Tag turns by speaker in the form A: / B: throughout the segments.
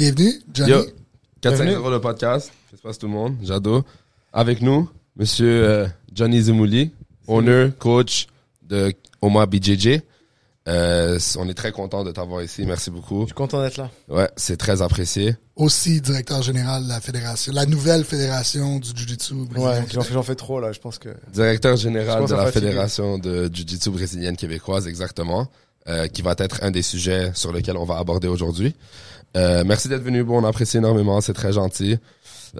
A: Bienvenue, Johnny.
B: Yo, 4
C: Bienvenue.
B: 5 le podcast. Ça se passe tout le monde. Jado. Avec nous, monsieur euh, Johnny Zemouli, owner, coach de Oma BJJ. Euh, on est très content de t'avoir ici. Merci beaucoup.
C: Je suis content d'être là.
B: Ouais, c'est très apprécié.
A: Aussi directeur général de la fédération, la nouvelle fédération du Jiu-Jitsu brésilien.
C: Ouais, j'en fais, j'en fais trop là, je pense que.
B: Directeur général de la
C: fatiguer.
B: Fédération de Jiu-Jitsu brésilienne québécoise, exactement. euh, qui va être un des sujets sur lesquels on va aborder aujourd'hui. Euh, merci d'être venu. Bon, on apprécie énormément. C'est très gentil.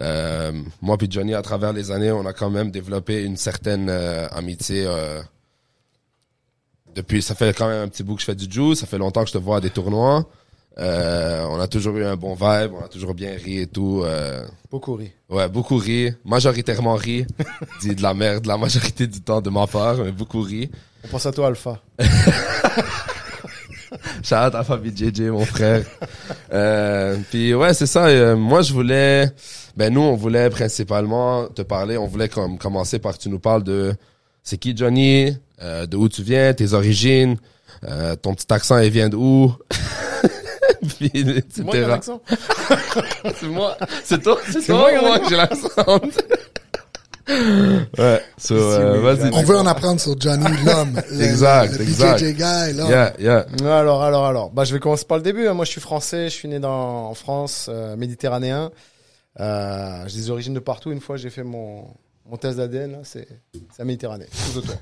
B: Euh, moi puis Johnny, à travers les années, on a quand même développé une certaine euh, amitié. euh, depuis, ça fait quand même un petit bout que je fais du jiu. Ça fait longtemps que je te vois à des tournois. Euh, on a toujours eu un bon vibe. On a toujours bien ri et tout. Euh,
C: Beaucoup ri.
B: Ouais, beaucoup ri. Majoritairement ri. Dit de la merde la majorité du temps de ma part, mais beaucoup ri.
C: On pense à toi, Alpha.
B: Shout out à Fabi JJ, mon frère. euh, puis ouais, c'est ça. euh, moi, je voulais... Ben nous, on voulait principalement te parler. On voulait comme commencer par que tu nous parles de... C'est qui Johnny? euh, de où tu viens? Tes origines? euh, ton petit accent, il vient d'où? puis.
C: C'est moi qui ai l'accent.
B: C'est moi. C'est toi, c'est toi,
C: moi qui ai
B: moi, que j'ai l'accent? Ouais. So,
C: Si,
B: euh, vas-y.
A: On veut en apprendre sur Johnny, l'homme. le-
B: Exact,
A: le,
B: exact.
A: BJJ guy, l'homme.
B: Yeah, yeah.
C: Alors, alors, alors. Bah, je vais commencer par le début. hein. Moi, je suis français. Je suis né dans, en France, euh, méditerranéen. Euh, j'ai des origines de partout. Une fois, j'ai fait mon, mon test d'ADN. C'est, c'est la Méditerranée. Tout autour.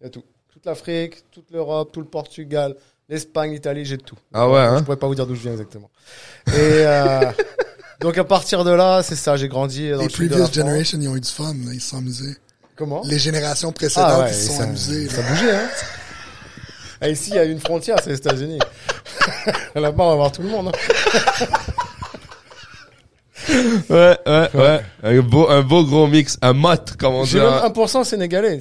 C: Il y a tout. Toute l'Afrique, toute l'Europe, tout le Portugal, l'Espagne, l'Italie, j'ai tout.
B: Ah ouais, hein?
C: Je pourrais pas vous dire d'où je viens exactement. Et euh, donc à partir de là, c'est ça. J'ai grandi dans
A: Les
C: le sud de la
A: generations, ils ont eu du fun, là, ils se sont amusés.
C: Comment?
A: Les générations précédentes,
C: Ah ouais,
A: ils se sont
C: ça-
A: amusés.
C: Ça bougeait, hein Ah, Ici, il y a une frontière, c'est les États-Unis. Là-bas, on va voir tout le monde. hein.
B: Ouais, ouais, ouais. Un beau, un beau gros mix. Un mot, comme on dit.
C: J'ai même
B: hein.
C: 1% sénégalais.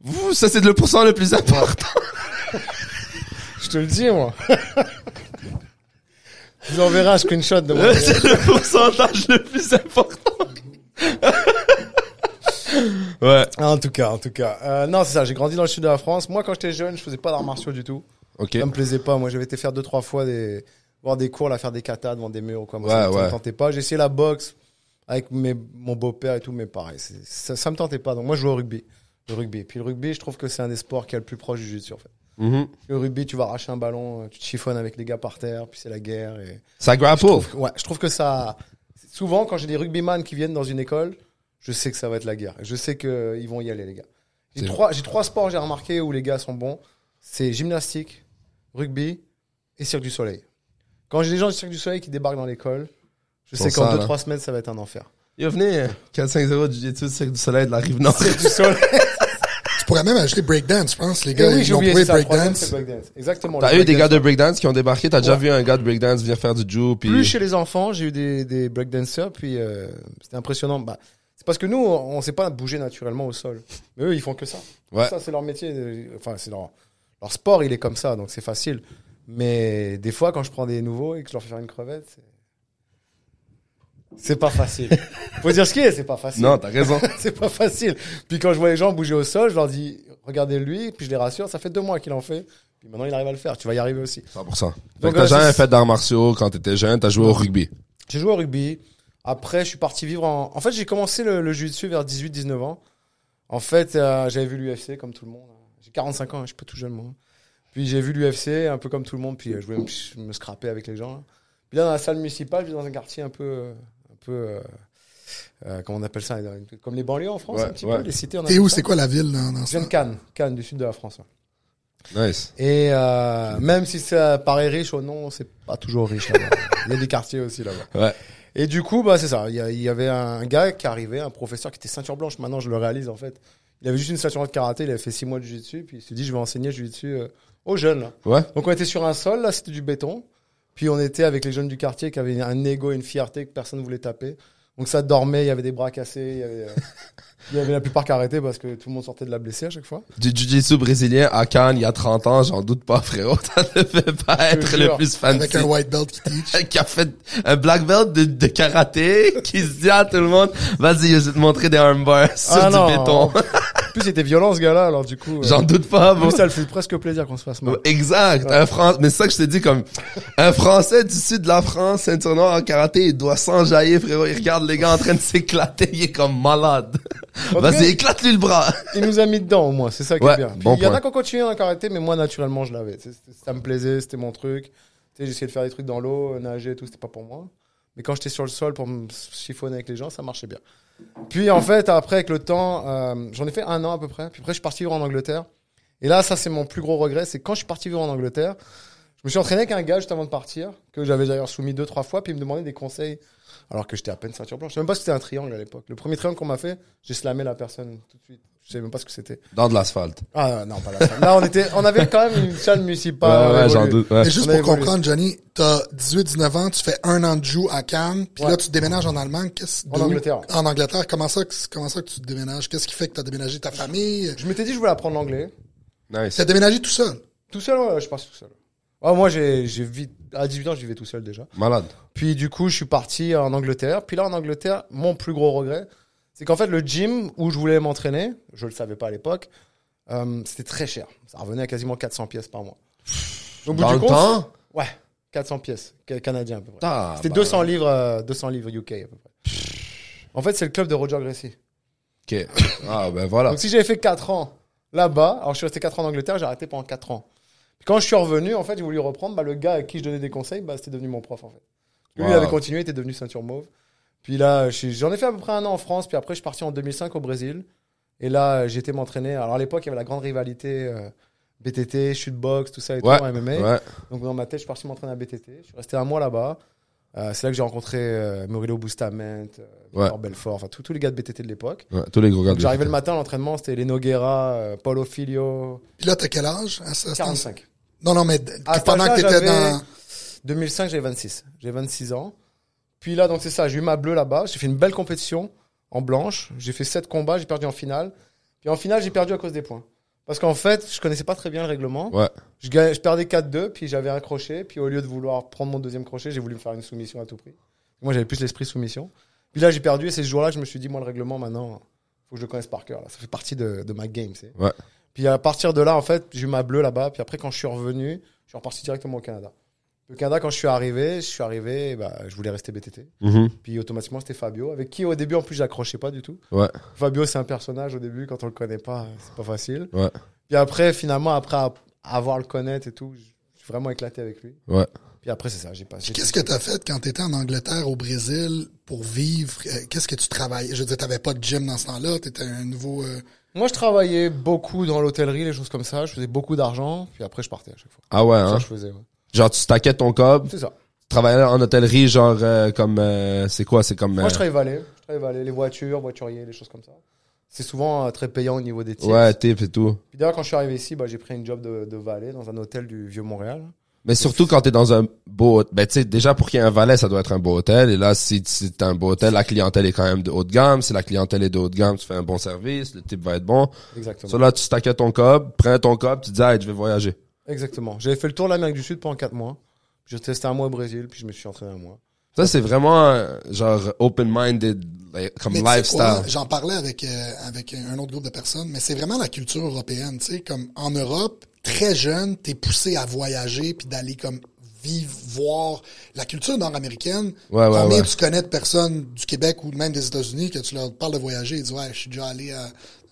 B: Vous, ça c'est le pourcent le plus important.
C: Je te le dis, moi. Je vous enverrai un screenshot de moi.
B: c'est le pourcentage le plus important. ouais.
C: En tout cas, en tout cas. Euh, non, c'est ça. J'ai grandi dans le sud de la France. Moi, quand j'étais jeune, je faisais pas d'arts martiaux du tout.
B: Ok.
C: Ça me plaisait pas. Moi, j'avais été faire deux, trois fois des, voir des cours, là, faire des katas devant des murs ou quoi. Moi, ça,
B: Ouais,
C: me- ça me
B: ouais.
C: tentait pas. J'ai essayé la boxe avec mes, mon beau-père et tout, mais pareil, ça, ça me tentait pas. Donc, moi, je jouais au rugby. Le rugby. Puis le rugby, je trouve que c'est un des sports qui est le plus proche du jiu-jitsu, en fait. Le rugby, tu vas arracher un ballon, euh, tu te chiffonnes avec les gars par terre, puis c'est la guerre. Et...
B: Ça grapple.
C: Ouais, je trouve que ça. Souvent, quand j'ai des rugbyman qui viennent dans une école, je sais que ça va être la guerre. Je sais qu'ils vont y aller, les gars. J'ai trois, j'ai trois sports, j'ai remarqué, où les gars sont bons. C'est gymnastique, rugby et Cirque du Soleil. Quand j'ai des gens du Cirque du Soleil qui débarquent dans l'école, je sais qu'en
B: sales,
C: deux,
B: hein.
C: trois semaines, ça va être un enfer.
B: Yo, venez. 4-5-0 du Jiu-Jitsu, Cirque du Soleil de la Rive Nord.
C: Cirque du Soleil.
A: Pourrais même ajouter breakdance, je pense. Les
C: Et
A: gars,
C: oui,
A: ils ont trouvé breakdance.
C: breakdance. Exactement.
B: T'as eu des gars de breakdance qui ont débarqué? T'as déjà vu un gars de breakdance venir faire du jiu puis.
C: Plus chez les enfants, j'ai eu des, des breakdancers, puis euh, c'était impressionnant. Bah, c'est parce que nous, on sait pas bouger naturellement au sol. Mais eux, ils font que ça.
B: Ouais.
C: Ça, c'est leur métier. euh, Enfin, c'est leur, leur sport, il est comme ça, donc c'est facile. Mais des fois, quand je prends des nouveaux et que je leur fais faire une crevette, c'est. C'est pas facile. Faut dire ce qui est, c'est pas facile.
B: Non, t'as raison.
C: c'est pas facile. Puis quand je vois les gens bouger au sol, je leur dis, regardez lui, puis je les rassure, ça fait deux mois qu'il en fait. Puis maintenant, il arrive à le faire. Tu vas y arriver aussi.
B: 100%. Fait
C: Donc,
B: t'as jamais fait d'arts martiaux quand t'étais jeune. T'as joué au rugby.
C: J'ai joué au rugby. Après, je suis parti vivre en. En fait, j'ai commencé le, le jiu-jitsu vers 18-19 ans. En fait, euh, j'avais vu l'UFC comme tout le monde. J'ai 45 ans, hein, je suis pas tout jeune moi. Puis j'ai vu l'UFC un peu comme tout le monde, puis euh, je voulais me, me scraper avec les gens. là. Puis là, dans la salle municipale, je suis dans un quartier un peu, euh, peu, euh, euh, comment on appelle ça, comme les banlieues en France,
B: Ouais,
C: un petit
B: ouais.
C: peu, les cités.
A: T'es où? C'est quoi la ville dans, dans
C: Je viens de Cannes, Cannes du sud de la France. ouais.
B: Nice.
C: Et euh, même si ça paraît riche ou non, c'est pas toujours riche là-bas. Il y a des quartiers aussi là-bas.
B: Ouais.
C: Et du coup, bah c'est ça. Il y, avait un gars qui arrivait, un professeur qui était ceinture blanche. Maintenant, je le réalise en fait. Il avait juste une ceinture de karaté. Il avait fait six mois de jiu-jitsu. Puis il s'est dit, je vais enseigner jiu-jitsu euh, aux jeunes. Là.
B: Ouais.
C: Donc on était sur un sol. Là, c'était du béton. Puis on était avec les jeunes du quartier qui avaient un ego, une fierté que personne ne voulait taper. Donc ça dormait. Il y avait des bras cassés. Il avait, euh, il y avait la plupart qui arrêtaient parce que tout le monde sortait de la blessée à chaque fois.
B: Du jiu-jitsu brésilien à Cannes il y a 30 ans, j'en doute pas, frérot. Ça ne fait pas être le
C: jure.
B: plus fancy.
A: Avec un white belt qui teach.
B: qui a fait un black belt de, de karaté, qui se dit à tout le monde, vas-y, je vais te montrer des armbars sur
C: Ah
B: du
C: non.
B: béton.
C: plus, il était violent, ce gars-là, alors du coup. euh,
B: J'en doute pas,
C: en plus, ça le fait presque plaisir qu'on se fasse mal.
B: Exact. Un Fran... Mais c'est ça que je te dis, comme, un Français du sud de la France, ceinture noire en karaté, il doit s'enjailler, frérot. Il regarde les gars en train de s'éclater, il est comme malade. Vas-y, éclate-lui le bras.
C: Il nous a mis dedans, au moins. C'est ça qui
B: Ouais,
C: est bien.
B: Bon
C: il y en a qui ont continué le karaté, mais moi, naturellement, je l'avais. Ça me plaisait, c'était mon truc. J'essayais de faire des trucs dans l'eau, nager et tout, c'était pas pour moi. Mais quand j'étais sur le sol pour me chiffonner avec les gens, ça marchait bien. Puis, en fait, après, avec le temps, euh, j'en ai fait un an à peu près. Puis après, je suis parti vivre en Angleterre. Et là, ça, c'est mon plus gros regret. C'est quand je suis parti vivre en Angleterre, je me suis entraîné avec un gars juste avant de partir, que j'avais d'ailleurs soumis deux, trois fois, puis il me demandait des conseils, alors que j'étais à peine ceinture blanche. Je sais même pas si c'était un triangle à l'époque. Le premier triangle qu'on m'a fait, j'ai slamé la personne tout de suite. Je sais même pas ce que c'était.
B: Dans de l'asphalte.
C: Ah non, pas là. Là, on était, on avait quand même une salle municipale.
B: ouais, j'en doute. Ouais.
A: Et juste
C: On
A: pour comprendre, Johnny, t'as 18-19 ans, tu fais un an de joue à Cannes, puis
C: Ouais.
A: là, tu déménages en Allemagne. Qu'est-ce,
C: En Angleterre.
A: En Angleterre. Comment ça, que- comment ça que tu déménages? Qu'est-ce qui fait que t'as déménagé ta famille?
C: Je m'étais dit, je voulais apprendre l'anglais.
B: Nice.
A: T'as déménagé tout seul?
C: Tout seul, ouais, je passe tout seul. Ah, moi, j'ai, j'ai vite, à 18 ans, je vivais tout seul déjà.
B: Malade.
C: Puis du coup, je suis parti en Angleterre. Puis là, en Angleterre, mon plus gros regret, c'est qu'en fait, le gym où je voulais m'entraîner, je le savais pas à l'époque, euh, c'était très cher. Ça revenait à quasiment 400 pièces par mois. Au bout
B: Dans
C: du
B: le
C: compte,
B: temps?
C: ouais, 400 pièces ca- canadiens à peu près.
B: Ah,
C: C'était
B: bah,
C: 200 livres, euh, 200 livres UK à peu près. En fait, c'est le club de Roger Gracie.
B: Ok. Ah, ben voilà.
C: Donc si j'avais fait 4 ans là-bas, alors je suis resté 4 ans en Angleterre, j'ai arrêté pendant 4 ans. Quand je suis revenu, en fait, j'ai voulu reprendre, bah, le gars à qui je donnais des conseils, bah, c'était devenu mon prof en fait. Lui, il avait continué, il était devenu ceinture mauve. Puis là, j'en ai fait à peu près un an en France, puis après je suis parti en 2005 au Brésil. Et là, j'ai été m'entraîner. Alors à l'époque, il y avait la grande rivalité euh, BTT, shootbox, tout ça et
B: Ouais.
C: tout en MMA.
B: Ouais.
C: Donc dans ma tête, je suis parti m'entraîner à BTT. Je suis resté un mois là-bas. Euh, c'est là que j'ai rencontré euh, Murilo Bustamante, euh,
B: Ouais.
C: Belfort, enfin tous les gars de BTT de l'époque.
B: Ouais, tous les gros gars
C: j'arrivais le matin à l'entraînement, c'était les Noguera, euh, Paulo Filio,
A: Puis là, t'as quel âge? À ce- à ce temps-
C: 45.
A: Non, non, mais
C: À cet
A: pendant que
C: âge-là,
A: t'étais
C: j'avais-
A: dans...
C: 2005, j'ai 26. J'ai 26 ans. Puis là, donc c'est ça, j'ai eu ma bleue là-bas. J'ai fait une belle compétition en blanche. J'ai fait 7 combats, j'ai perdu en finale. Puis en finale, j'ai perdu à cause des points. Parce qu'en fait, je connaissais pas très bien le règlement.
B: Ouais.
C: Je, gagnais- je perdais 4-2, puis j'avais un crochet. Puis au lieu de vouloir prendre mon deuxième crochet, j'ai voulu me faire une soumission à tout prix. Moi, j'avais plus l'esprit soumission. Puis là, j'ai perdu. Et c'est ce jour-là que je me suis dit, moi, le règlement, maintenant, faut que je le connaisse par cœur. Là. Ça fait partie de, de ma game. c'est.
B: Ouais.
C: Puis à partir de là, en fait, j'ai eu ma bleue là-bas. Puis après, quand je suis revenu, je suis reparti directement au Canada. Le Canada, quand je suis arrivé, je suis arrivé, bah, je voulais rester BTT.
B: Mhm.
C: Puis automatiquement, c'était Fabio, avec qui au début, en plus, j'accrochais pas du tout.
B: Ouais.
C: Fabio, c'est un personnage au début, quand on le connaît pas, c'est pas facile.
B: Ouais.
C: Puis après, finalement, après a- avoir le connaître et tout, je suis vraiment éclaté avec lui.
B: Ouais.
C: Puis après, c'est ça, j'ai passé.
A: Qu'est-ce que t'as fait quand t'étais en Angleterre, au Brésil, pour vivre? Euh, Qu'est-ce que tu travaillais? Je veux dire, t'avais pas de gym dans ce temps-là, t'étais un nouveau... euh,
C: Moi, je travaillais beaucoup dans l'hôtellerie, les choses comme ça. Je faisais beaucoup d'argent, puis après, je partais à chaque fois.
B: Ah ouais,
C: Ça,
B: hein?
C: je faisais, ouais.
B: Genre, tu stackais ton cob,
C: C'est ça.
B: tu travaillais en hôtellerie, genre, euh, comme, euh, c'est quoi? C'est comme,
C: Moi,
B: euh,
C: je travaillais valet. Je travaillais valet, les voitures, voituriers, les choses comme ça. C'est souvent euh, très payant au niveau des tips.
B: ouais, tip et tout.
C: Puis d'ailleurs, quand je suis arrivé ici, bah, j'ai pris une job de, de valet dans un hôtel du Vieux-Montréal.
B: Mais surtout quand t'es dans un beau, ben tu sais, déjà pour qu'il y ait un valet, ça doit être un beau hôtel. Et là, si c'est un beau hôtel, la clientèle est quand même de haut de gamme. Si la clientèle est de haut de gamme, tu fais un bon service, le type va être bon.
C: Exactement.
B: Ça là, tu stackais ton cob, prends ton cob, tu dis, ah, je vais voyager.
C: Exactement. J'avais fait le tour de l'Amérique du Sud pendant 4 mois. J'ai testé un mois au Brésil, puis je me suis entraîné un mois.
B: Ça, c'est vraiment, euh, genre, open-minded, like, comme
A: Mais
B: lifestyle.
A: J'en parlais avec euh, avec un autre groupe de personnes, mais c'est vraiment la culture européenne, tu sais, comme en Europe, très jeune, t'es poussé à voyager puis d'aller comme vivre, voir la culture nord-américaine.
B: Ouais, ouais,
A: Combien
B: ouais.
A: tu connais de personnes du Québec ou même des États-Unis que tu leur parles de voyager, ils disent ouais, je suis déjà allé à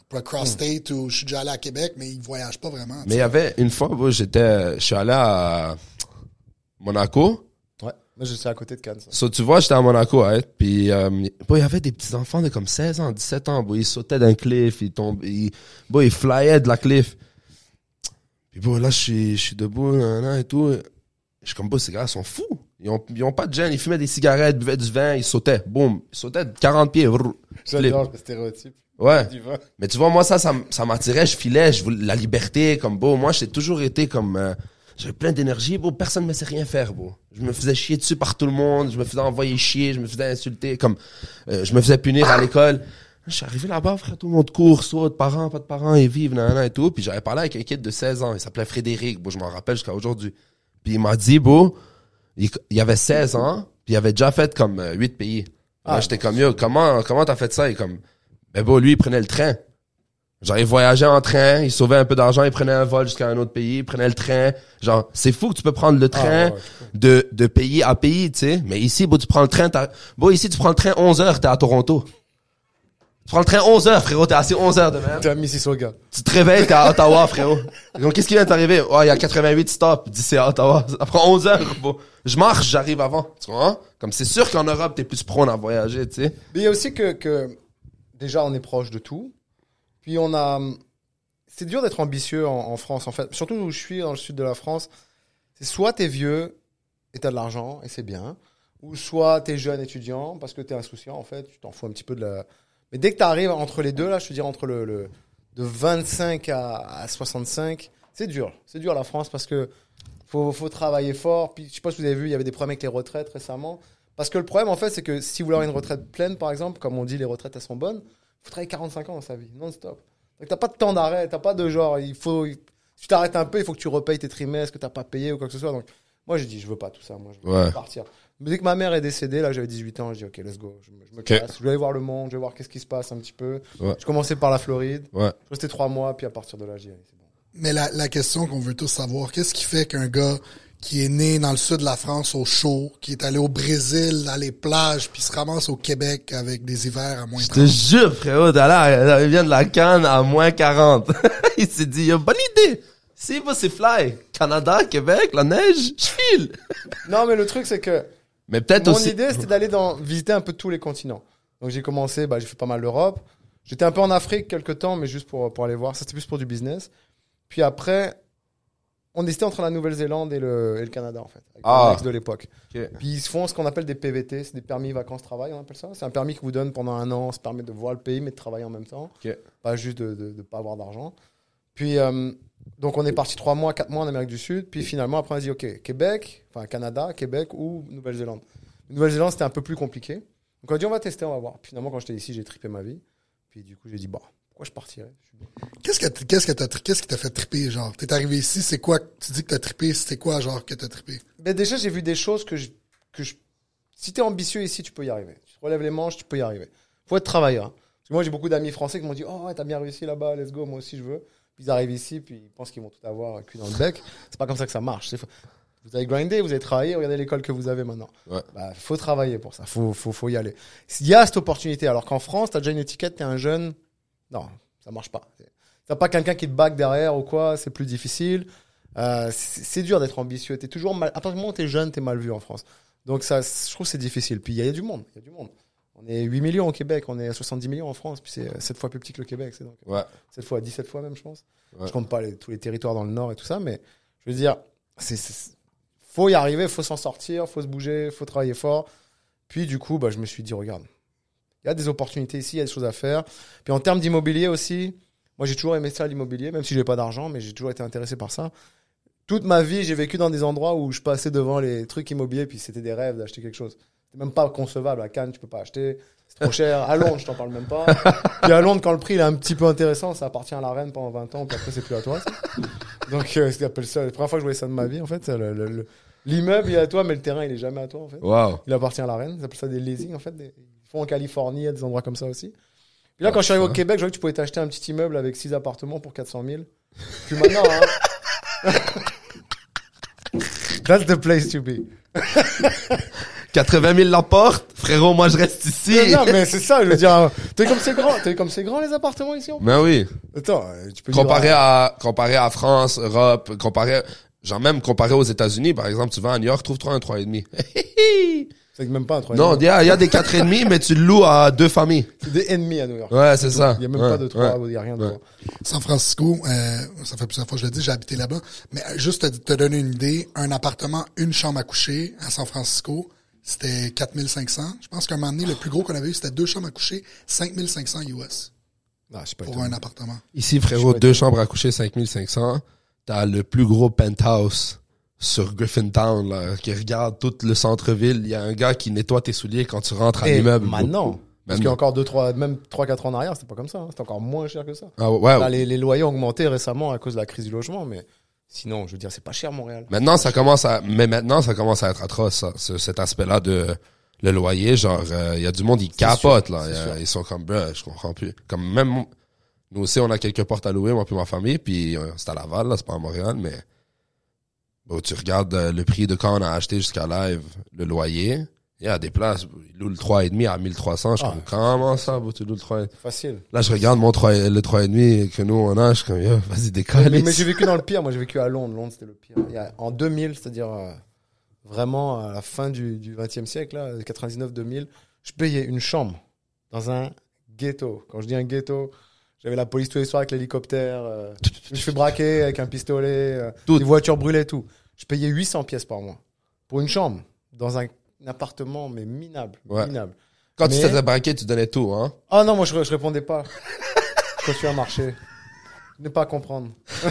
A: pour cross state ou je suis déjà allé à Québec, mais ils voyagent pas vraiment.
B: Mais il y avait une fois, moi, j'étais, je suis allé à Monaco.
C: Ouais. Moi, je suis à côté de Cannes. ça.
B: So, tu vois, j'étais à Monaco, hein, puis euh, il y avait des petits enfants de comme 16 ans, 17 ans, bon, ils sautaient d'un cliff, ils tombaient, ils, bon, ils flyaient de la cliff. Puis bon, là, je suis, je suis debout, nan, nan, et tout. Je suis comme, bon, ces gars sont fous. Ils ont, ils ont pas de gêne, ils fumaient des cigarettes, buvaient du vin, ils sautaient, boum, ils sautaient de 40 pieds.
C: J'adore le stéréotype
B: Ouais. Mais tu vois, moi, ça, ça, ça m'attirait, je filais, je voulais la liberté, comme, beau, moi, j'ai toujours été comme, euh, j'avais plein d'énergie, beau, personne ne me sait rien faire, beau. Je me faisais chier dessus par tout le monde, je me faisais envoyer chier, je me faisais insulter, comme, euh, je me faisais punir à l'école. Je suis arrivé là-bas, frère, tout le monde court, saute, parents, pas de parents, ils vivent, nanana et tout. Puis j'avais parlé avec un kid de 16 ans, il s'appelait Frédéric, beau, je m'en rappelle jusqu'à aujourd'hui. Puis il m'a dit, beau, il, il avait 16 ans, puis il avait déjà fait comme euh, 8 pays.
C: Ah,
B: j'étais comme, yo, comment, comment t'as fait ça? Et comme, ben, beau, lui, il prenait le train. Genre, ils voyageaient en train, ils sauvaient un peu d'argent, ils prenaient un vol jusqu'à un autre pays, ils prenaient le train. Genre, c'est fou que tu peux prendre le train
C: Ah, ouais,
B: de, de pays à pays, tu sais. Mais ici, bon, tu prends le train, bon, ici, tu prends le train 11 heures, t'es à Toronto. Tu prends le train 11 heures, frérot, t'es assis 11 heures de même.
C: T'es à Mississauga.
B: Tu te réveilles, t'es à Ottawa, frérot. Donc, qu'est-ce qui vient d'arriver? Oh, il y a 88 stops. Dis, à Ottawa. Ça prend 11 heures. Bon, je marche, j'arrive avant. Tu vois? Comme c'est sûr qu'en Europe, t'es plus prône à voyager, tu sais.
C: Mais il y a aussi que, que déjà on est proche de tout. Puis on a, c'est dur d'être ambitieux en, en France en fait. Surtout où je suis dans le sud de la France, c'est soit t'es vieux et t'as de l'argent et c'est bien, ou soit t'es jeune étudiant parce que t'es insouciant en fait, tu t'en fous un petit peu de la. Mais dès que t'arrives entre les deux là, je te dire entre le, le de 25 à, à 65, c'est dur, c'est dur la France parce que faut, faut travailler fort. Puis je sais pas si vous avez vu, il y avait des problèmes avec les retraites récemment. Parce que le problème, en fait, c'est que si vous voulez avoir une retraite pleine, par exemple, comme on dit, les retraites, elles sont bonnes, faut travailler 45 ans dans sa vie, non-stop. Donc t'as pas de temps d'arrêt, t'as pas de genre, il faut, si tu t'arrêtes un peu, il faut que tu repayes tes trimestres que t'as pas payé ou quoi que ce soit. Donc moi, j'ai dit, je veux pas tout ça, moi, je veux
B: Ouais.
C: partir. Mais dès que ma mère est décédée, là, j'avais 18 ans, je dis, ok, let's go, je me, je me
B: Ok.
C: casse, je vais aller voir le monde, je vais voir qu'est-ce qui se passe un petit peu.
B: Ouais.
C: Je commençais par la Floride,
B: Ouais.
C: je restais trois mois, puis à partir de là, c'est bon.
A: Mais la, la question qu'on veut tous savoir, qu'est-ce qui fait qu'un gars qui est né dans le sud de la France au chaud, qui est allé au Brésil, à les plages, puis se ramasse au Québec avec des hivers à moins
B: Je te
A: 30?
B: jure, frérot, là, il vient de la canne à moins 40. il s'est dit, bonne idée. Si, bah, c'est fly. Canada, Québec, la neige, je file.
C: Non, mais le truc, c'est que
B: Mais peut-être
C: Mon
B: aussi.
C: idée, c'était d'aller dans, visiter un peu tous les continents. Donc j'ai commencé, bah, j'ai fait pas mal l'Europe. J'étais un peu en Afrique quelques temps, mais juste pour, pour aller voir. Ça, c'était plus pour du business. Puis après, on hésitait entre la Nouvelle-Zélande et le, et le Canada, en fait. Avec
B: Ah.
C: ex de l'époque.
B: Ok.
C: Puis ils se font ce qu'on appelle des PVT, c'est des permis vacances-travail, on appelle ça. C'est un permis que vous donne pendant un an, ça permet de voir le pays, mais de travailler en même temps.
B: Ok.
C: Pas juste de ne pas avoir d'argent. Puis, euh, donc on est parti trois mois, quatre mois en Amérique du Sud. Puis finalement, après, on a dit, OK, Québec, enfin Canada, Québec ou Nouvelle-Zélande. Nouvelle-Zélande, c'était un peu plus compliqué. Donc on a dit, on va tester, on va voir. Puis finalement, quand j'étais ici, j'ai trippé ma vie. Puis du coup, j'ai dit, bon, pourquoi je partirais?
A: Qu'est-ce que, qu'est-ce que t'as, tri- qu'est-ce qui t'a fait triper, genre? T'es arrivé ici, c'est quoi, tu dis que t'as trippé, c'était quoi, genre, que t'as trippé?
C: Ben déjà, j'ai vu des choses que je, que je. Si t'es ambitieux ici, tu peux y arriver. Tu te relèves les manches, tu peux y arriver. Faut être travailleur. hein. Parce que moi, j'ai beaucoup d'amis français qui m'ont dit Oh, ouais, t'as bien réussi là-bas, let's go, moi aussi je veux. Puis ils arrivent ici, puis ils pensent qu'ils vont tout avoir cul dans le bec. C'est pas comme ça que ça marche. Vous avez grindé, vous avez travaillé, regardez l'école que vous avez maintenant.
B: Ouais.
C: Bah, faut travailler pour ça, faut, faut, faut y aller. Il y a cette opportunité, alors qu'en France, t'as déjà une étiquette, t'es un jeune. Non, ça marche pas. T'as pas quelqu'un qui te back derrière ou quoi, c'est plus difficile. Euh, c'est dur d'être ambitieux. T'es toujours mal. À partir du moment où t'es jeune, t'es mal vu en France. Donc ça, je trouve que c'est difficile. Puis il y a du monde. Il y a du monde. On est 8 millions au Québec, on est à 70 millions en France, puis c'est 7 fois plus petit que le Québec. C'est donc
B: Ouais.
C: 7 fois, 17 fois même, je pense.
B: Ouais.
C: Je compte pas les- tous les territoires dans le nord et tout ça, mais je veux dire, c'est- faut y arriver, faut s'en sortir, faut se bouger, faut travailler fort. Puis du coup, bah, je me suis dit, regarde, il y a des opportunités ici, il y a des choses à faire. Puis en termes d'immobilier aussi, moi j'ai toujours aimé ça l'immobilier, même si j'ai pas d'argent, mais j'ai toujours été intéressé par ça. Toute ma vie, j'ai vécu dans des endroits où je passais devant les trucs immobiliers, puis c'était des rêves d'acheter quelque chose. C'était même pas concevable. À Cannes, tu peux pas acheter. C'est trop cher. À Londres, je t'en parle même pas. Puis à Londres, quand le prix il est un petit peu intéressant, ça appartient à la reine pendant 20 ans, puis après c'est plus à toi. ça. Donc, euh, ça, la première fois que je voyais ça de ma vie, en fait, c'est le- le- le- l'immeuble il est à toi, mais le terrain il est jamais à toi, en fait.
B: Wow.
C: Il appartient à la reine. Ils appellent ça des leasing, en fait. Des- Ils font en Californie, il y a des endroits comme ça aussi. Puis là, quand je suis arrivé au Québec, je voyais que tu pouvais t'acheter un petit immeuble avec 6 appartements pour 400 000. Puis maintenant, hein. That's the place to be.
B: 80 000 la porte. Frérot, moi, je reste ici.
C: Non, non, mais c'est ça, je veux dire. Vu comme c'est grand, vu comme c'est grand les appartements ici en
B: Ben oui.
C: Attends, euh, tu peux dire,
B: Comparé à, comparé à France, Europe, comparé, genre même comparé aux États-Unis, par exemple, tu vas à New York, trouve-toi un 3,5.
C: C'est même pas un trois.
B: non, il y a, il y a des 4,5, mais tu le loues à deux familles.
C: c'est des ennemis à New York.
B: Ouais, c'est ça.
C: Il y a même
B: Ouais,
C: pas de trois,
B: ouais.
C: il y a rien de
B: Ouais.
C: trois.
A: San Francisco, euh, ça fait plusieurs fois que je le dis, j'ai habité là-bas. Mais euh, juste te, te donner une idée, un appartement, une chambre à coucher à San Francisco, c'était 4500. Je pense qu'à un moment donné, le plus gros qu'on avait eu, c'était deux chambres à coucher, 5500 US
C: Non, je sais pas.
A: pour
C: étonné.
A: un appartement.
B: Ici, frérot, deux chambres à coucher, 5500. T'as le plus gros penthouse sur Griffintown, là, qui regarde tout le centre-ville. Il y a un gars qui nettoie tes souliers quand tu rentres à l'immeuble.
C: maintenant. Parce qu'il y a
B: Maintenant.
C: encore deux, trois, même 3-4 ans en arrière, c'était pas comme ça. hein. C'était encore moins cher que ça.
B: Ah ouais,
C: Là, les, les loyers ont augmenté récemment à cause de la crise du logement, mais sinon, je veux dire, c'est pas cher Montréal.
B: Maintenant, ça commence à, mais maintenant, ça commence à être atroce, ça, ce- cet aspect-là de le loyer. Genre, il y a du monde, ils capotent, là. Y a-. Ils sont comme, bruh, je comprends plus. Comme même, Nous aussi, on a quelques portes à louer, moi puis ma famille, puis euh, c'est à Laval, là, c'est pas à Montréal, mais bon, tu regardes euh, le prix de quand on a acheté jusqu'à live, le loyer, il y a des places, ils louent le 3,5 à 1300, je
C: Ah.
B: comme, comment ça, tu loues le 3
C: Facile.
B: Là, je regarde mon 3, le 3,5 que nous, on a, je suis comme, vas-y, décolle.
C: Mais, mais j'ai vécu dans le pire. Moi, j'ai vécu à Londres. Londres, c'était le pire. Il y a- en 2000, c'est-à-dire euh, vraiment à la fin du, du 20e siècle, là, 99-2000, je payais une chambre dans un ghetto. Quand je dis un ghetto, j'avais la police tous les soirs avec l'hélicoptère. euh, je me suis fait braquer avec un pistolet. euh, des voitures brûlées, tout. Je payais 800 pièces par mois pour une chambre dans un, un appartement, mais minable.
B: Ouais.
C: minable.
B: Quand tu
C: Mais-
B: t'étais braqué, tu donnais tout, hein.
C: Ah non, moi, je, je répondais pas. je continue à marcher. Ne pas comprendre.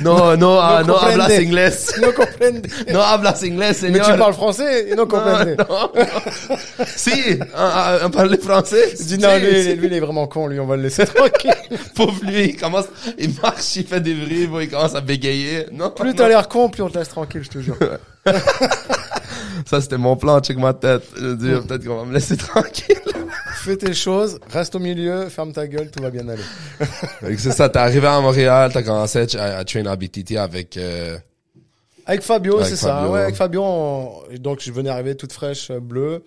B: Non, non,
C: ah, no hablas
B: inglés.
C: No comprende.
B: No hablas inglés,
C: Mais tu parles français non comprende.
B: Non, non. si, on, on parle français.
C: Je dis non, lui, lui, il est vraiment con, lui, on va le laisser tranquille.
B: Pauvre lui, il commence, il marche, il fait des bon, il commence à bégayer. Non,
C: Plus t'as l'air con, plus on te laisse tranquille, je te jure.
B: Ça, c'était mon plan, check ma tête. Je veux dire, peut-être qu'on va me laisser tranquille.
C: Fais tes choses, reste au milieu, ferme ta gueule, tout va bien aller.
B: C'est ça, t'es arrivé à Montréal, t'as commencé à, à train à BTT avec, euh,
C: Avec Fabio, c'est ça. Ouais, avec Fabio, on- donc je venais arriver toute fraîche, euh, bleue.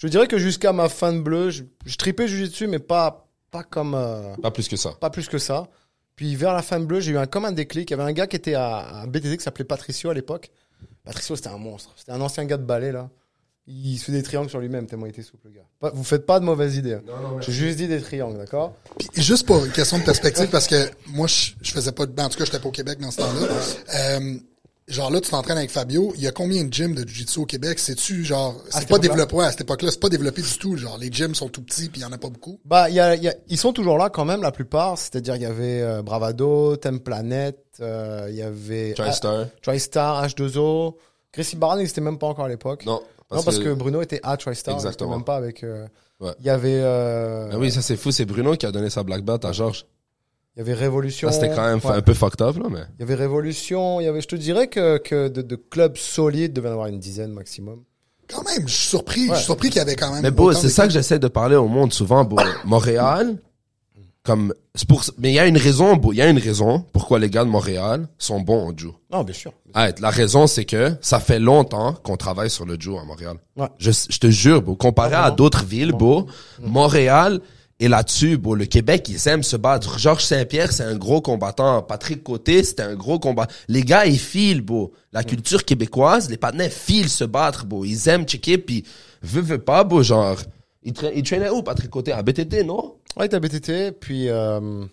C: Je dirais que jusqu'à ma fin de bleu, je, je tripais dessus, mais pas, pas comme, euh,
B: pas plus que ça.
C: pas plus que ça. Puis vers la fin de bleu, j'ai eu un, comme un déclic. Il y avait un gars qui était à, à BTT qui s'appelait Patricio à l'époque. Patricio, c'était un monstre. C'était un ancien gars de ballet, là. Il se fait des triangles sur lui-même, tellement il était souple, le gars. Pas- vous faites pas de mauvaises idées. hein. J'ai juste dit des triangles, d'accord
A: Puis juste pour une question de perspective, parce que moi, je, je faisais pas de... ben, En tout cas, j'étais pas au Québec dans ce temps-là. Euh, genre là, tu t'entraînes avec Fabio. Il y a combien de gyms de Jiu-Jitsu au Québec? C'est-tu genre... C'est
C: cette
A: pas développé. Ouais, à cette époque-là, c'est pas développé du tout. Genre, les gyms sont tout petits, puis il y en a pas beaucoup?
C: Bah, il y a, il y a- ils sont toujours là quand même, la plupart. C'est-à-dire, il y avait euh, Bravado, Thème Planet, euh, il y avait
B: TriStar.
C: ah, TriStar, H2O. Gracie Barra n'existait même pas encore à l'époque.
B: Non.
C: non, parce que, Bruno était à TriStar. il était
B: Exactement.
C: Même pas avec. euh,
B: Ouais.
C: Il y avait. euh,
B: Ah oui, ça c'est fou, c'est Bruno qui a donné sa black belt à Georges.
C: Il y avait Révolution.
B: C'était quand même
C: Ouais.
B: un peu fucked up, là, mais.
C: Il y avait Révolution. Il y avait. Je te dirais que, que de, de clubs solides devait y en avoir une dizaine maximum.
A: Quand même, je suis surpris. Je suis surpris qu'il y avait quand même...
B: Mais beau, c'est ça que j'essaie de parler au monde souvent, beau. Montréal, comme, c'est pour, mais il y a une raison, beau, il y a une raison pourquoi les gars de Montréal sont bons au jiu.
C: Non, bien sûr.
B: Ah, la raison, c'est que ça fait longtemps qu'on travaille sur le jiu à Montréal.
C: Ouais.
B: Je, je te jure, beau, comparé à d'autres villes, beau, Montréal est là-dessus, beau. Le Québec, ils aiment se battre. Georges Saint-Pierre, c'est un gros combattant. Patrick Côté, c'était un gros combat. Les gars, ils filent, beau. La culture québécoise, les partenaires filent se battre, beau. Ils aiment checker, puis veut, veut pas, beau, genre. Il, tra- il traînait où, Patrick Côté? À BTT, non?
C: Ouais, il était à BTT, puis. Euh...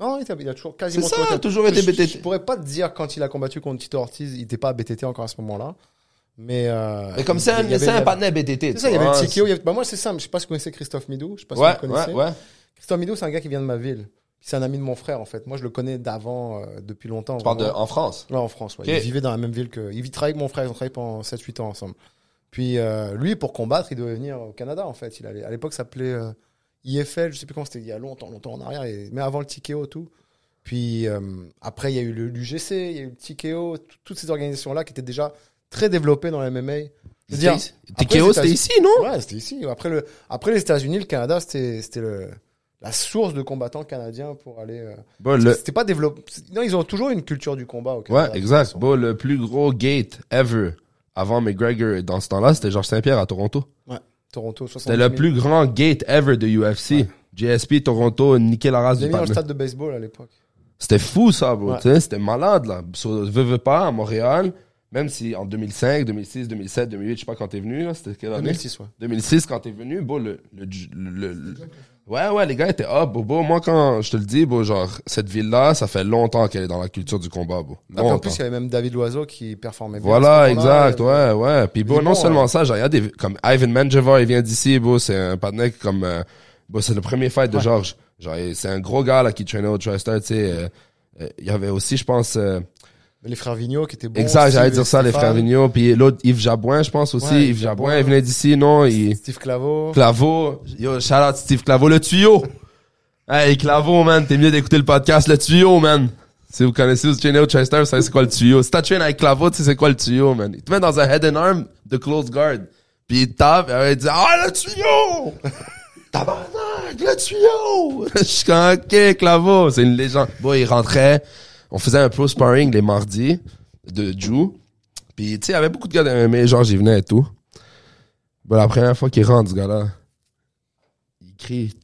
C: Non, il, il a toujours quasiment
B: C'est ça, toujours été
C: Je-
B: BTT.
C: Je, pourrais pas te dire quand il a combattu contre Tito Ortiz, il était pas à BTT encore à ce moment-là. Mais. Euh,
B: Mais comme c'est un,
C: il y avait-
B: c'est un partenaire BTT.
C: C'est ça, il y avait le avait- Bah, moi, c'est simple. Je sais pas si vous connaissez Christophe Midou. Je sais pas si
B: Ouais,
C: vous connaissez.
B: ouais, ouais.
C: Christophe Midou, c'est un gars qui vient de ma ville. C'est un ami de mon frère, en fait. Moi, je le connais d'avant, euh, depuis longtemps.
B: Tu parles de, en France?
C: Ouais, en France, ouais. Il vivait dans la même ville que. Il vit- travaillait avec mon frère, ils ont travaillé pendant 7-8 ans ensemble. Puis euh, lui, pour combattre, il devait venir au Canada, en fait. Il allait... À l'époque, ça s'appelait euh, IFL, je sais plus quand c'était, il y a longtemps, longtemps en arrière, et... mais avant le TKO, tout. Puis après, il y a eu l'UGC, il y a eu le tout- toutes ces organisations-là qui étaient déjà très développées dans le MMA. Je veux dire, après,
B: TKO,
C: les
B: c'était ici, non?
C: Ouais, c'était ici. Après, le... après les États-Unis, le Canada, c'était le... la source de combattants canadiens pour aller. euh,
B: Bon, le,
C: C'était pas développé. Non, ils ont toujours une culture du combat au Canada.
B: Ouais, exact. Bon, le plus gros gate ever avant McGregor dans ce temps-là, c'était Georges Saint-Pierre à Toronto.
C: Toronto, 70
B: C'était
C: 000.
B: le plus grand gate ever de UFC. GSP, Toronto, niquer la race du
C: dans le stade de baseball à l'époque.
B: C'était fou, ça, bro.
C: Ouais.
B: C'était malade, là. Veux, veux pas, à Montréal, même si en 2005, 2006, 2007, 2008, je sais pas quand t'es venu, là, c'était quelle année?
C: 2006, ouais.
B: 2006, quand t'es venu, bon, le, le, le- le- le- ouais, ouais, les gars étaient up, beau, beau. Moi, quand je te le dis, beau, genre, cette ville-là, ça fait longtemps qu'elle est dans la culture du combat, beau.
C: Ah, en plus, il y avait même David Loiseau qui performait bien.
B: Voilà, exact, ouais, ouais. Puis bon, non
C: bon,
B: seulement
C: ouais.
B: ça, genre, il y a des, comme Ivan Menjivar, il vient d'ici, beau, c'est un partenaire comme, euh, bon, c'est le premier fight de
C: Ouais.
B: Georges. Genre, c'est un gros gars, là, qui traînait au TriStar, tu sais, euh, euh, il y avait aussi, je pense, euh,
C: Les frères Vigneault qui étaient bons.
B: exact, j'allais dire ça, les frères Vigneault, puis l'autre, Yves Jabouin, je pense aussi,
C: Ouais,
B: Yves Jabouin, il venait d'ici, non, il,
C: Steve Claveau.
B: Claveau, yo, shout out Steve Claveau, le tuyau. Hey, Claveau, man, t'es mieux d'écouter le podcast, le tuyau, man. Si vous connaissez, traînez au Chester, vous savez c'est quoi le tuyau. Si t'as traîné avec Claveau, tu sais c'est quoi le tuyau, man. Il te met dans un head and arm de close guard. Puis il tape, et il dit, ah, le tuyau! Tabarnak! le tuyau! Je suis comme, ok, Clavo, c'est une légende. Bon, il rentrait, on faisait un pro sparring les mardis de Jew. Puis, tu sais, il y avait beaucoup de gars de MMA, genre, j'y venais et tout. Bon, la première fois qu'il rentre, ce gars-là, il crie,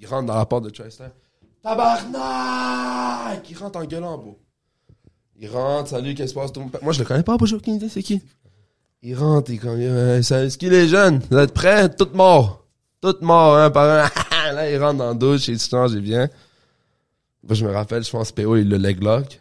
B: il rentre dans la porte de Chester. Tabarnak! Il rentre en gueulant, bro. Il rentre, salut, qu'est-ce qui se passe? Moi, je le connais pas, j'ai aucune idée, c'est qui? Il rentre, il est comme, euh, ça- est-ce qu'il est jeune? Vous êtes prêts? Tout mort. Tout mort, un par un. Là, il rentre dans la douche, il se change, il vient. Moi, je me rappelle, je pense, PO, il le leg lock.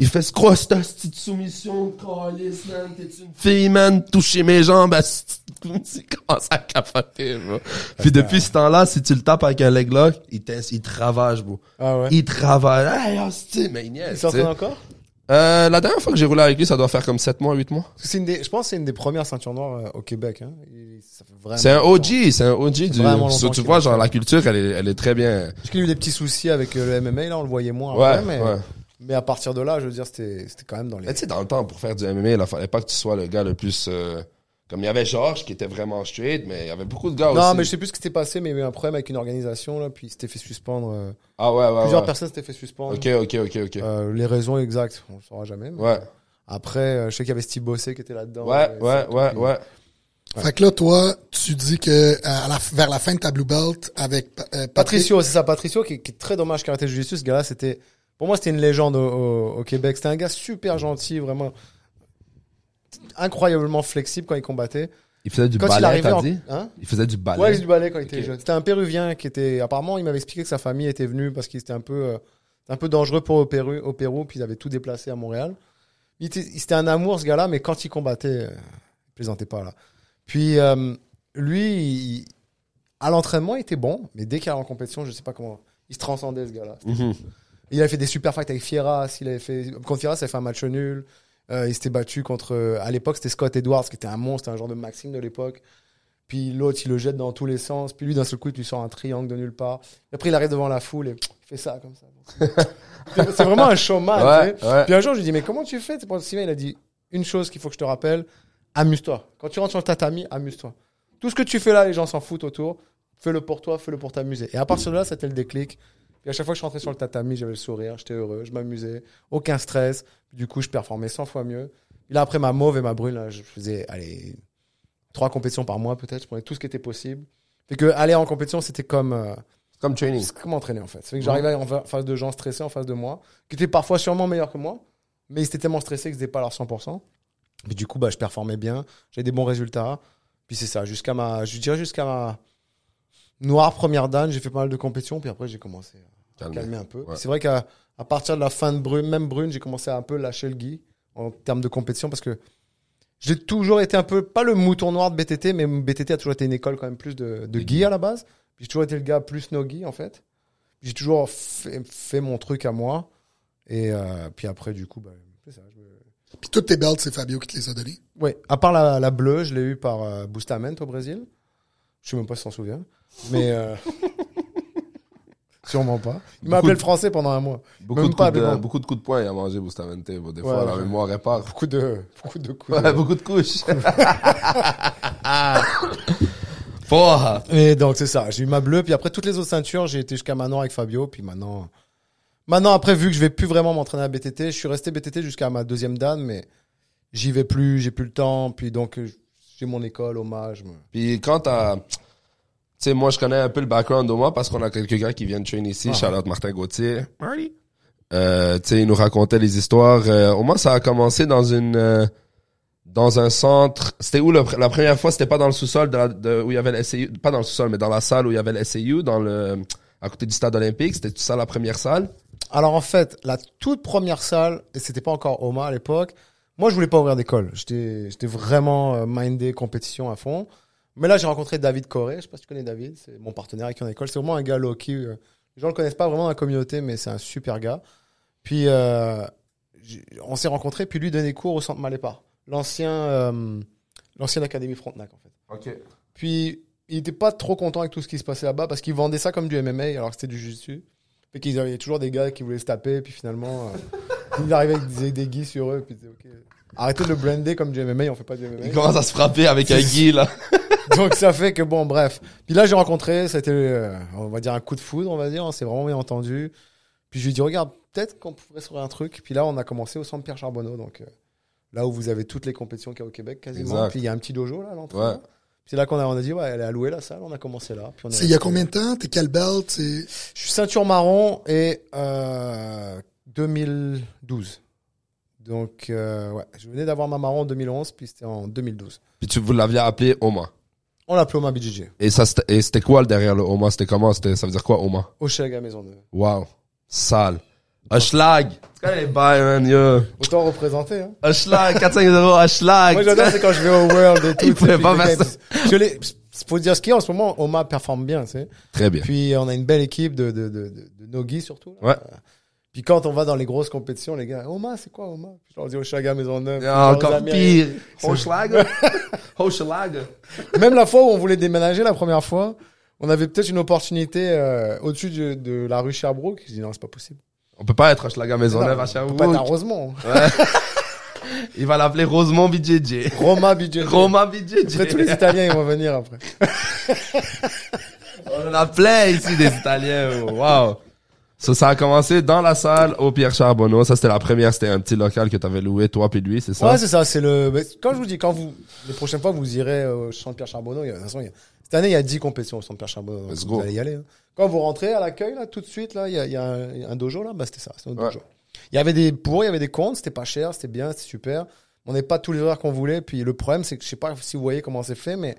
B: Il fait ce cross, ta petite soumission, calice, man. T'es une fille, man. Toucher mes jambes, asti. il commence à capoter, bro. Puis depuis ce temps-là, si tu le tapes avec un leg lock, il, il te ravage, bro.
C: Ah ouais?
B: Il te ravage. Hey, mais il niaise, tu sais.
C: encore?
B: Euh, la dernière fois que j'ai roulé avec lui, ça doit faire comme 7 mois, 8 mois.
C: C'est une des, je pense que c'est une des premières ceintures noires euh, au Québec. Hein. Il- ça fait vraiment
B: C'est un. OG, c'est un OG du. So, tu vois, genre, la culture, elle est, elle est très bien.
C: Parce qu'il y a eu des petits soucis avec euh, le MMA, là, on le voyait moins
B: Ouais,
C: après, mais,
B: ouais.
C: mais à partir de là, je veux dire, c'était c'était quand même dans les...
B: Mais tu sais, dans le temps, pour faire du MMA, il fallait pas que tu sois le gars le plus. euh, Comme il y avait Georges qui était vraiment straight, mais il y avait beaucoup de gars
C: Non,
B: aussi.
C: mais je sais plus ce qui s'était passé, mais il y a eu un problème avec une organisation, là, puis il s'était fait suspendre. euh,
B: Ah ouais, ouais.
C: plusieurs
B: ouais.
C: personnes s'étaient fait suspendre.
B: Ok, ok, ok, ok.
C: Euh, les raisons exactes, on ne saura jamais. mais-
B: Ouais,
C: Après, euh, je sais qu'il y avait Steve Bossé qui était là-dedans.
B: ouais, ouais,
C: c'est-
B: ouais,
C: puis-
B: ouais.
A: Fait que là, toi, tu dis que à la, vers la fin de ta blue belt avec euh, Patrick,
C: Patricio, c'est ça, Patricio, qui, qui est très dommage qu'il ait arrêté le jiu-jitsu. Ce gars-là, c'était, pour moi, c'était une légende au, au- au Québec. C'était un gars super gentil, vraiment incroyablement flexible quand il combattait.
B: Il faisait du
C: Quand il
B: ballet,
C: arrivait
B: t'as
C: en,
B: dit
C: hein
B: Il faisait du ballet.
C: Ouais, il faisait du ballet quand il était jeune. C'était un Péruvien qui était, apparemment, il m'avait expliqué que sa famille était venue parce qu'il était un peu, euh, un peu dangereux pour au Pérou, au Pérou, puis il avait tout déplacé à Montréal. Il était, c'était un amour, ce gars-là, mais quand il combattait, euh, il plaisantait pas, là. Puis, euh, lui, il- à l'entraînement, il était bon, mais dès qu'il allait en compétition, je sais pas comment, il se transcendait, ce gars-là.
B: Mhm.
C: Il avait fait des super fights avec Fieras, il avait fait, contre Fieras, il avait fait un match nul. Euh, il s'était battu contre, euh, à l'époque, c'était Scott Edwards, qui était un monstre, un genre de Maxime de l'époque. Puis l'autre, il le jette dans tous les sens. Puis lui, d'un seul coup, il lui sort un triangle de nulle part. Et après, il arrive devant la foule et il fait ça, comme ça. C'est- vraiment un showman,
B: Ouais,
C: tu sais.
B: ouais.
C: Puis un jour, je lui dis, mais comment tu fais? Pour Sylvain, il a dit, une chose qu'il faut que je te rappelle, amuse-toi. Quand tu rentres sur le tatami, amuse-toi. Tout ce que tu fais là, les gens s'en foutent autour. Fais-le pour toi, fais-le pour t'amuser. Et à partir de là, c'était le déclic. Puis à chaque fois que je rentrais sur le tatami, j'avais le sourire, j'étais heureux, je m'amusais, aucun stress. Du coup, je performais 100 fois mieux. Là, après ma mauve et ma brune, je faisais, allez, trois compétitions par mois peut-être. Je prenais tout ce qui était possible. Fait que aller en compétition, c'était comme, euh,
B: C'est comme training.
C: c'est comme entraîner en fait. Fait que j'arrivais en fa- face de gens stressés en face de moi, qui étaient parfois sûrement meilleurs que moi, mais ils étaient tellement stressés qu'ils n'étaient pas à leur 100%. Puis du coup, bah, je performais bien, j'avais des bons résultats. Puis c'est ça, jusqu'à ma, je dirais jusqu'à ma noire première dan, j'ai fait pas mal de compétitions, puis après j'ai commencé calmer un peu.
B: Ouais.
C: C'est vrai qu'à à partir de la fin de Brune, même Brune, j'ai commencé à un peu lâcher le gui en termes de compétition parce que j'ai toujours été un peu, pas le mouton noir de BTT, mais BTT a toujours été une école quand même plus de, de gui à la base. J'ai toujours été le gars plus no gui en fait. J'ai toujours fait, fait mon truc à moi. Et euh, puis après, du coup, bah, c'est ça. je me-
A: Puis toutes tes belts, c'est Fabio qui te les a données.
C: Ouais, à part la, la bleue, je l'ai eu par euh, Bustamante au Brésil. Je sais même pas si s'en souvient. Mais. euh, Sûrement pas. Il m'a appelé le français pendant un mois.
B: Beaucoup,
C: Même
B: de
C: pas
B: coups de, beaucoup de coups de poing, a mangé Bustamante. Des fois,
C: Ouais,
B: la
C: ouais.
B: mémoire répare.
C: Beaucoup de, beaucoup de coups.
B: Ouais, beaucoup de couches.
C: Et donc c'est ça, j'ai eu ma bleue, puis après toutes les autres ceintures, j'ai été jusqu'à maintenant avec Fabio, puis maintenant, maintenant après vu que je vais plus vraiment m'entraîner à BTT, je suis resté BTT jusqu'à ma deuxième dan, mais j'y vais plus, j'ai plus le temps, puis donc j'ai mon école, hommage.
B: Puis quand t'as... Tu sais, moi, je connais un peu le background de moi parce qu'on a quelques gars qui viennent train ici.
C: Ah.
B: Charlotte Martin Gauthier. Marty. Euh, tu sais, il nous racontait les histoires. Euh, au moins, ça a commencé dans une... euh, dans un centre... C'était où le, la première fois? C'était pas dans le sous-sol de, la- de- où il y avait le SAU. Pas dans le sous-sol, mais dans la salle où il y avait le SAU, dans le, à côté du stade olympique. C'était tout ça la première salle?
C: Alors en fait, la toute première salle, et c'était pas encore Oma à l'époque, moi je voulais pas ouvrir d'école, j'étais j'étais vraiment euh, mindé compétition à fond. Mais là j'ai rencontré David Coré, je sais pas si tu connais David, c'est mon partenaire avec qui est en école, c'est vraiment un gars low-key, euh, les gens le connaissent pas vraiment dans la communauté, mais c'est un super gars. Puis euh, on s'est rencontrés, puis lui donnait cours au centre Malépar, l'ancien euh, l'ancienne académie Frontenac en fait.
B: OK.
C: Puis il était pas trop content avec tout ce qui se passait là-bas parce qu'il vendait ça comme du MMA alors que c'était du jiu-jitsu. Fait qu'il y avait toujours des gars qui voulaient se taper, puis finalement. euh, Ils arrivaient avec des, des guis sur eux, puis ok. Arrêtez de le brander comme du MMA, on fait pas du MMA.
B: Il commence à se frapper avec un gui, là.
C: Donc ça fait que bon, bref. Puis là, j'ai rencontré, ça a été, euh, on va dire, un coup de foudre, on va dire. On s'est vraiment bien entendu. Puis je lui ai dit, regarde, peut-être qu'on pourrait se faire un truc. Puis là, on a commencé au centre Pierre Charbonneau, donc euh, là où vous avez toutes les compétitions qu'il y a au Québec, quasiment.
B: Exact.
C: Puis il y a un petit dojo là, à l'entraînement.
B: Ouais.
C: Puis c'est là qu'on a, on a dit, ouais, elle est allouée la salle, on a commencé là. Puis on est
A: C'est il y a combien de temps? T'es quel belt?
C: Je suis ceinture marron et euh, 2012. Donc, euh, ouais, je venais d'avoir ma marron en 2011, puis c'était en 2012.
B: Puis tu, vous l'aviez appelé Oma.
C: On l'appelait Oma BJJ.
B: Et ça, c'était, et c'était quoi derrière le Oma? C'était comment? C'était, ça veut dire quoi, Oma?
C: Oshaga Maisonneuve.
B: Wow. Sale. Hochelag. Tu connais les bails, man, yo.
C: Autant représenté, hein.
B: Hochelag, 450, Hochelag.
C: Moi, j'adore, c'est quand je vais au World et tout.
B: Il pouvait pas faire ça.
C: ils- Je l'ai, faut dire ce qu'il y a en ce moment, Oma performe bien, tu sais.
B: Très bien.
C: Puis, on a une belle équipe de, de, de, de, de Nogi, surtout. là.
B: Ouais.
C: Puis, quand on va dans les grosses compétitions, les gars, Oma, c'est quoi, Oma? Puis, je leur dis Oshaga Maisonneuve.
B: Ah, Encore pire. Hochelag. Hochelag.
C: Même la fois où on voulait déménager la première fois, on avait peut-être une opportunité euh, au-dessus de, de la rue Sherbrooke. Je dis non, c'est pas possible.
B: On peut pas être Hochelag à Maisonneuve à
C: on peut pas être à
B: Sherbrooke.
C: Rosemont.
B: Il va l'appeler Rosemont BJJ.
C: Roma, BJJ.
B: Roma BJJ.
C: Après, tous les Italiens, ils vont venir après.
B: On en a plein ici des Italiens. oh, Wow. Ça, ça a commencé dans la salle au Pierre Charbonneau. Ça, c'était la première. C'était un petit local que t'avais loué, toi puis lui, c'est ça?
C: Ouais, c'est ça. C'est le. Quand je vous dis, quand vous, les prochaines fois, vous irez au centre Pierre Charbonneau. il y a- De toute façon, il y a- cette année, il y a 10 compétitions au centre Pierre Charbonneau.
B: Let's
C: vous
B: go.
C: allez y aller. hein. Quand vous rentrez à l'accueil, là, tout de suite, là, il y a, il y a un, un dojo là. Bah, c'était ça. C'était notre
B: Ouais.
C: dojo. Il y avait des pour, il y avait des comptes. C'était pas cher, c'était bien, c'était super. On n'est pas tous les horaires qu'on voulait. Puis le problème, c'est que je sais pas si vous voyez comment c'est fait, mais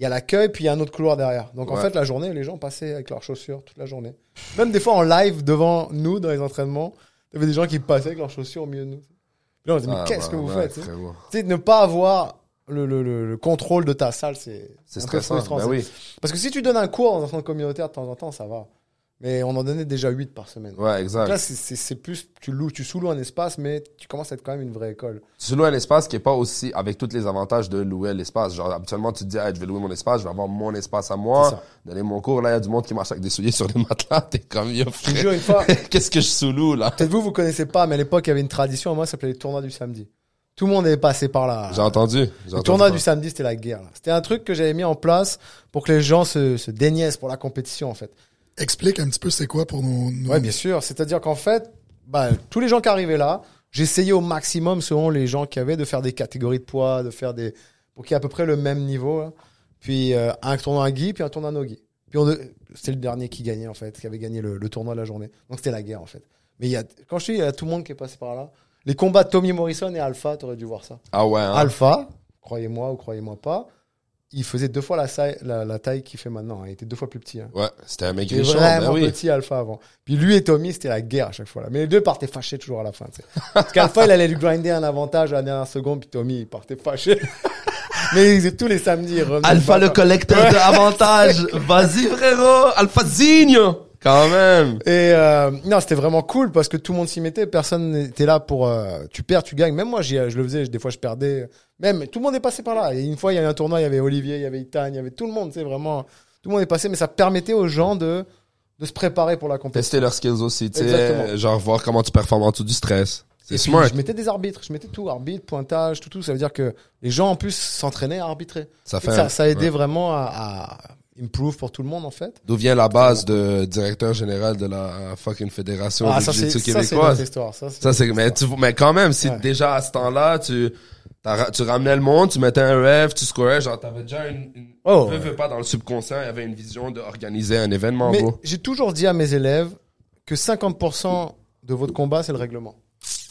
C: il y a l'accueil, puis il y a un autre couloir derrière. Donc en fait, la journée, les gens passaient avec leurs chaussures toute la journée. Même des fois en live devant nous dans les entraînements, il y avait des gens qui passaient avec leurs chaussures au milieu de nous. Puis là, on se dit, mais
B: Ah,
C: qu'est-ce
B: bah,
C: que vous
B: ouais,
C: faites tu
B: frérot.
C: Tu ne pas avoir le, le, le, le contrôle de ta salle, c'est peu
B: stressant.
C: frustrant, ça.
B: oui.
C: Parce que si tu donnes un cours dans un centre communautaire de temps en temps, ça va. Mais on en donnait déjà 8 par semaine.
B: Ouais,
C: Donc
B: exact.
C: là, c'est- plus, tu loues, tu sous-loues un espace, mais tu commences à être quand même une vraie école.
B: Tu loues un espace qui est pas aussi avec tous les avantages de louer l'espace. Genre, habituellement, tu te dis, Hey, je vais louer mon espace, je vais avoir mon espace à moi, donner mon cours. Là, il y a du monde qui marche avec des souliers sur des matelas. T'es comme, yo, frère,
C: jure, une fois,
B: qu'est-ce que je sous-loue, là?
C: peut-être vous, vous connaissez pas, mais à l'époque, il y avait une tradition, moi, ça s'appelait les tournois du samedi. Tout le monde est passé par là.
B: J'ai entendu.
C: Le tournoi du samedi, c'était la guerre. C'était un truc que j'avais mis en place pour que les gens se, se déniaisent pour la compétition, en fait.
A: Explique un petit peu c'est quoi pour nos... nos-
C: Ouais, bien sûr. C'est-à-dire qu'en fait, bah, tous les gens qui arrivaient là, j'essayais au maximum, selon les gens qui avaient, de faire des catégories de poids, de faire des, pour qu'il y ait à peu près le même niveau. hein. Puis euh, un tournoi à Guy, puis un tournoi à Nogi. Puis on c'était le dernier qui gagnait en fait, qui avait gagné le, le tournoi de la journée. Donc c'était la guerre en fait. Mais il y a, quand je dis, il y a tout le monde qui est passé par là. Les combats de Tommy Morrison et Alpha, t'aurais dû voir ça.
B: Ah ouais, hein?
C: Alpha, croyez-moi ou croyez-moi pas, il faisait deux fois la, saille- la, la taille qu'il fait maintenant. hein. Il était deux fois plus petit. hein.
B: Ouais, c'était un
C: Il était
B: maigrichon.
C: vraiment
B: Ben oui.
C: petit Alpha avant. Puis lui et Tommy, c'était la guerre à chaque fois là. Mais les deux partaient fâchés toujours à la fin. tu sais. Parce qu'Alpha, il allait lui grinder un avantage à la dernière seconde, puis Tommy, il partait fâché. Mais tous les samedis. revenaient
B: Alpha
C: le
B: collecteur de avantages. Vas-y, frérot. Alpha Zigno. Quand même.
C: Et euh, non, c'était vraiment cool parce que tout le monde s'y mettait. Personne n'était là pour. euh, tu perds, tu gagnes. Même moi, j'y- je le faisais. Des fois, je perdais. Même tout le monde est passé par là. Et une fois, il y avait un tournoi. Il y avait Olivier, il y avait Itane, il y avait tout le monde. C'est vraiment tout le monde est passé. Mais ça permettait aux gens de de se préparer pour la compétition.
B: Tester leurs skills aussi, tu sais.
C: Exactement.
B: Genre, voir comment tu performes en dessous du stress. C'est
C: Et puis,
B: smart.
C: je mettais des arbitres, je mettais tout, arbitre, pointage, tout, tout. Ça veut dire que les gens en plus s'entraînaient à arbitrer.
B: Ça fait.
C: ça, ça aidait
B: ouais.
C: vraiment à, à improve pour tout le monde en fait.
B: D'où vient la base de directeur général de la fucking fédération
C: Ah,
B: de
C: c'est
B: jiu-jitsu
C: ça c'est
B: québécoise?
C: histoire. Ça, c'est
B: mais, tu, mais quand même, si
C: Ouais.
B: déjà à ce temps-là, tu, tu ramenais le monde, tu mettais un ref, tu scorais, genre, t'avais déjà une, une
C: Oh,
B: veux,
C: ouais.
B: veux pas, dans le subconscient, il y avait une vision d'organiser un événement,
C: Mais j'ai toujours dit à mes élèves que 50% de votre combat c'est le règlement.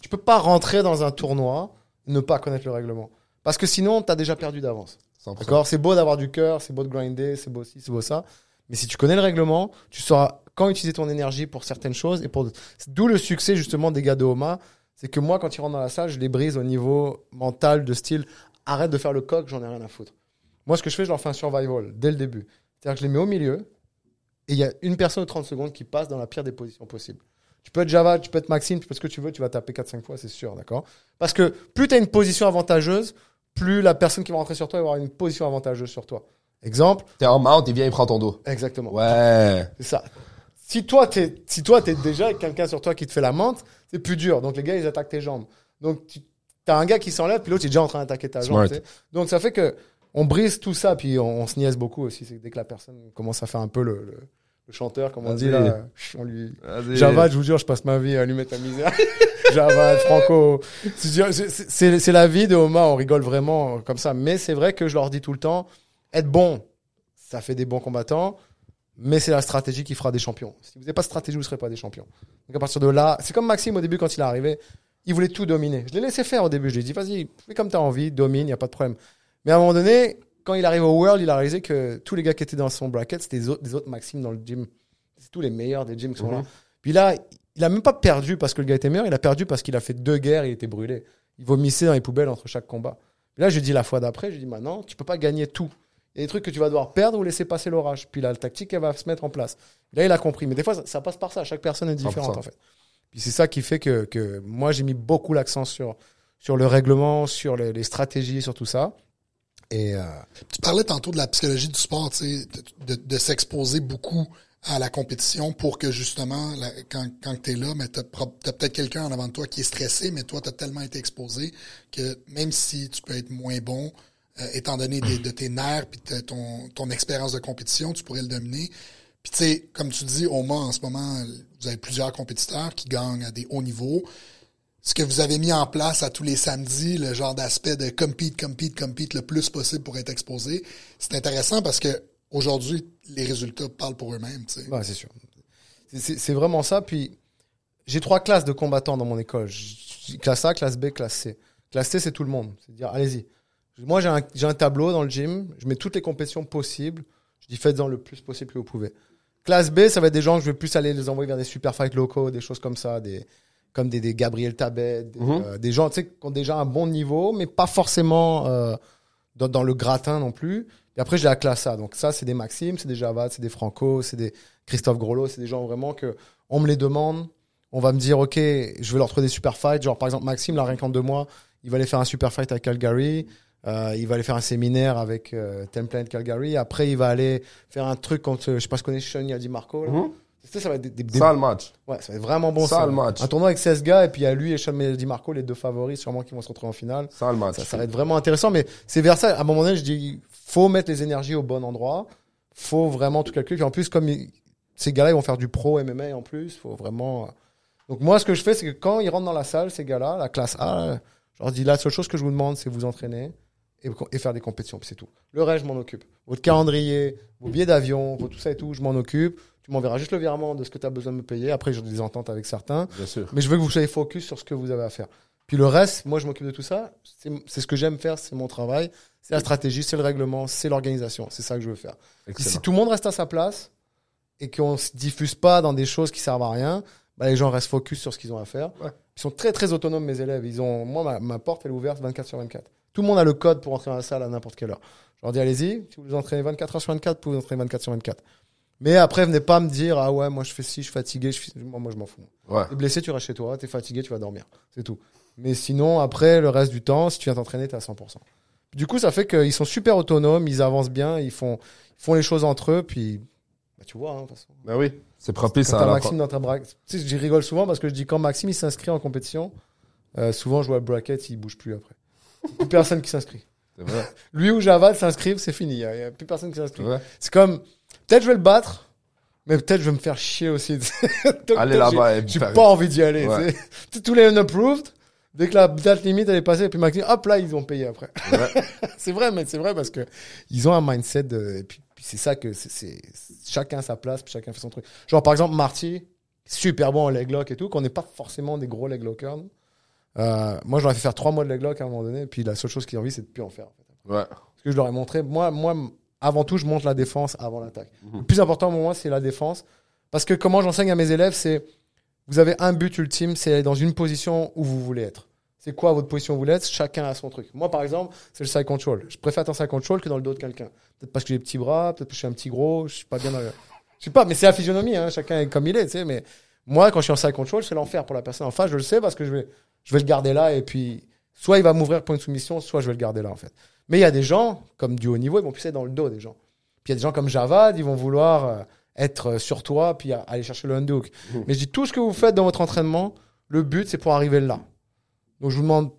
C: Tu peux pas rentrer dans un tournoi ne pas connaître le règlement. Parce que sinon, t'as déjà perdu d'avance.
B: 100%.
C: D'accord C'est beau d'avoir du cœur, c'est beau de grinder, c'est beau ci, c'est beau ça. Mais si tu connais le règlement, tu sauras quand utiliser ton énergie pour certaines choses et pour D'où le succès justement des gars de Homa. C'est que moi, quand ils rentrent dans la salle, je les brise au niveau mental, de style. Arrête de faire le coq, j'en ai rien à foutre. Moi, ce que je fais, je leur fais un survival dès le début. C'est-à-dire que je les mets au milieu et il y a une personne de 30 secondes qui passe dans la pire des positions possibles. Tu peux être Java, tu peux être Maxime, tu peux ce que tu veux, tu vas taper 4-5 fois, c'est sûr, d'accord? Parce que plus tu as une position avantageuse, plus la personne qui va rentrer sur toi va avoir une position avantageuse sur toi. Exemple
B: T'es en mount, il vient, il prend ton dos.
C: Exactement.
B: Ouais.
C: C'est ça. Si toi, t'es, si toi, t'es déjà avec quelqu'un sur toi qui te fait la menthe, c'est plus dur. Donc, les gars, ils attaquent tes jambes. Donc, tu as un gap qui s'enlève, puis l'autre, il est déjà en train d'attaquer ta jambe. Donc, ça fait que on brise tout ça, puis on, on se niaise beaucoup aussi. C'est que dès que la personne commence à faire un peu le, le, le chanteur, comme on dit là, on lui. Javad, je vous jure, je passe ma vie à lui mettre la misère. Javad, Franco. C'est- la vie de Omar, on rigole vraiment comme ça. Mais c'est vrai que je leur dis tout le temps, être bon, ça fait des bons combattants, mais c'est la stratégie qui fera des champions. Si vous n'avez pas de stratégie, vous ne serez pas des champions. Donc à partir de là, c'est comme Maxime au début quand il est arrivé, il voulait tout dominer. Je l'ai laissé faire au début, je lui ai dit, vas-y, fais comme tu as envie, domine, il n'y a pas de problème. Mais à un moment donné, quand il arrive au World, il a réalisé que tous les gars qui étaient dans son bracket, c'était des autres, des autres Maxime dans le gym. C'est tous les meilleurs des gyms qui sont là. Puis là, il a même pas perdu parce que le gars était meilleur, il a perdu parce qu'il a fait deux guerres, il était brûlé. Il vomissait dans les poubelles entre chaque combat. Là, je lui dis la fois d'après, je lui dis maintenant, tu peux pas gagner tout. Il y a des trucs que tu vas devoir perdre ou laisser passer l'orage. Puis là, la tactique, elle va se mettre en place. Là, il a compris. Mais des fois, ça, ça passe par ça. Chaque personne est différente,
B: 100%.
C: en fait. Puis c'est ça qui fait que, que moi, j'ai mis beaucoup l'accent sur, sur le règlement, sur les, les stratégies, sur tout ça. Et euh,
A: Tu parlais tantôt de la psychologie du sport, de, de s'exposer beaucoup à la compétition pour que justement, quand, quand tu es là, mais tu as, peut-être quelqu'un en avant de toi qui est stressé, mais toi, tu as tellement été exposé que même si tu peux être moins bon, euh, étant donné des- de tes nerfs puis ton, ton expérience de compétition, tu pourrais le dominer. Puis tu sais, comme tu dis, au moins en ce moment, vous avez plusieurs compétiteurs qui gagnent à des hauts niveaux ce que vous avez mis en place à tous les samedis, le genre d'aspect de compete, compete, compete le plus possible pour être exposé, c'est intéressant parce que aujourd'hui, les résultats parlent pour eux-mêmes. tu sais.
C: Ouais, c'est sûr. C'est- vraiment ça. Puis, j'ai trois classes de combattants dans mon école. Classe A, classe B, classe C. Classe C, c'est tout le monde. C'est dire, allez-y. Moi, j'ai un, tableau dans le gym. Je mets toutes les compétitions possibles. Je dis, faites-en le plus possible que vous pouvez. Classe B, ça va être des gens que je vais plus aller les envoyer vers des super fights locaux, des choses comme ça, des, comme des, des Gabriel Tabet, des,
B: Mhm.
C: euh, des gens tu sais, qui ont déjà un bon niveau, mais pas forcément euh, dans, dans le gratin non plus. Et après, j'ai la classe A. Donc ça, c'est des Maxime, c'est des Javad, c'est des Franco, c'est des Christophe Groslo, c'est des gens vraiment que on me les demande. On va me dire, OK, je vais leur trouver des super fights. Genre, par exemple, Maxime, là, rien qu'en deux mois, il va aller faire un super fight à Calgary. Euh, il va aller faire un séminaire avec euh, Template Calgary. Après, il va aller faire un truc contre, je sais pas tu connais Sean Yadi Marco. là.
B: Mhm.
C: Ça va être des, des-
B: Ça, le match.
C: ouais, ça va être vraiment bon.
B: Ça,
C: ça.
B: le match.
C: Un tournoi avec 16 gars, et puis il y a lui et Sean Yadi Marco, les deux favoris, sûrement qui vont se retrouver en finale.
B: Ça, le match.
C: Ça, ça va être vraiment intéressant, mais c'est vers ça. À un moment donné, je dis, faut mettre les énergies au bon endroit. Faut vraiment tout calculer. Puis en plus, comme ils- ces gars-là, ils vont faire du pro MMA en plus, faut vraiment. euh. Donc moi, ce que je fais, c'est que quand ils rentrent dans la salle, ces gars-là, la classe A, je leur dis, la seule chose que je vous demande, c'est vous entraîner et, faire des compétitions, puis c'est tout. Le reste, je m'en occupe. Votre calendrier, vos billets d'avion, tout ça et tout, je m'en occupe. Tu m'enverras juste le virement de ce que tu as besoin de me payer. Après, j'ai des ententes avec certains.
B: Bien sûr.
C: Mais je veux que vous soyez focus sur ce que vous avez à faire. Puis le reste, moi, je m'occupe de tout ça. C'est ce que j'aime faire, c'est mon travail. C'est la stratégie, c'est le règlement, c'est l'organisation. C'est ça que je veux faire. Si tout le monde reste à sa place et qu'on se diffuse pas dans des choses qui servent à rien, bah, les gens restent focus sur ce qu'ils ont à faire.
B: Ouais.
C: Ils sont très, très autonomes, mes élèves. Ils ont, moi, ma, ma porte, elle est ouverte 24 sur 24. Tout le monde a le code pour entrer dans la salle à n'importe quelle heure. Je leur dis, allez-y. Si vous vous entraînez 24 heures sur 24, vous pouvez vous entraîner 24 sur 24. Mais après, venez pas me dire, ah ouais, moi, je fais ci, je suis fatigué. Je moi, moi, je m'en fous.
B: Ouais.
C: T'es blessé, tu restes chez toi. T'es fatigué, tu vas dormir. C'est tout. Mais sinon, après, le reste du temps, si tu viens t'entraîner, t'es à 100%. Du coup, ça fait qu'ils sont super autonomes, ils avancent bien, ils font, ils font les choses entre eux, puis bah, tu vois, hein, de toute façon.
B: Ben oui. C'est propice à
C: Maxime dans ta braquette, tu sais, j'y rigole souvent parce que je dis quand Maxime il s'inscrit en compétition, euh, souvent je vois le bracket, il bouge plus après. Plus personne qui s'inscrit. Lui ou Javad s'inscrivent, c'est fini. Il y, a- plus personne qui s'inscrit. C'est comme, peut-être je vais le battre, mais peut-être je vais me faire chier aussi. Donc,
B: Allez là-bas et
C: J'ai
B: faire-
C: pas envie d'y aller.
B: Ouais.
C: tu sais. Tu sais, Tous les unapproved, dès que la date limite elle est passée, et puis Maxime, hop là, ils ont payé après.
B: Ouais.
C: c'est vrai, mais c'est vrai parce que ils ont un mindset de. Et puis, puis c'est ça que c'est, c'est- chacun sa place, puis chacun fait son truc. Genre par exemple Marty, super bon en leg lock et tout, qu'on n'est pas forcément des gros leg lockers. nous. Euh, moi, ai fait faire trois mois de leg lock à un moment donné, et puis la seule chose qu'ils ont envie, c'est de plus en faire. en fait.
B: Ouais.
C: Parce que je leur ai montré, moi, moi, avant tout, je monte la défense avant l'attaque.
B: Mhm.
C: Le plus important pour moi, c'est la défense. Parce que comment j'enseigne à mes élèves, c'est vous avez un but ultime, c'est aller dans une position où vous voulez être. C'est quoi votre position où vous voulez être? Chacun a son truc. Moi, par exemple, c'est le side control. Je préfère être en side control que dans le dos de quelqu'un. Peut-être parce que j'ai des petits bras, peut-être parce que je suis un petit gros, je suis pas bien dans le... Je sais pas, mais c'est la physionomie, hein. chacun est comme il est, tu sais. Mais moi, quand je suis en side control, c'est l'enfer pour la personne en face. Je le sais parce que je vais, je vais le garder là et puis soit il va m'ouvrir pour une soumission, soit je vais le garder là, en fait. Mais il y a des gens, comme du haut niveau, ils vont plus être dans le dos des gens. Puis il y a des gens comme Javad, ils vont vouloir euh, être euh, sur toi puis aller chercher le underhook.
B: Mhm.
C: Mais je dis tout ce que vous faites dans votre entraînement, le but c'est pour arriver là. Donc je vous demande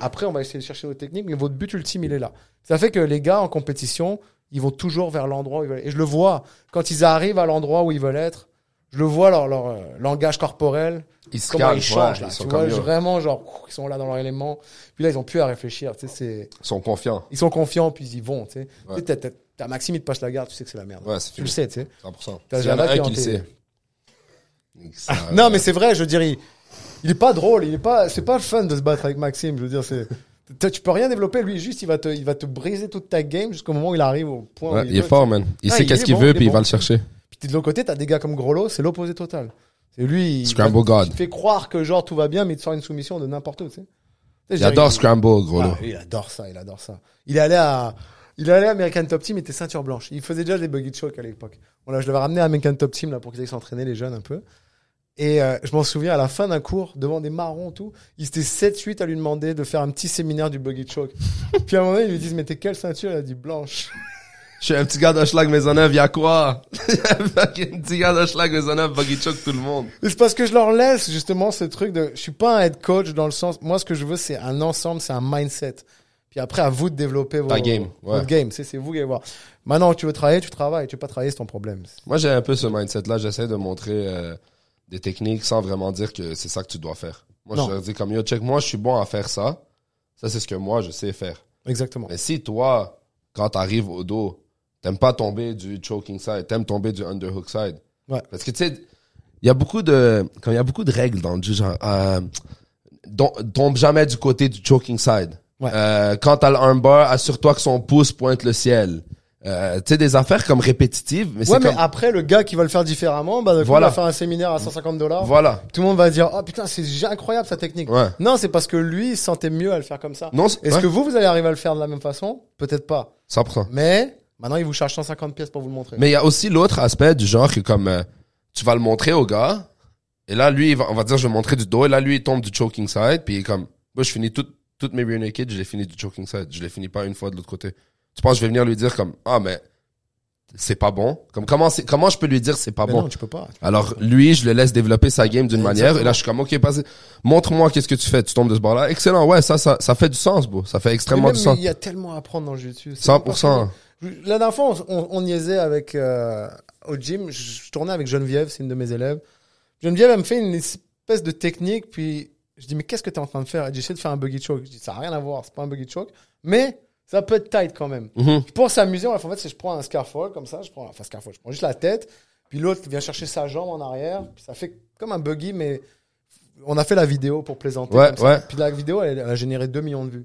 C: après on va essayer de chercher votre technique mais votre but ultime il est là. Ça fait que les gars en compétition, ils vont toujours vers l'endroit où ils veulent et je le vois quand ils arrivent à l'endroit où ils veulent être, je le vois leur leur euh, langage corporel,
B: Ils se
C: comment
B: calment,
C: ils changent
B: ouais,
C: là,
B: ils sont
C: tu vois, vraiment genre ils sont là dans leur élément. Puis là ils ont plus à réfléchir, tu sais c'est
B: Ils sont confiants.
C: ils sont confiants puis ils y vont, tu sais.
B: Ouais.
C: T'as- t'as- Maxime, il te passe la garde, tu sais que c'est la merde.
B: Ouais, c'est
C: tu le sais, tu sais.
B: 100%.
C: T'as
B: a
C: Java qui
B: le sait. Ça,
C: Non, mais c'est vrai, je dire, il, il est pas drôle, il est pas, c'est pas fun de se battre avec Maxime. Je veux dire, c'est, tu peux rien développer. Lui, juste, il va te, il va te briser toute ta game jusqu'au moment où il arrive au point où
B: il est
C: veut.
B: fort, man. Il
C: Ah,
B: sait
C: il
B: qu'est-ce
C: est
B: qu'il
C: bon,
B: veut, puis il va le chercher.
C: Puis de l'autre côté, t'as des gars comme Grolo, c'est l'opposé total. C'est lui, il,
B: Scramble
C: va-
B: God.
C: il fait croire que genre tout va bien, mais il te sort une soumission de n'importe où, tu sais.
B: Il Scramble, gros
C: Ah, il adore ça, il adore ça. Il est allé à, il est allé à American Top Team, il était ceinture blanche. Il faisait déjà des buggy choke à l'époque. Voilà, je l'avais ramené à American Top Team là pour qu'ils aillent s'entraîner les jeunes un peu. Et euh, je m'en souviens à la fin d'un cours, devant des marrons tout, ils étaient 7-8 à lui demander de faire un petit séminaire du buggy choke. Puis à un moment donné, ils lui disent mais t'es quelle ceinture? Il a dit blanche.
B: Je suis un petit gars de Schlag Maisonneuve, y'a quoi? un petit gars de Schlag Maisonneuve, buggy choke tout le monde.
C: C'est parce que je leur laisse justement ce truc de, je suis pas un head coach dans le sens, moi ce que je veux c'est un ensemble, c'est un mindset. Puis après à vous de développer vos,
B: game, ouais.
C: votre game, c'est c'est vous qui allez voir. Maintenant tu veux travailler, tu travailles, tu veux pas travailler c'est ton problème.
B: Moi, j'ai un peu ce mindset-là. J'essaie de montrer euh, des techniques sans vraiment dire que c'est ça que tu dois faire. Moi,
C: Non.
B: je leur dis comme, yo, check, moi, je suis bon à faire ça. Ça, c'est ce que moi, je sais faire.
C: Exactement.
B: Mais si toi, quand t'arrives au dos, t'aimes pas tomber du choking side, t'aimes tomber du underhook side.
C: Ouais.
B: Parce que, tu sais, il y a beaucoup de, quand il y a beaucoup de règles dans le jeu, genre, euh, tombe jamais du côté du choking side.
C: Ouais.
B: Euh, quand t'as le armbar, assure-toi que son pouce pointe le ciel. Euh, tu sais, des affaires comme répétitives, mais
C: Ouais, mais
B: comme,
C: après, le gars qui va le faire différemment, bah, voilà. Il va faire un séminaire à 150 dollars.
B: voilà.
C: Tout le monde va dire, oh putain, c'est incroyable sa technique.
B: Ouais.
C: Non, c'est parce que lui, il se sentait mieux à le faire comme ça.
B: Non,
C: Est-ce
B: ouais,
C: que vous, vous allez arriver à le faire de la même façon? Peut-être pas.
B: 100%.
C: Mais, maintenant, il vous charge 150 pièces pour vous le montrer.
B: Mais il y a aussi l'autre aspect du genre que comme euh, tu vas le montrer au gars et là lui il va, on va dire je vais montrer du dos et là lui il tombe du choking side puis il est comme moi je finis tout, toutes mes rear naked je les finis du choking side. Je les finis pas une fois de l'autre côté. Tu penses je vais venir lui dire comme ah mais c'est pas bon? Comme comment c'est comment je peux lui dire c'est pas
C: Mais
B: bon?
C: non, tu peux pas.
B: alors lui je le laisse développer sa game d'une manière et là je suis comme ok vas-y montre-moi qu'est-ce que tu fais. Tu tombes de ce bord là excellent. Ouais ça ça ça fait du sens bro ça fait extrêmement
C: même,
B: du sens.
C: Il y a tellement à apprendre dans le jiu-jitsu. C'est
B: 100%
C: La dernière fois, on, on, niaisait avec euh, au gym. Je, je tournais avec Geneviève, c'est une de mes élèves. Geneviève, elle me fait une espèce de technique, puis je dis mais qu'est-ce que tu es en train de faire? Elle dit j'essaie de faire un buggy choke. Je dis ça n'a rien à voir, c'est pas un buggy choke, mais ça peut être tight quand même.
B: Mhm.
C: Pour s'amuser, en fait, c'est je prends un scaffold comme ça, je prends enfin scaffold, je prends juste la tête, puis l'autre vient chercher sa jambe en arrière, puis ça fait comme un buggy, mais on a fait la vidéo pour plaisanter.
B: Ouais,
C: comme ça.
B: ouais.
C: Puis la vidéo, elle, elle a généré 2 millions de vues.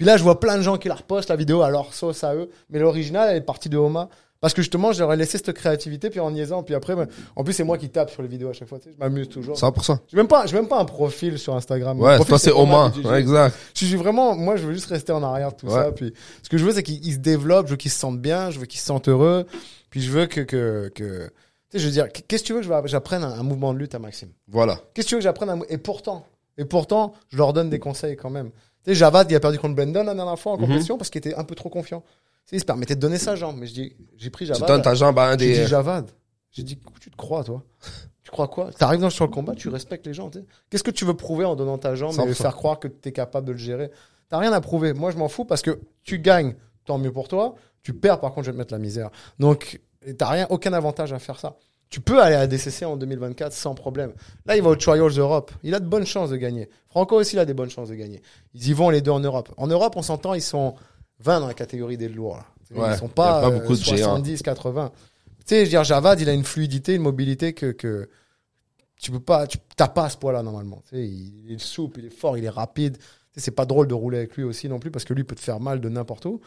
C: Puis là, je vois plein de gens qui la repostent, la vidéo, à leur sauce à eux. Mais l'original, elle est partie de Homa. Parce que justement, j'aurais laissé cette créativité, puis en niaisant, puis après, ben, en plus, c'est moi qui tape sur les vidéos à chaque fois, tu sais, je m'amuse toujours.
B: 100%
C: J'ai même pas, j'ai même pas un profil sur Instagram.
B: Ouais toi c'est Oma ouais, exact
C: Je suis vraiment, moi, je veux juste rester en arrière de tout
B: Ouais.
C: ça. Puis, ce que je veux, c'est qu'ils ils se développent, je veux qu'ils se sentent bien, je veux qu'ils se sentent heureux. Puis, je veux que, que, que, tu sais, je veux dire, qu'est-ce que tu veux que je- j'apprenne un, un mouvement de lutte à Maxime?
B: voilà
C: Qu'est-ce que tu veux que j'apprenne un Et pourtant, et pourtant, je leur donne des conseils quand même. Tu sais, Javad, il a perdu contre Brandon la dernière fois en
B: Mhm.
C: compétition parce qu'il était un peu trop confiant. Tu sais, il se permettait de donner sa jambe. Mais je dis, j'ai pris
B: tu
C: Javad.
B: donnes ta jambe à un
C: J'ai
B: des
C: dit Javad. J'ai dit, tu te crois, toi? Tu crois quoi? T'arrives dans sur le combat, tu respectes les gens. tu. Qu'est-ce que tu veux prouver en donnant ta jambe et
B: 100%.
C: faire croire que tu es capable de le gérer? T'as rien à prouver. Moi, je m'en fous parce que tu gagnes, tant mieux pour toi. Tu perds, par contre, je vais te mettre la misère. Donc, t'as rien, aucun avantage à faire ça. Tu peux aller à DCC en 2024 sans problème. Là, il va au Trials Europe. Il a de bonnes chances de gagner. Franco aussi, il a des bonnes chances de gagner. Ils y vont les deux en Europe. En Europe, on s'entend, ils sont 20 dans la catégorie des lourds. Là.
B: Ouais,
C: ils sont pas,
B: pas
C: euh,
B: beaucoup de géants.
C: 70, 80. Tu sais, je veux dire, Javad, il a une fluidité, une mobilité que, que tu peux pas, tu t'as pas à ce poids-là normalement. Tu sais, il, il est souple, il est fort, il est rapide. Tu sais, c'est pas drôle de rouler avec lui aussi non plus parce que lui peut te faire mal de n'importe où.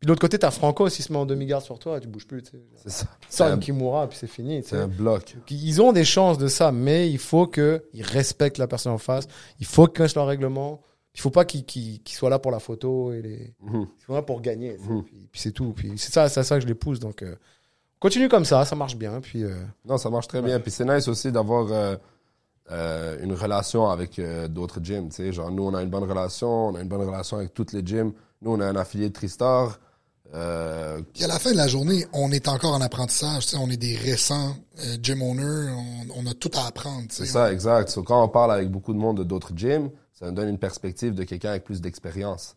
C: Puis de l'autre côté, t'as Franco, s'il se met en demi-garde sur toi, tu bouges plus.
B: C'est ça
C: une Kimura, puis c'est fini.
B: c'est un bloc
C: Ils ont des chances de ça, mais il faut qu'ils respectent la personne en face. Il faut qu'ils connaissent leur règlement. Il faut pas qu'ils soient là pour la photo et les.
B: Mhm.
C: Ils sont là pour gagner.
B: Mhm.
C: Puis, puis c'est tout. Puis c'est ça, c'est ça que je les pousse. Donc euh, continue comme ça, ça marche bien. Puis euh,
B: Non, ça marche très bien. Puis c'est nice aussi d'avoir euh, une relation avec d'autres gyms. Tu sais, genre nous, on a une bonne relation, on a une bonne relation avec toutes les gyms. Nous, on a un affilié de Tristar. Euh,
A: Puis à la fin de la journée, on est encore en apprentissage. tu sais, On est des récents euh, gym owners. On, on a tout à apprendre. tu sais.
B: c'est ça, exact. So, quand on parle avec beaucoup de monde de d'autres gyms, ça nous donne une perspective de quelqu'un avec plus d'expérience.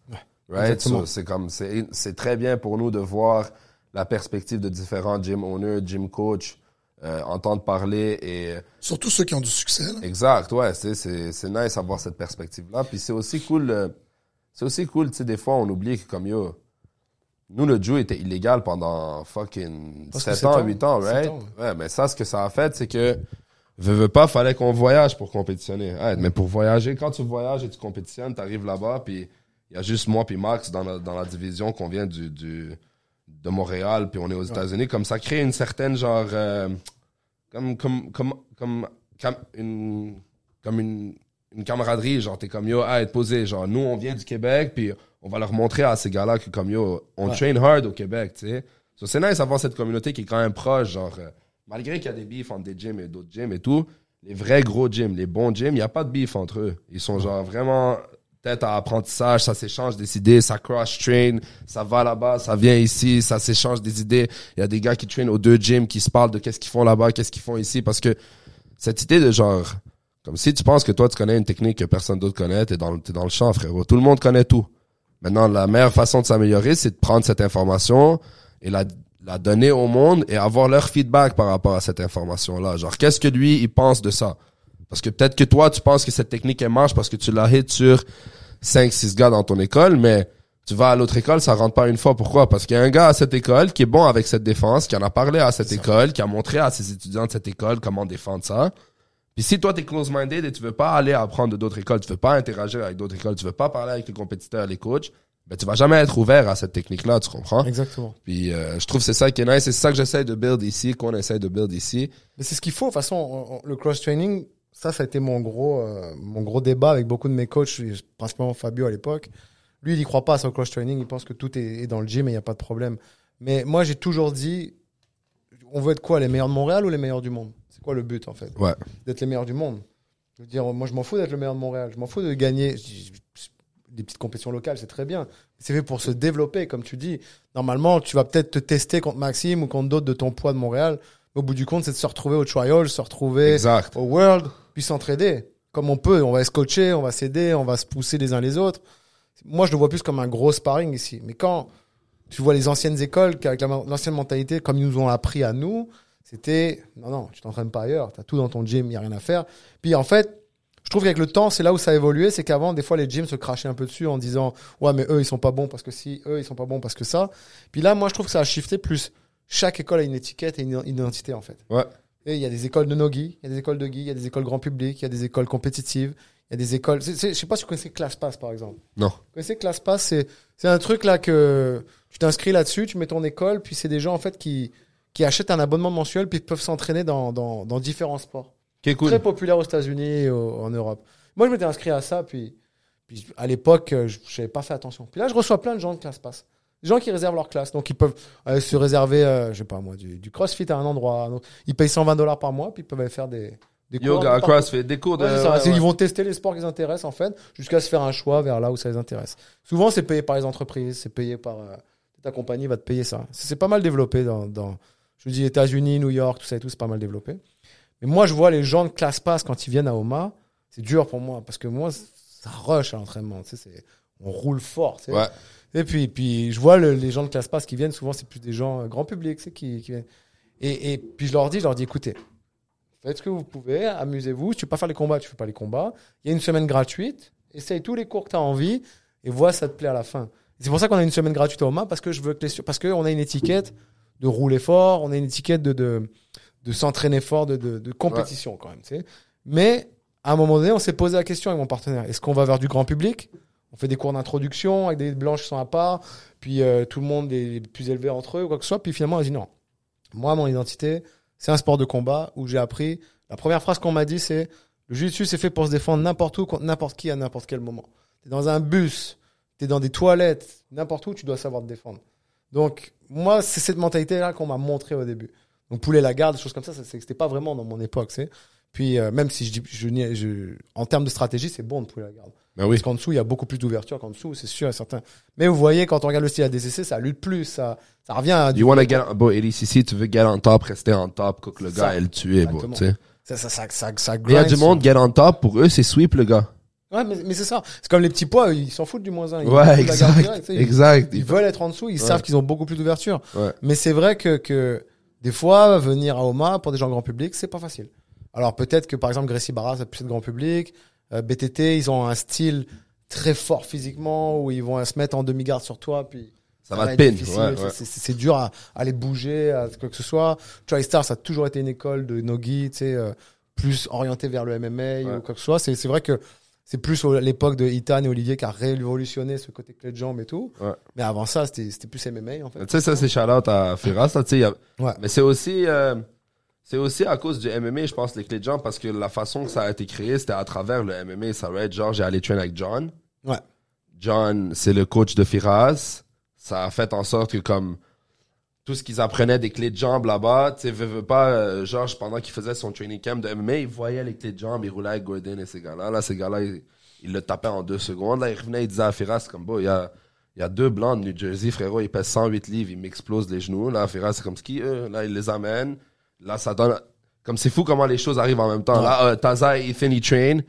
B: Right?
C: exactement.
B: So, c'est comme, c'est, c'est très bien pour nous de voir la perspective de différents gym owners, gym coach, euh, entendre parler et
A: Surtout ceux qui ont du succès. là.
B: Exact, ouais, c'est c'est c'est nice d'avoir cette perspective là. Puis c'est aussi cool, euh, c'est aussi cool, tu sais, des fois on oublie que comme yo, nous le Jew était illégal pendant fucking
C: Parce que
B: 7
C: sept
B: ans,
C: ans.
B: 8 ans, right?
C: ans.
B: Ouais, mais ça, ce que ça a fait, c'est que veux, veux pas, fallait qu'on voyage pour compétitionner. Ouais, mais pour voyager, quand tu voyages et tu compétitionnes, t'arrives là-bas, puis il y a juste moi puis Max dans la, dans la division qu'on vient du, du de Montréal, puis on est aux États-Unis. Comme ça crée une certaine genre euh, comme comme comme comme comme une comme une une camaraderie genre t'es comme yo à être posé genre nous on vient du Québec puis on va leur montrer à ces gars-là que comme yo on
C: Ouais.
B: train hard au Québec tu sais so, c'est nice d'avoir cette communauté qui est quand même proche genre euh, malgré qu'il y a des beefs entre des gyms et d'autres gyms et tout les vrais gros gyms les bons gyms il y a pas de beef entre eux ils sont genre vraiment tête à apprentissage, ça s'échange des idées, ça cross-train, ça va là-bas, ça vient ici, ça s'échange des idées. Il y a des gars qui traînent aux deux gyms, qui se parlent de qu'est-ce qu'ils font là-bas, qu'est-ce qu'ils font ici, parce que cette idée de genre, comme si tu penses que toi tu connais une technique que personne d'autre connaît, t'es dans, t'es dans le champ, frérot. Tout le monde connaît tout. Maintenant, la meilleure façon de s'améliorer, c'est de prendre cette information et la, la donner au monde et avoir leur feedback par rapport à cette information-là. Genre, qu'est-ce que lui, il pense de ça? Parce que peut-être que toi, tu penses que cette technique, elle marche parce que tu l'as hit sur 5, 6 gars dans ton école, mais tu vas à l'autre école, ça rentre pas une fois. Pourquoi? Parce qu'il y a un gars à cette école qui est bon avec cette défense, qui en a parlé à cette école, qui a montré à ses étudiants de cette école comment défendre ça. Puis si toi, t'es close-minded et tu veux pas aller apprendre d'autres écoles, tu veux pas interagir avec d'autres écoles, tu veux pas parler avec les compétiteurs, les coachs, ben tu vas jamais être ouvert à cette technique-là, tu comprends?
C: Exactement.
B: Puis euh, je trouve que c'est ça qui est nice, c'est ça que j'essaie de build ici, qu'on essaie de build ici.
C: Mais c'est ce qu'il faut. De toute façon, on- on- le cross-training, ça, ça a été mon gros, euh, mon gros débat avec beaucoup de mes coachs, principalement Fabio à l'époque. Lui, il y croit pas à son cross-training. Il pense que tout est, est dans le gym et il n'y a pas de problème. Mais moi, j'ai toujours dit, on veut être quoi, les meilleurs de Montréal ou les meilleurs du monde? Quoi le but, en fait
B: Ouais.
C: D'être les meilleurs du monde. Je veux dire, moi, je m'en fous d'être le meilleur de Montréal. Je m'en fous de gagner des petites compétitions locales, c'est très bien. C'est fait pour se développer, comme tu dis. Normalement, tu vas peut-être te tester contre Maxime ou contre d'autres de ton poids de Montréal. Mais au bout du compte, c'est de se retrouver au trial, se retrouver
B: Exact.
C: au World, puis s'entraider. Comme on peut, on va se coacher, on va s'aider, on va se pousser les uns les autres. Moi, je le vois plus comme un gros sparring ici. Mais quand tu vois les anciennes écoles, avec la- l'ancienne mentalité, comme ils nous ont appris à nous, c'était non, non, tu t'entraînes pas ailleurs, tu as tout dans ton gym, il n'y a rien à faire. Puis en fait, je trouve qu'avec le temps, c'est là où ça a évolué, c'est qu'avant, des fois, les gyms se crachaient un peu dessus en disant ouais, mais eux, ils sont pas bons parce que si, eux, ils sont pas bons parce que ça. Puis là, moi, je trouve que ça a shifté plus. Chaque école a une étiquette et une identité, en fait.
B: Ouais.
C: Et il y a des écoles de no-gi, il y a des écoles de gi, il y a des écoles grand public, il y a des écoles compétitives, il y a des écoles. c'est- c'est- je sais pas si vous connaissez ClassPass par exemple.
B: Non.
C: Vous connaissez ClassPass C'est c'est un truc là que tu t'inscris là-dessus, tu mets ton école, puis c'est des gens en fait qui qui achètent un abonnement mensuel puis qui peuvent s'entraîner dans, dans, dans différents sports.
B: Ok, cool.
C: Très populaire aux États-Unis et au- en Europe. Moi, je m'étais inscrit à ça, puis, puis à l'époque, euh, je n'avais pas fait attention. Puis là, je reçois plein de gens de ClassPass. Des gens qui réservent leur classe. Donc, ils peuvent euh, se réserver, euh, je sais pas moi, du, du crossfit à un endroit. autre. Ils payent 120 dollars par mois, puis ils peuvent aller faire des, des cours.
B: Yoga. CrossFit, des cours de.
C: Ouais,
B: ouais, ouais.
C: Ils vont tester les sports qui les intéressent, en fait, jusqu'à se faire un choix vers là où ça les intéresse. Souvent, c'est payé par les entreprises, c'est payé par. euh, ta compagnie va te payer ça. C'est c'est pas mal développé dans, dans je vous dis, États-Unis, New York, tout ça et tout, c'est pas mal développé. Mais moi, je vois les gens de classe pass quand ils viennent à Oma, c'est dur pour moi, parce que moi, ça rush à l'entraînement. Tu sais, on roule fort. tu sais.
B: Ouais.
C: Et puis, puis je vois le- les gens de classe pass qui viennent, souvent, c'est plus des gens euh, grand public tu sais, qui, qui viennent. Et, et puis, je leur dis, je leur dis, écoutez, faites ce que vous pouvez, amusez-vous. Si tu veux pas faire les combats, tu fais pas les combats. Il y a une semaine gratuite. Essaye tous les cours que tu as envie et vois si ça te plaît à la fin. C'est pour ça qu'on a une semaine gratuite à Oma parce que je veux que les, parce qu'on a une étiquette de rouler fort, on a une étiquette de, de, de s'entraîner fort, de, de, de compétition quand même. tu sais. Mais à un moment donné, on s'est posé la question avec mon partenaire est-ce qu'on va vers du grand public? On fait des cours d'introduction avec des blanches qui sont à part, puis euh, tout le monde est plus élevé entre eux ou quoi que ce soit. Puis finalement, on a dit non. Moi, mon identité, c'est un sport de combat où j'ai appris. La première phrase qu'on m'a dit, c'est le jiu-jitsu, c'est fait pour se défendre n'importe où, contre n'importe qui, à n'importe quel moment. T'es dans un bus, t'es dans des toilettes, n'importe où, tu dois savoir te défendre. Donc, moi, c'est cette mentalité-là qu'on m'a montré au début. Donc, poulet la garde, des choses comme ça, ça c'était pas vraiment dans mon époque, c'est. Puis, euh, même si je dis, je, je- en termes de stratégie, c'est bon de poulet la garde.
B: Ben oui.
C: Parce qu'en dessous, il y a beaucoup plus d'ouverture qu'en dessous, c'est sûr et certain. Mais vous voyez, quand on regarde le style ADCC, ça lutte plus, ça, ça revient à du
B: You wanna get on, bro, ADCC, tu veux get on top, rester en top, cook le gars et le tuer, bro, tu sais.
C: ça, ça, ça, ça, ça
B: Il y a
C: grind
B: du monde, get on top, pour eux, c'est sweep, le gars.
C: Ouais, mais, mais c'est ça. C'est comme les petits pois, ils s'en foutent du moins un. Ils
B: Ouais, exact.
C: Ils-. Ils veulent être en dessous, ils
B: Ouais.
C: savent qu'ils ont beaucoup plus d'ouverture.
B: Ouais.
C: Mais c'est vrai que, que des fois, venir à Oma pour des gens grand public, c'est pas facile. Alors peut-être que par exemple Gracie Barra, c'est plus de grand public. Euh, BTT, ils ont un style très fort physiquement où ils vont se mettre en demi-garde sur toi, puis
B: Ça va te
C: difficile.
B: ouais,
C: C'est- dur à, à aller bouger, à quoi que ce soit. TriStar, ça a toujours été une école de Nogi, tu sais, euh, plus orienté vers le MMA ou quoi que ce soit. C'est c'est vrai que c'est plus l'époque de Ethan et Olivier qui a révolutionné ce côté clé de jambe et tout.
B: Ouais.
C: Mais avant ça, c'était plus MMA en fait.
B: Tu sais, ça, c'est shout-out à Firas, là, tu sais. a-
C: Ouais.
B: Mais c'est aussi, euh, c'est aussi à cause du MMA, je pense, les clés de jambes, parce que la façon que ça a été créé, c'était à travers le MMA. Ça va être genre, j'ai allé train avec John.
C: Ouais.
B: John, c'est le coach de Firas. Ça a fait en sorte que, comme, tout ce qu'ils apprenaient des clés de jambes là-bas, tu sais, veux, veux pas, euh, Georges, pendant qu'il faisait son training camp de MMA, il voyait les clés de jambes, il roulait avec Gordon et ces gars-là. Là, ces gars-là, ils il le tapaient en deux secondes. Là, il revenait, il disait à Firas, comme, bon, il y a, il y a deux blancs de New Jersey, frérot, ils pèsent 108 livres, ils m'explosent les genoux. Là, Firas, c'est comme ski, eux? Là, il les amène. Là, ça donne, comme c'est fou comment les choses arrivent en même temps.
C: Ouais.
B: Là, euh, Taza et Ethan, ils train.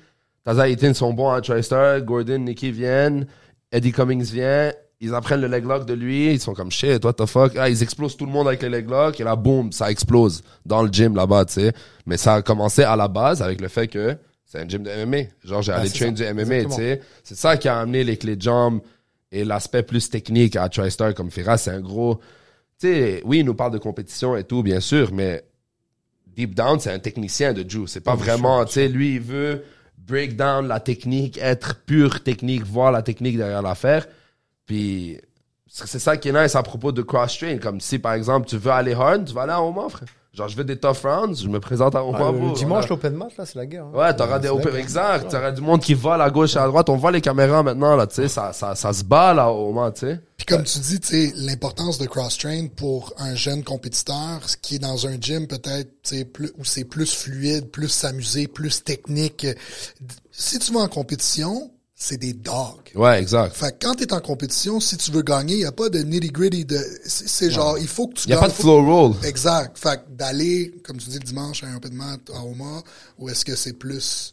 B: Taza et Ethan sont bons à TriStar. Gordon, Nicky viennent. Eddie Cummings vient. Ils apprennent le leg lock de lui. Ils sont comme shit, what the fuck? Ah, ils explosent tout le monde avec le leg lock. Et là, boum, ça explose dans le gym là-bas, tu sais. Mais ça a commencé à la base avec le fait que c'est un gym de MMA. Genre, j'ai
C: Ah,
B: allé train
C: ça.
B: du MMA, tu sais. C'est ça qui a amené les clés de jambes et l'aspect plus technique à TriStar comme Firas. C'est un gros. Tu sais, oui, il nous parle de compétition et tout, bien sûr, mais deep down, c'est un technicien de Drew. C'est pas
C: Bien
B: vraiment, tu sais, lui, il veut break down la technique, être pure technique, voir la technique derrière l'affaire. Puis, c'est ça qui est nice à propos de cross-train. Comme si, par exemple, tu veux aller hard, tu vas aller à Oman, frère. Genre, je veux des tough rounds, je me présente à Oman.
C: Ah, le- dimanche, l'open match, là, c'est la guerre. hein.
B: Ouais, t'auras des open, exact. T'auras du monde qui vole à gauche et à droite. On voit les caméras maintenant, là, tu sais. Ça, ça, ça se bat, là, au tu sais.
A: Puis comme tu dis, tu sais, l'importance de cross-train pour un jeune compétiteur, ce qui est dans un gym peut-être, tu sais, plus, où c'est plus fluide, plus s'amuser, plus technique. Si tu vas en compétition, c'est des dogs.
B: Ouais, exact.
A: Fait que quand t'es en compétition, si tu veux gagner, il y a pas de nitty-gritty de, c'est genre, il faut que tu
B: Y a pas de flow roll.
A: Exact. Fait que d'aller, comme tu dis, le dimanche à un peu de maths à Oma, ou est-ce que c'est plus,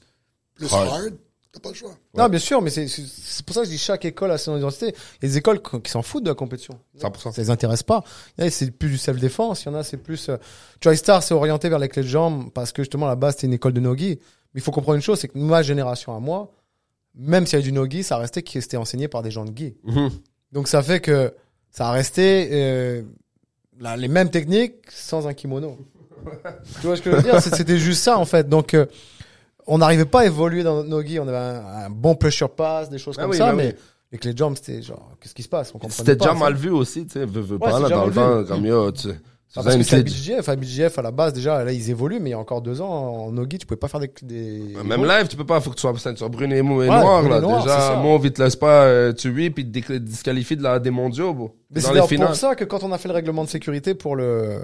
A: plus
B: Hard.
A: hard? T'as pas le choix.
C: Non, bien sûr, mais c'est pour ça que je dis chaque école a son identité. Il y a des écoles qui s'en foutent de la compétition.
B: 100%.
C: Ça les intéresse pas. Il y en a, c'est plus du self-défense. Il y en a, c'est plus. Euh, TriStar, c'est orienté vers les clés de jambes parce que justement, à la base, c'était une école de Nogi. Mais il faut comprendre une chose, c'est que ma génération à moi, même s'il y a du Nogi, ça restait qui c'était enseigné par des gens de Guy.
B: Mhm.
C: Donc ça fait que ça a resté euh, la- les mêmes techniques sans un kimono. tu vois ce que je veux dire? C'était juste ça en fait. Donc euh, on n'arrivait pas à évoluer dans notre nogi. On avait un, un bon pressure pass, des choses
B: Ah
C: comme
B: oui,
C: ça,
B: bah
C: mais
B: oui.
C: les jambes c'était genre qu'est-ce qui se passe? On comprenait
B: C'était déjà mal vu aussi, tu sais. Veux, veux
C: Ouais,
B: pas, là, dans le temps, comme yo, tu.
C: Ah, parce
B: une
C: que c'est BJJF, à BJJF à la base déjà là ils évoluent mais il y a encore deux ans en nogi tu pouvais pas faire des, des
B: Même live, tu peux pas, faut que tu sois ceinture brune et, mou- et
C: Ouais, et
B: là. Déjà, moi, vite laisse pas, euh, tu rip puis te dé- disqualifie de la, des mondiaux, bro.
C: Mais c'est pour ça que quand on a fait le règlement de sécurité pour le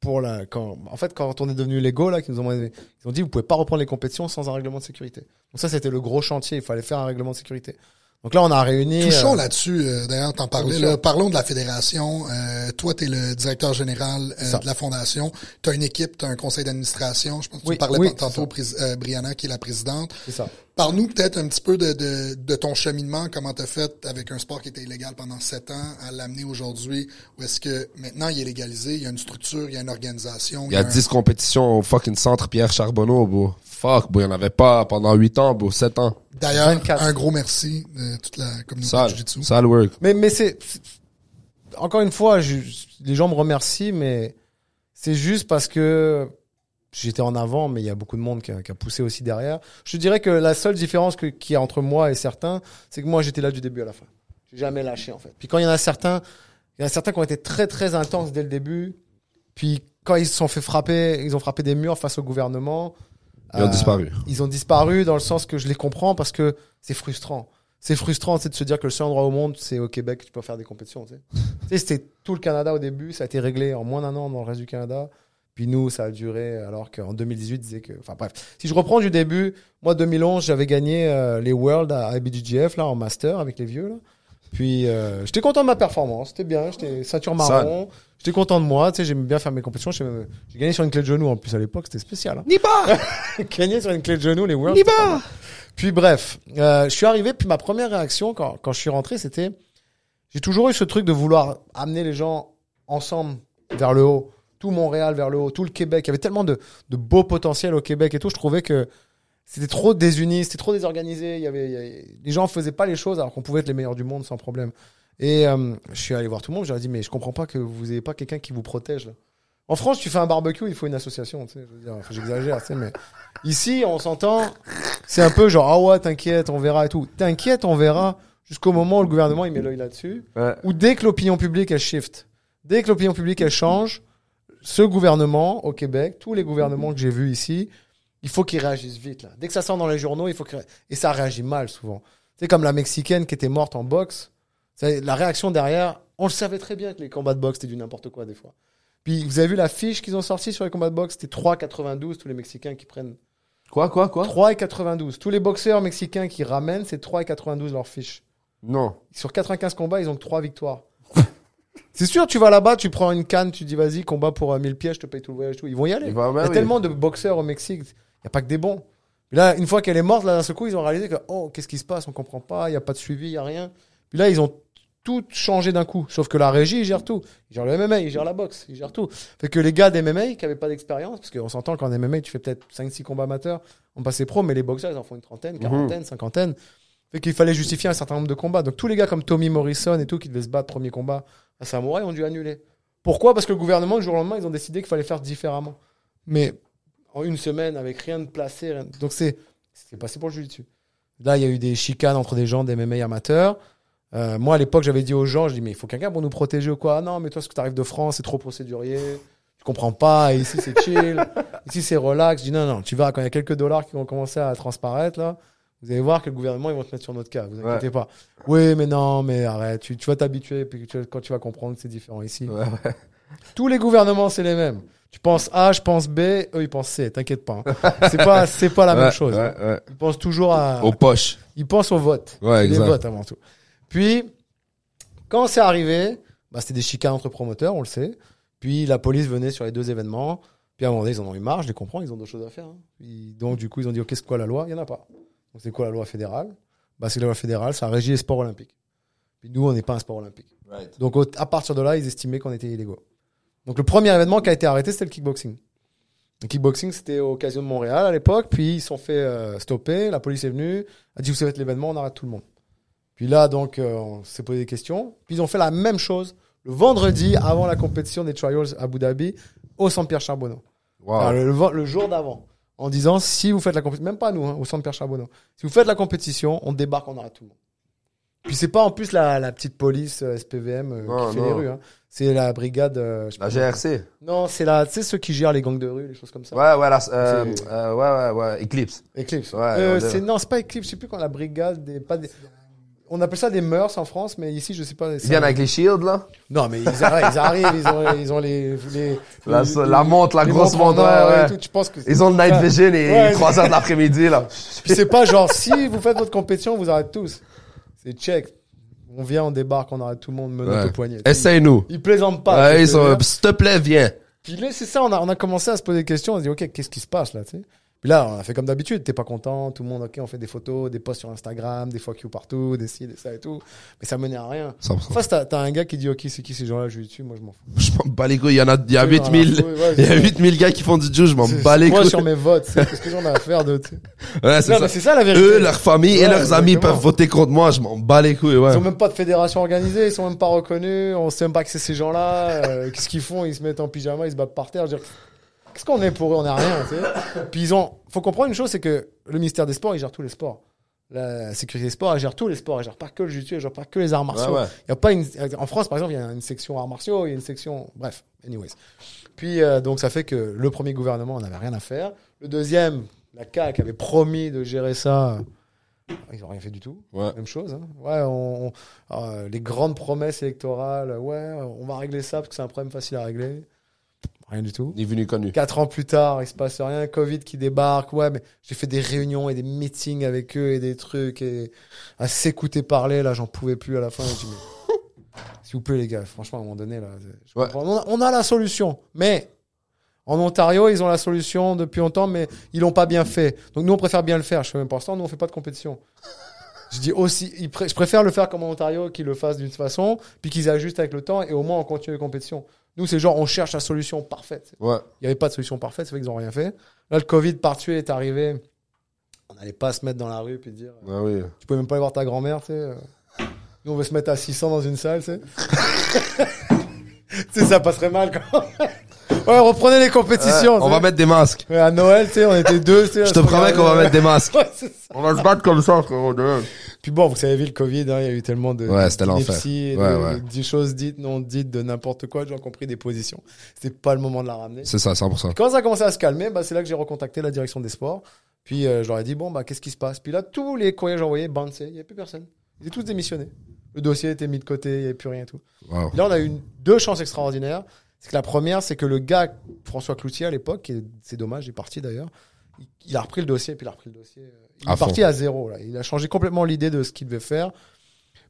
C: pour la quand en fait quand on est devenu légaux là qui nous ont ils ont dit vous pouvez pas reprendre les compétitions sans un règlement de sécurité. Donc ça c'était le gros chantier, il fallait faire un règlement de sécurité. Donc là on a réuni
A: Touchons
C: euh,
A: là-dessus, euh, d'ailleurs, t'en parlais. Là. Parlons de la fédération. Euh, toi, tu es le directeur général euh, de la fondation. Tu as une équipe, tu as un conseil d'administration. Je pense que
C: Oui,
A: tu parlais
C: oui,
A: tantôt, euh, Brianna, qui est la présidente.
C: c'est ça.
A: Parle-nous peut-être un petit peu de, de, de ton cheminement, comment tu as fait avec un sport qui était illégal pendant sept ans à l'amener aujourd'hui, où est-ce que maintenant il est légalisé, il y a une structure, il y a une organisation.
B: Il y a
A: un-
B: 10 compétitions au fucking centre Pierre Charbonneau, bro. Fuck, bro. Il y en avait pas pendant 8 ans, bro. 7 ans.
A: D'ailleurs,
C: 24.
A: un gros merci de toute la communauté de Jiu-Jitsu.
B: Sale work.
C: Mais mais c'est c'est- encore une fois je- les gens me remercient mais c'est juste parce que j'étais en avant mais il y a beaucoup de monde qui a, qui a poussé aussi derrière. Je dirais que la seule différence que- qu'il y a entre moi et certains, c'est que moi j'étais là du début à la fin. J'ai jamais lâché en fait. Puis quand il y en a certains, il y en a certains qui ont été très très intenses dès le début. Puis quand ils se sont fait frapper, ils ont frappé des murs face au gouvernement.
B: Ils ont
C: euh,
B: disparu.
C: Ils ont disparu dans le sens que je les comprends parce que c'est frustrant. C'est frustrant, de se dire que le seul endroit au monde, c'est au Québec que tu peux faire des compétitions. Tu sais, c'était tout le Canada au début, ça a été réglé en moins d'un an dans le reste du Canada. Puis nous, ça a duré, alors qu'en 2018, disait que. Enfin bref. Si je reprends du début, moi, 2011, j'avais gagné euh, les Worlds à IBJJF, là, en master, avec les vieux, là. Puis euh, j'étais content de ma performance, c'était bien, j'étais ceinture marron, j'étais content de moi, tu sais, j'aimais bien faire mes compétitions, j'ai gagné sur une clé de genou en plus à l'époque, c'était spécial. Hein.
A: Niba!
C: gagné sur une clé de genou, les Worlds. mal. Puis bref, euh, je suis arrivé, puis ma première réaction quand, quand je suis rentré, c'était, j'ai toujours eu ce truc de vouloir amener les gens ensemble vers le haut, tout Montréal vers le haut, tout le Québec. Il y avait tellement de, de beau potentiel au Québec et tout. Je trouvais que c'était trop désuni, c'était trop désorganisé. Il y avait, il y avait- les gens faisaient pas les choses alors qu'on pouvait être les meilleurs du monde sans problème. Et euh, je suis allé voir tout le monde. Ai dit mais je comprends pas que vous ayez pas quelqu'un qui vous protège. Là. En France, tu fais un barbecue, il faut une association. Tu sais, j'exagère, tu sais, mais ici, on s'entend. C'est un peu genre ah ouais, t'inquiète, on verra et tout. T'inquiète, on verra jusqu'au moment où le gouvernement il met l'œil là-dessus
B: Ouais.
C: ou dès que l'opinion publique elle shift, dès que l'opinion publique elle change, ce gouvernement au Québec, tous les gouvernements que j'ai vus ici, il faut qu'ils réagissent vite là. Dès que ça sort dans les journaux, il faut que et ça réagit mal souvent. C'est comme la mexicaine qui était morte en boxe. La réaction derrière, on le savait très bien que les combats de boxe c'était du n'importe quoi des fois. Puis vous avez vu la fiche qu'ils ont sortie sur les combats de boxe, c'était 3,92 tous les Mexicains qui prennent
B: Quoi, quoi, quoi?
C: 3,92. Tous les boxeurs mexicains qui ramènent, c'est 3,92 leur fiche.
B: Non.
C: Sur 95 combats, ils ont que 3 victoires. c'est sûr, tu vas là-bas, tu prends une canne, tu dis vas-y, combat pour euh, 1000 pièces, je te paye tout le voyage, tout. Ils vont y aller.
B: Il va-
C: Il y a
B: oui.
C: tellement de boxeurs au Mexique, il n'y a pas que des bons. Puis là, une fois qu'elle est morte, là, d'un seul coup, ils ont réalisé que, oh, qu'est-ce qui se passe, on comprend pas, il n'y a pas de suivi, il n'y a rien. Puis là, ils ont tout changé d'un coup. Sauf que la régie, ils gèrent tout. Ils gèrent le MMA, ils gèrent la boxe, ils gèrent tout. Fait que les gars des MMA qui n'avaient pas d'expérience, parce qu'on s'entend qu'en MMA, tu fais peut-être 5-6 combats amateurs, on passait pro, mais les boxeurs, ils en font une trentaine, quarantaine, cinquantaine. Fait qu'il fallait justifier un certain nombre de combats. Donc tous les gars comme Tommy Morrison et tout, qui devaient se battre premier combat à Samouraï, ont dû annuler. Pourquoi? Parce que le gouvernement, le jour au lendemain, ils ont décidé qu'il fallait faire différemment. Mais en une semaine, avec rien de placé, rien- donc c'est passé pour le jiu-jitsu. Là, il y a eu des chicanes entre des gens des MMA amateurs. Euh, moi, à l'époque, j'avais dit aux gens, je dis, mais il faut quelqu'un pour nous protéger ou quoi? Ah non, mais toi, ce que tu arrives de France, c'est trop procédurier. Tu comprends pas. Et ici, c'est chill. ici, c'est relax. Je dis, non, non, tu verras, quand il y a quelques dollars qui vont commencer à transparaître, là, vous allez voir que le gouvernement, ils vont te mettre sur notre cas. Vous inquiétez pas. Oui, mais non, mais arrête. Tu, tu vas t'habituer. Puis tu- quand tu vas comprendre c'est différent ici.
B: Ouais, ouais.
C: Tous les gouvernements, c'est les mêmes. Tu penses A, je pense B, eux, ils pensent C. T'inquiète pas. hein. C'est pas, c'est pas la
B: Ouais,
C: même chose.
B: Ouais, ouais.
C: Ils pensent toujours à,
B: Aux poches.
C: ils pensent au vote.
B: Ouais,
C: les votes avant tout. Puis, quand c'est arrivé, bah, c'était des chicanes entre promoteurs, on le sait. Puis la police venait sur les deux événements. Puis à un moment donné, ils en ont eu marre, je les comprends, ils ont d'autres choses à faire. hein. Puis, donc, du coup, ils ont dit, OK, c'est quoi la loi? Il n'y en a pas. Donc, c'est quoi la loi fédérale? Bah, C'est la loi fédérale, ça régit les sports olympiques. Puis nous, on n'est pas un sport olympique. Donc, au- à partir de là, ils estimaient qu'on était illégaux. Donc, le premier événement qui a été arrêté, c'était le kickboxing. Le kickboxing, c'était au Casino de Montréal à l'époque. Puis, ils se sont fait euh, stopper. La police est venue, a dit, vous savez l'événement, on arrête tout le monde. Puis là, donc, euh, on s'est posé des questions. Puis, ils ont fait la même chose le vendredi avant la compétition des Trials à Abu Dhabi au Centre Pierre Charbonneau.
B: Wow.
C: Enfin, le, le- le jour d'avant. En disant, si vous faites la compétition, même pas nous, hein, au Centre Pierre Charbonneau. Si vous faites la compétition, on débarque, on arrête tout le monde. Puis c'est pas en plus la, la petite police euh, SPVM euh,
B: Non,
C: qui fait
B: non.
C: les rues. hein. C'est la brigade. euh, je
B: La GRC.
C: Non, c'est la, ceux qui gèrent les gangs de rue, les choses comme ça.
B: Ouais, ouais, la, ouais, ouais, ouais, Eclipse.
C: Eclipse.
B: Ouais,
C: c'est non, c'est pas Eclipse. Je sais plus quand la brigade des pas des. On appelle ça des mœurs en France, mais ici je sais pas.
B: Ils viennent avec les shields, là?
C: Non, mais ils arrivent, ils arrivent, ils ont, ils ont les, les
B: La,
C: les-
B: la montre, la grosse montre, ouais,
C: que
B: Ils ont le night
C: Ouais.
B: vision et
C: Ouais.
B: 3 heures de l'après-midi, là.
C: Puis c'est pas genre, si vous faites votre compétition, vous arrêtez tous. C'est check. On vient, on débarque, on arrête tout le monde, menotte
B: Ouais.
C: au poignet.
B: Essaye-nous.
C: Ils plaisantent pas.
B: ils sont, s'il te plaît, viens.
C: Puis là, c'est ça, on a, on a commencé à se poser des questions. On se dit, OK, qu'est-ce qui se passe là, tu sais? Puis là, on a fait comme d'habitude. T'es pas content, tout le monde, OK, on fait des photos, des posts sur Instagram, des fuck you partout, des ci, des ça et tout. Mais ça menait à rien.
B: 100%.
C: En face, t'as t'as un gars qui dit, OK, c'est qui ces gens-là, je lui dessus, moi je m'en fous.
B: Je m'en bats les couilles. Il y en a, il y a
C: Tu sais,
B: 8000,
C: j'en ai rien à foutre, ouais,
B: il y a
C: c'est-
B: 8000 gars qui font du jiu, je m'en bats les
C: Moi,
B: couilles.
C: sur mes votes, c'est- qu'est-ce que j'en ai à faire de.
B: Ouais, c'est ça.
C: la vérité.
B: Eux, leur famille et leurs amis peuvent voter contre moi, je m'en bats les couilles, ouais.
C: Ils ont même pas de fédération organisée, ils sont même pas reconnus, on sait même pas que c'est ces gens-là. euh, Qu'est-ce qu'ils font Ils se mettent en pyjama, ils se battent par terre. Je veux dire, Qu'est-ce qu'on est pour eux On est rien, tu sais. Puis ils ont. Faut comprendre une chose, c'est que le ministère des Sports, il gère tous les sports. La sécurité des sports, elle gère tous les sports, elle gère pas que le jiu-jitsu, elle gère pas que les arts martiaux.
B: Ouais, ouais.
C: Il y a pas une. En France, par exemple, il y a une section arts martiaux, il y a une section. Bref, anyways. Puis euh, donc ça fait que le premier gouvernement, on n'avait rien à faire. Le deuxième, la CAQ avait promis de gérer ça. Ils n'ont rien fait du tout.
B: Ouais.
C: Même chose. Hein. Ouais, on, on- euh, les grandes promesses électorales. Ouais, on va régler ça parce que c'est un problème facile à régler. Rien du tout.
B: Ni venu connu.
C: Quatre ans plus tard, il se passe rien, Covid qui débarque, ouais, mais j'ai fait des réunions et des meetings avec eux et des trucs et à s'écouter parler, là, j'en pouvais plus à la fin. S'il vous plaît, les gars, franchement, à un moment donné, là, je
B: Ouais.
C: comprends. on, a, on a la solution, mais en Ontario, ils ont la solution depuis longtemps, mais ils l'ont pas bien fait. Donc nous, on préfère bien le faire. Je fais même pour l'instant, nous, on fait pas de compétition. Je dis aussi, je préfère le faire comme en Ontario, qu'ils le fassent d'une façon, puis qu'ils ajustent avec le temps, et au moins on continue les compétitions. Nous, c'est genre, on cherche la solution parfaite.
B: Ouais.
C: Il n'y avait pas de solution parfaite, c'est vrai qu'ils n'ont rien fait. Là, le Covid par-dessus est arrivé. On n'allait pas se mettre dans la rue puis dire
B: Ah oui.
C: Tu peux même pas aller voir ta grand-mère, tu sais. euh. Nous, on veut se mettre à 600 dans une salle, tu sais. tu sais, ça passerait mal quand Ouais, reprenez les compétitions.
B: Ouais, on va mettre des masques.
C: Ouais, à Noël, tu sais, on était deux, tu sais. à
B: Je te promets qu'on va mettre des masques.
C: Ouais, c'est ça.
B: On va se battre comme ça, frérot.
C: Puis bon, vous savez, vu le Covid, hein, il y a eu tellement de,
B: Ouais, c'était l'enfer. Ouais, ouais.
C: de choses dites, non dites, de n'importe quoi, j'ai compris des positions. C'était pas le moment de la ramener.
B: C'est ça, 100%.
C: Quand ça a commencé à se calmer, bah, c'est là que j'ai recontacté la direction des sports. Puis euh, je leur ai dit, bon, bah, qu'est-ce qui se passe? Puis là, tous les courriers que j'ai envoyés, bouncés, il n'y avait plus personne. Ils étaient tous démissionnés. Le dossier était mis de côté, il n'y avait plus rien et tout.
B: Wow.
C: Là, on a eu une- deux chances extraordinaires. C'est que la première, c'est que le gars, François Cloutier à l'époque, est- c'est dommage, il est parti d'ailleurs, il, a repris le dossier, puis il a repris le dossier. euh, Il
B: À
C: est parti à zéro. Là. Il a changé complètement l'idée de ce qu'il devait faire.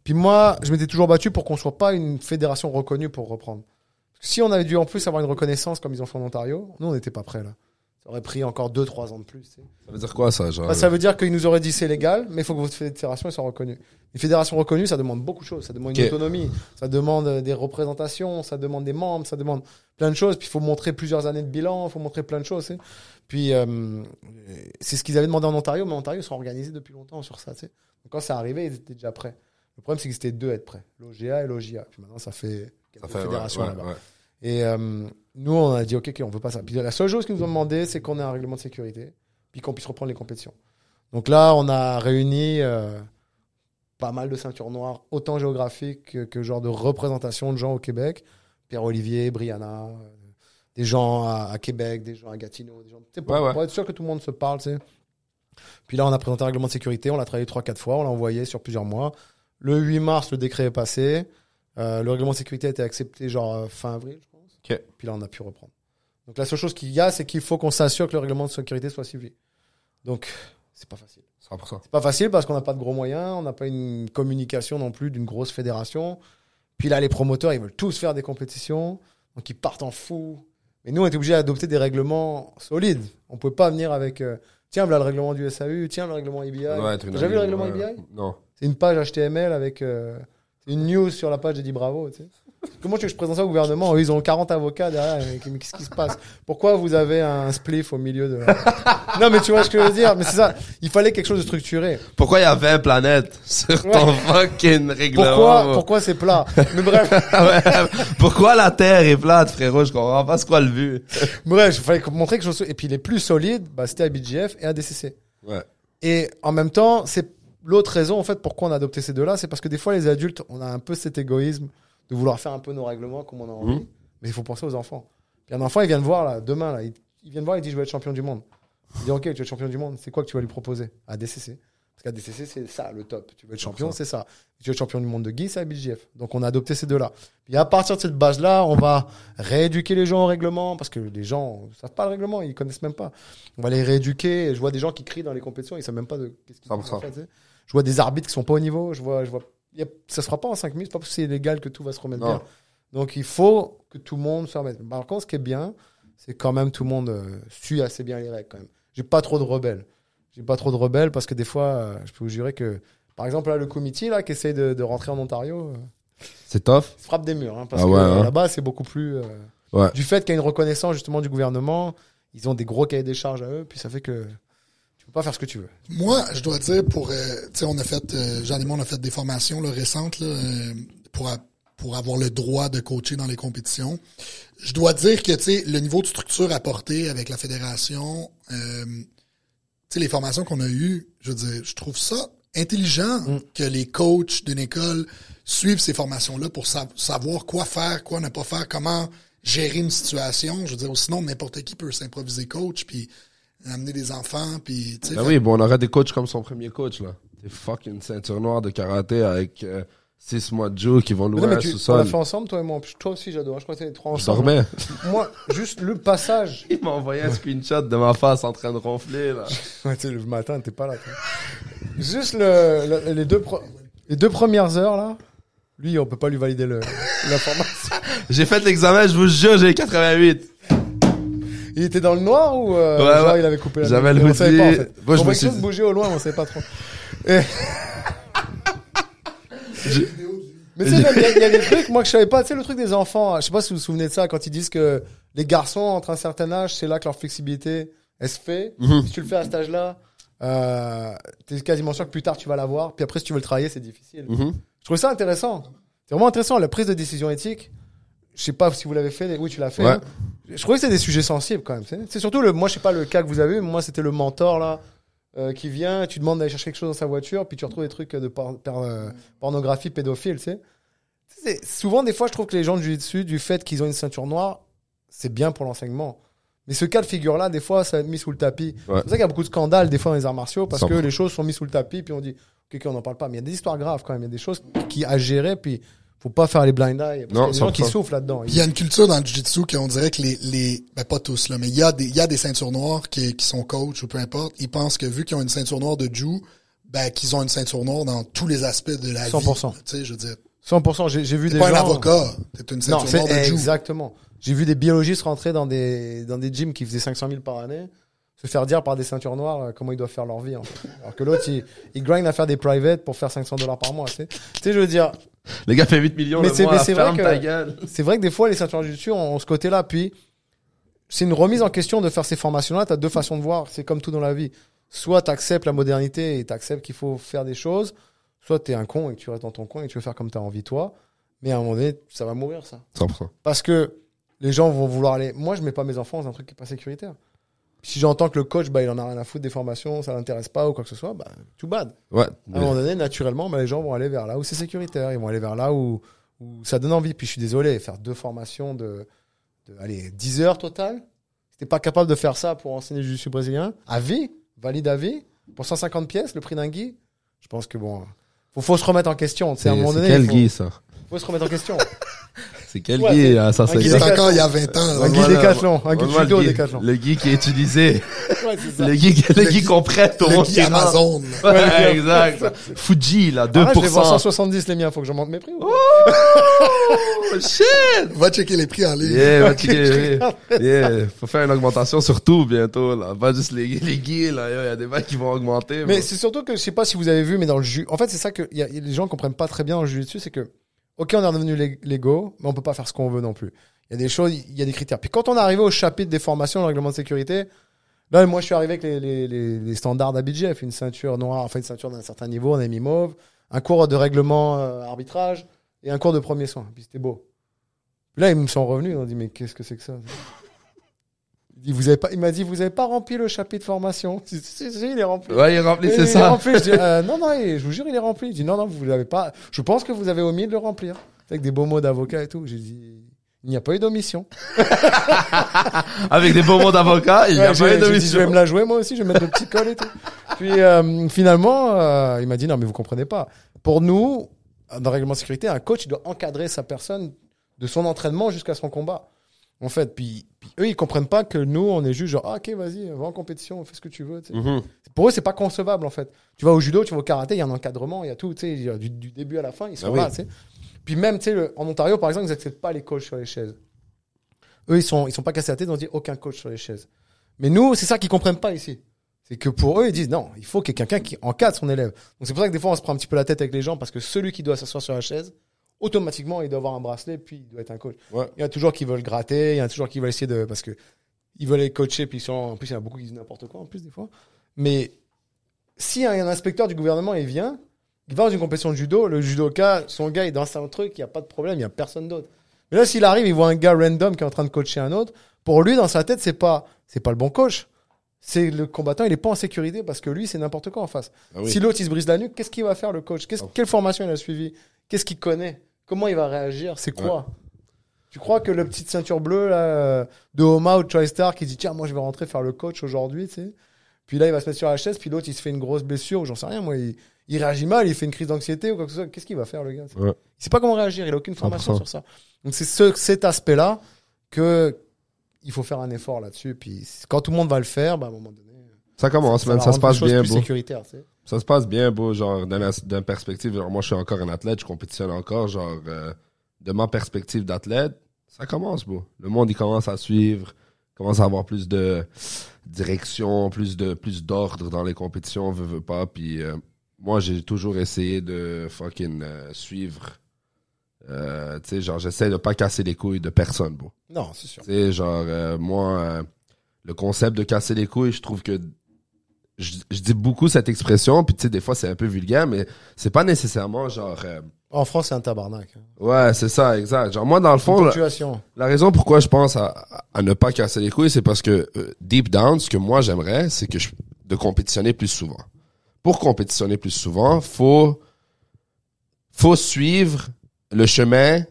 C: Puis moi, je m'étais toujours battu pour qu'on soit pas une fédération reconnue pour reprendre. Si on avait dû en plus avoir une reconnaissance comme ils ont fait en Ontario, nous, on n'était pas prêts là. Ça aurait pris encore 2-3 ans de plus. tu sais.
B: Ça veut dire quoi, ça, genre?
C: Bah, ça veut dire qu'ils nous auraient dit c'est légal, mais il faut que votre fédération soit reconnue. Une fédération reconnue, ça demande beaucoup de choses. Ça demande une autonomie, ça demande euh, des représentations, ça demande des membres, ça demande plein de choses. Puis il faut montrer plusieurs années de bilan, il faut montrer plein de choses. tu sais. Puis euh, c'est ce qu'ils avaient demandé en Ontario, mais en Ontario ils sont organisés depuis longtemps sur ça. tu sais. Donc quand c'est arrivé, ils étaient déjà prêts. Le problème c'est qu'ils étaient deux à être prêts, l'OGA et l'OJA. Puis maintenant ça fait
B: Ça
C: quelques
B: fait, ouais,
C: fédérations
B: ouais,
C: là-bas.
B: ouais.
C: Et euh, nous, on a dit, OK, on veut pas ça. Puis la seule chose qu'ils nous ont demandé, c'est qu'on ait un règlement de sécurité, puis qu'on puisse reprendre les compétitions. Donc là, on a réuni euh, pas mal de ceintures noires, autant géographiques que, que genre de représentation de gens au Québec. Pierre-Olivier, Brianna, des gens à, à Québec, des gens à Gatineau, des gens, pour,
B: Ouais, ouais.
C: pour être sûr que tout le monde se parle, tu sais. Puis là, on a présenté un règlement de sécurité, on l'a travaillé 3-4 fois, on l'a envoyé sur plusieurs mois. Le 8 mars, le décret est passé. Euh, le règlement de sécurité a été accepté genre euh, fin avril, je pense. Puis là, on a pu reprendre. Donc la seule chose qu'il y a, c'est qu'il faut qu'on s'assure que le règlement de sécurité soit suivi. Donc, c'est pas facile.
B: 100%.
C: C'est pas facile parce qu'on n'a pas de gros moyens, on n'a pas une communication non plus d'une grosse fédération. Puis là, les promoteurs, ils veulent tous faire des compétitions, donc ils partent en fou. Mais nous, on est obligé d'adopter des règlements solides. On peut pas venir avec, euh, tiens, voilà le règlement du SAU, tiens, le règlement IBI.
B: Ouais,
C: T'as déjà vu le règlement
B: ouais.
C: IBI
B: Non.
C: C'est une page HTML avec euh, une news sur la page d'Eddie Bravo. Tu sais. Comment tu veux que je présente ça au gouvernement Eux, Ils ont 40 avocats derrière. mais mais Qu'est-ce qui se passe Pourquoi vous avez un spliff au milieu de... non, mais tu vois ce que je veux dire Mais c'est ça. Il fallait quelque chose de structuré.
B: Pourquoi il y a 20 planètes sur ton fucking règlement?
C: Pourquoi, pourquoi c'est plat Mais bref,
B: Ouais. Pourquoi la Terre est plate, frérot? Je comprends pas c'est quoi le but.
C: bref, il fallait montrer quelque chose. Et puis les plus solides, bah, c'était ABGF et ADCC.
B: Ouais.
C: Et en même temps, c'est l'autre raison en fait pourquoi on a adopté ces deux-là, c'est parce que des fois les adultes, on a un peu cet égoïsme de vouloir faire un peu nos règlements comme on a envie,
B: Mhm.
C: mais il faut penser aux enfants. Puis un enfant, il vient de voir là demain là, il, il vient de voir, il dit je veux être champion du monde. Il dit ok, tu veux être champion du monde, c'est quoi que tu vas lui proposer? ADCC. Parce qu'ADCC c'est ça le top. Tu veux être champion, c'est ça. Tu veux être champion du monde de Guy, c'est ABGF. Donc on a adopté ces deux-là. Puis à partir de cette base-là, on va rééduquer les gens au règlement parce que les gens ne savent pas le règlement, ils connaissent même pas. On va les rééduquer. Je vois des gens qui crient dans les compétitions, ils savent même pas de qu'est-ce qu'ils
B: 100%.
C: font. Je vois des arbitres qui sont pas au niveau. Je vois, je vois. Y a- ça se fera pas en 5 minutes. C'est pas parce que c'est illégal que tout va se remettre
B: Non.
C: bien. Donc il faut que tout le monde se remette. Par contre, ce qui est bien, c'est quand même tout le monde euh, suit assez bien les règles quand même. J'ai pas trop de rebelles. J'ai pas trop de rebelles parce que des fois, euh, je peux vous jurer que, par exemple là, le comité là qui essaye de, de rentrer en Ontario, euh,
B: C'est tough?
C: il se frappe des murs. hein, parce
B: Ah
C: que
B: ouais, hein.
C: là-bas, c'est beaucoup plus.
B: Ouais.
C: Du fait qu'il y a une reconnaissance justement du gouvernement, ils ont des gros cahiers des charges à eux, puis ça fait que pas faire ce que tu veux.
A: Moi, je dois dire, pour, euh, tu sais, on a fait, euh, Jean et moi, on a fait des formations là, récentes là, euh, pour, a- pour avoir le droit de coacher dans les compétitions. Je dois dire que, tu sais, le niveau de structure apporté avec la fédération, euh, tu sais, les formations qu'on a eues, je veux dire, je trouve ça intelligent
C: Mm.
A: que les coachs d'une école suivent ces formations-là pour sa- savoir quoi faire, quoi ne pas faire, comment gérer une situation. Je veux dire, sinon, n'importe qui peut s'improviser coach, puis amener des enfants, puis, tu sais,
B: Ben
A: fait-
B: oui, bon, on aurait des coachs comme son premier coach, là. Des fucking ceinture noire de karaté avec euh, six mois de Joe qui vont
C: Mais
B: louer
C: non, mais
B: un
C: tu, on
B: sous-sol.
C: l'a fait ensemble, toi et moi. Toi aussi, j'adore. Je crois que c'était les trois
B: Je
C: ensemble.
B: dormais.
C: Moi, juste le passage.
B: Il m'a envoyé un screenshot de ma face en train de ronfler, là.
C: Ouais, tu sais, le matin, t'es pas là. toi. Juste le, le- les, deux pre- les deux premières heures, là. Lui, on peut pas lui valider le- l'information.
B: J'ai fait l'examen, je vous jure, j'ai 88.
C: Il était dans le noir ou euh,
B: Ouais,
C: genre,
B: ouais.
C: il avait coupé la
B: J'avais le
C: On savait pas, en
B: hoodie.
C: fait.
B: Moi, je me suis
C: quelque chose bouger au loin, mais on savait pas trop. Et- Mais tu sais, il y, a- il y a des trucs, moi, que je savais pas. Tu sais, le truc des enfants, je sais pas si vous vous souvenez de ça, quand ils disent que les garçons, entre un certain âge, c'est là que leur flexibilité, elle se fait.
B: Mhm.
C: Si tu le fais à cet âge-là, euh, t'es quasiment sûr que plus tard, tu vas l'avoir. Puis après, si tu veux le travailler, c'est difficile.
B: Mhm.
C: Je trouve ça intéressant. C'est vraiment intéressant, la prise de décision éthique. Je sais pas si vous l'avez fait. Oui, tu l'as fait.
B: Ouais.
C: Je trouvais que c'est des sujets sensibles quand même. C'est surtout le, moi, je sais pas le cas que vous avez mais moi, c'était le mentor là. euh, qui vient, tu demandes d'aller chercher quelque chose dans sa voiture, puis tu retrouves des trucs de por- euh, pornographie pédophile, tu sais. Souvent, des fois, je trouve que les gens du dessus, du fait qu'ils ont une ceinture noire, c'est bien pour l'enseignement. Mais ce cas de figure-là, des fois, ça va être mis sous le tapis.
B: Ouais.
C: C'est pour ça qu'il y a beaucoup de scandales, des fois, dans les arts martiaux, parce
B: 100%.
C: que les choses sont mises sous le tapis, puis on dit, ok, ok, on n'en parle pas. Mais il y a des histoires graves quand même. Il y a des choses qui à gérer, puis faut pas faire les blind eyes. Parce y
B: Non,
C: a des gens qui
B: 100%.
C: souffrent là-dedans.
A: Puis il y a une culture dans le jiu-jitsu qu'on dirait que les, les ben pas tous là, mais il y a des il y a des ceintures noires qui, qui sont coach ou peu importe, ils pensent que vu qu'ils ont une ceinture noire de jiu, ben qu'ils ont une ceinture noire dans tous les aspects de la
C: 100%.
A: vie. Tu sais, je veux dire,
C: 100%, j'ai j'ai vu des
A: pas
C: gens.
A: un avocat, t'es une
C: Non,
A: ceinture
C: c'est
A: noire de jiu.
C: exactement. J'ai vu des biologistes rentrer dans des, dans des gyms qui faisaient 500 000 par année, se faire dire par des ceintures noires euh, comment ils doivent faire leur vie. En fait. Alors que l'autre, il, il grind à faire des private pour faire 500 dollars par mois. Tu sais, Tu sais, je veux dire,
B: Les gars fait 8 millions
C: Mais c'est- c'est vrai que- c'est vrai que des fois, les ceintures dessus ont, ont ce côté-là. Puis, c'est une remise en question de faire ces formations-là. Tu as deux façons de voir. C'est comme tout dans la vie. Soit tu acceptes la modernité et tu acceptes qu'il faut faire des choses, soit tu es un con et que tu restes dans ton coin et que tu veux faire comme tu as envie toi. Mais à un moment donné, ça va mourir, ça.
B: 100%.
C: Parce que les gens vont vouloir aller. Moi, je mets pas mes enfants dans un truc qui est pas sécuritaire. Si j'entends que le coach, bah, il en a rien à foutre des formations, ça l'intéresse pas ou quoi que ce soit, bah, too bad.
B: Ouais.
C: À un moment donné, naturellement, bah, les gens vont aller vers là où c'est sécuritaire. Ils vont aller vers là où, où ça donne envie. Puis je suis désolé, faire deux formations de, de allez, 10 heures total. Si t'es pas capable de faire ça pour enseigner le jiu brésilien, à vie, valide à vie, pour 150 pièces, le prix d'un gui, je pense que bon, faut, faut se remettre en question. C'est à un moment donné,
B: quel
C: faut,
B: Guy, ça?
C: Faut se remettre en question.
B: C'est quel
C: Ouais,
B: Guy à
C: Guy
A: C'est
B: 150
A: encore il y a 20 ans.
C: Un. Guy
B: Voilà,
C: Décathlon, un Guy judo
B: le Guy-
C: Décathlon.
B: Le Guy qui est utilisé.
C: Ouais, c'est ça.
B: Le Guy, le
A: Le
B: Guy
A: Guy-
B: qu'on prête au
A: Le
B: monde
A: Guy
B: qui rentre.
A: Amazon.
B: Ouais, exact. Fuji, là, 2%.
C: Ah, je vais voir 170 les miens, faut que j'en monte mes prix. ou
B: Oh, shit!
A: Va checker les prix en ligne.
B: Yeah, va checker,
C: je
B: yeah. Yeah, faut faire une augmentation sur tout bientôt, là. Pas juste les, les guilles, là. Il y a des mecs qui vont augmenter.
C: Mais c'est surtout que je sais pas si vous avez vu, mais dans le jus, en fait, c'est ça que y a, y a- les gens comprennent pas très bien dans le jus dessus, c'est que, ok, on est redevenu lég- légaux, mais on peut pas faire ce qu'on veut non plus. Il y a des choses, il y a des critères. Puis quand on est arrivé au chapitre des formations, le règlement de sécurité, là, moi, je suis arrivé avec les, les, les, les standards une ceinture noire, enfin une ceinture d'un certain niveau, on a mis mauve, un cours de règlement euh, arbitrage et un cours de premiers soins. Puis c'était beau. Là, ils me sont revenus, ils ont dit, mais qu'est-ce que c'est que ça? Il, dit, vous avez pas, il m'a dit, vous avez pas rempli le chapitre formation. Si, si, si, il est rempli.
B: Ouais, il est rempli, c'est
C: il est
B: ça.
C: rempli. Je dis, euh, non, non, je vous jure, il est rempli. Il dit, non, non, vous l'avez pas. Je pense que vous avez omis de le remplir. Avec des beaux mots d'avocat et tout. J'ai dit, il n'y a pas eu d'omission.
B: Avec des beaux mots d'avocat, il y a
C: Ouais,
B: pas eu
C: dit, je vais me la jouer moi aussi, je vais mettre le petit col et tout. Puis euh, finalement, euh, il m'a dit, non, mais vous comprenez pas. Pour nous, dans le règlement de sécurité, un coach, il doit encadrer sa personne de son entraînement jusqu'à son combat. En fait, puis, puis eux, ils comprennent pas que nous, on est juste genre, ah, ok, vas-y, va en compétition, fais ce que tu veux.
B: Mhm.
C: Pour eux, c'est pas concevable en fait. Tu vas au judo, tu vas au karaté, il y a un encadrement, il y a tout, tu sais, il y a du, du début à la fin, ils sont
B: Ah oui.
C: là, tu sais. Puis même, tu sais, en Ontario, par exemple, ils acceptent pas les coachs sur les chaises. Eux, ils sont, ils sont pas cassés la tête, ils ont dit aucun coach sur les chaises. Mais nous, c'est ça qu'ils comprennent pas ici. C'est que pour eux, ils disent non, il faut qu'il y ait quelqu'un qui encadre son élève. Donc c'est pour ça que des fois, on se prend un petit peu la tête avec les gens parce que celui qui doit s'asseoir sur la chaise, automatiquement, il doit avoir un bracelet, puis il doit être un coach.
B: Ouais.
C: Il y en a toujours qui veulent gratter, il y en a toujours qui veulent essayer de, parce que ils veulent les coacher, puis ils sont, en plus, il y en a beaucoup qui disent n'importe quoi, en plus, des fois. Mais si un, inspecteur du gouvernement, il vient, il va dans une compétition de judo, le judoka, son gars, il danse un truc, il n'y a pas de problème, il n'y a personne d'autre. Mais là, s'il arrive, il voit un gars random qui est en train de coacher un autre, pour lui, dans sa tête, c'est pas, c'est pas le bon coach. C'est le combattant, il est pas en sécurité parce que lui, c'est n'importe quoi en face.
B: Ah oui.
C: Si l'autre, il se brise la nuque, qu'est-ce qu'il va faire, le coach?
B: Oh.
C: Quelle formation il a suivi Qu'est-ce qu'il connaît? Comment il va réagir? C'est quoi? Tu crois que le petite ceinture bleue là, euh, de Homa ou de TriStar qui dit tiens moi je vais rentrer faire le coach aujourd'hui, tu sais Puis là il va se mettre sur la chaise, puis l'autre il se fait une grosse blessure ou j'en sais rien moi, il, il réagit mal, il fait une crise d'anxiété ou quoi que ce soit. Qu'est-ce qu'il va faire, le gars
B: Ouais.
C: Il sait pas comment réagir, il a aucune formation
B: 100%.
C: sur ça. Donc c'est ce, cet aspect-là que il faut faire un effort là-dessus. Puis quand tout le monde va le faire, bah, à un moment donné,
B: Ça commence, man.
C: va
B: Ça se passe bien,
C: plus sécuritaire, tu sais.
B: Ça se passe bien, beau. Genre, d'un as- d'un perspective, genre, moi, je suis encore un athlète, je compétitionne encore. Genre, euh, de ma perspective d'athlète, ça commence, beau. Le monde, il commence à suivre, commence à avoir plus de direction, plus de plus d'ordre dans les compétitions, veut, veut pas. Puis, euh, moi, j'ai toujours essayé de fucking euh, suivre. Tu sais, genre, j'essaie de pas casser les couilles de personne, beau.
C: Non, c'est sûr.
B: Tu sais, genre, moi, le concept de casser les couilles, je trouve que. Je, je dis beaucoup cette expression, puis tu sais, des fois, c'est un peu vulgaire, mais c'est pas nécessairement genre. euh,
C: En France, c'est un tabarnak. hein.
B: ouais, c'est ça, exact. Genre, moi, dans le fond, la, la raison pourquoi je pense à, à ne pas casser les couilles, c'est parce que, euh, deep down, ce que moi, j'aimerais, c'est que je, de compétitionner plus souvent. Pour compétitionner plus souvent, faut, faut suivre le chemin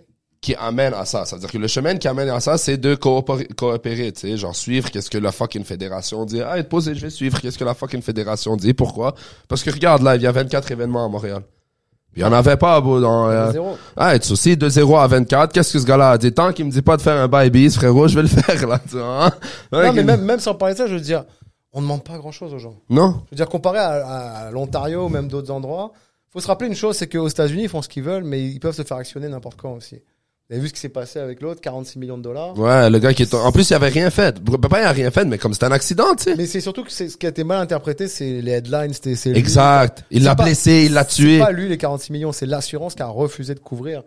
B: qui amène à ça. C'est-à-dire que le chemin qui amène à ça, c'est de coopérer, coopérer, tu sais, genre suivre qu'est-ce que la fucking fédération dit. Ah, être posé, je vais suivre qu'est-ce que la fucking fédération dit. Pourquoi? Parce que regarde, là, il y a 24 événements à Montréal. Il y en avait pas, beau, dans, euh, ah, tu aussi, de 0 à 24, qu'est-ce que ce gars-là a dit? Tant qu'il me dit pas de faire un bye bees, frérot, je vais le faire, là, tu vois. hein? Ouais,
C: Non, mais même, même sans parler de ça, je veux dire, on demande pas grand-chose aux gens.
B: Non?
C: Je veux dire, comparé à, à l'Ontario ou même d'autres endroits, faut se rappeler une chose, c'est qu'aux États-Unis, ils font ce qu'ils veulent, mais ils peuvent se faire actionner n'importe quand aussi. Vous avez vu ce qui s'est passé avec l'autre, 46 millions de dollars?
B: Ouais, le gars qui est, en plus, il avait rien fait. Papa, il a rien fait, mais comme c'était un accident, tu sais.
C: Mais c'est surtout que c'est- ce qui a été mal interprété, c'est les headlines, c'était, c'est lui.
B: Exact. Il
C: C'est
B: l'a blessé, il l'a
C: C'est
B: tué.
C: pas lui les 46 millions, c'est l'assurance qui a refusé de couvrir.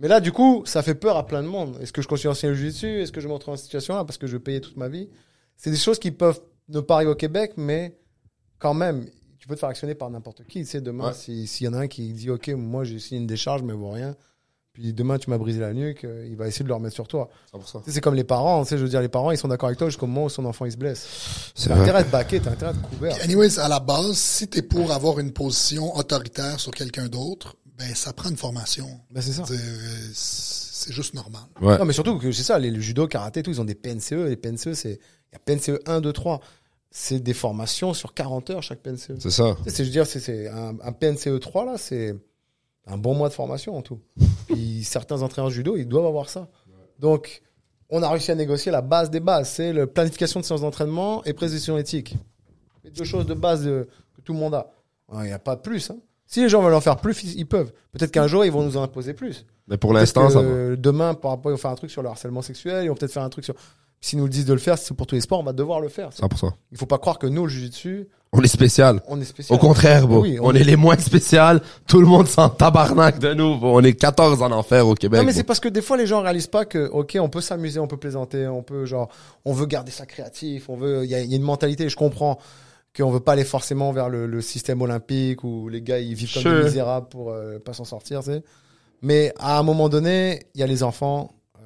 C: Mais là, du coup, ça fait peur à plein de monde. Est-ce que je continue à enseigner le jiu-jitsu? Est-ce que je me retrouve en cette situation-là parce que je vais payer toute ma vie? C'est des choses qui peuvent ne pas arriver au Québec, mais quand même, tu peux te faire actionner par n'importe qui. Tu sais, demain,
B: Ouais.
C: si- s'il y en a un qui dit, OK, moi, j'ai signé une décharge, mais vaut rien. Puis demain, tu m'as brisé la nuque, euh, il va essayer de le remettre sur toi.
B: 100%.
C: Tu sais, c'est comme les parents. Tu sais, je veux dire, les parents, ils sont d'accord avec toi jusqu'au moment où son enfant, il se blesse.
B: C'est
C: T'as intérêt à te baquer, t'as intérêt à te couvrir.
A: Anyways, à la base, si t'es pour avoir une position autoritaire sur quelqu'un d'autre, ben ça prend une formation.
C: Ben, c'est ça.
A: C'est euh, juste normal.
B: Ouais.
C: Non, mais surtout que c'est ça, les, le judo, karaté, tout, ils ont des PNCE. Les PNCE, c'est, il y a PNCE 1, 2, 3. C'est des formations sur 40 heures chaque PNCE.
B: C'est ça.
C: Tu sais, c'est, je veux dire, c'est, c'est un, un PNCE 3, là, c'est un bon mois de formation en tout. Puis certains entraîneurs de judo, ils doivent avoir ça. Donc, on a réussi à négocier la base des bases. C'est la planification de séances d'entraînement et précision éthique. Les deux choses de base de- que tout le monde a. Il n'y a pas de plus. hein. Si les gens veulent en faire plus, ils peuvent. Peut-être qu'un jour, ils vont nous en imposer plus.
B: Mais pour l'instant, ça va.
C: euh, Demain, par rapport, ils vont faire un truc sur le harcèlement sexuel, ils vont peut-être faire un truc sur. S'ils nous le disent de le faire, c'est pour tous les sports, on va devoir le faire.
B: 100%.
C: Il faut pas croire que nous, le jiu-jitsu,
B: On est spécial.
C: on est spécial.
B: Au contraire, bro.
C: Oui,
B: on, est... les moins spécial. Tout le monde s'en tabarnak de nous. bro. On est 14 en enfer au Québec.
C: Non, mais c'est parce que des fois, les gens réalisent pas que, ok, on peut s'amuser, on peut plaisanter, on peut, genre, on veut garder ça créatif, on veut, il y a, il y a une mentalité, je comprends qu'on veut pas aller forcément vers le, le système olympique où les gars, ils vivent comme
B: Sure.
C: des misérables pour euh, pas s'en sortir, tu sais. Mais à un moment donné, il y a les enfants, euh,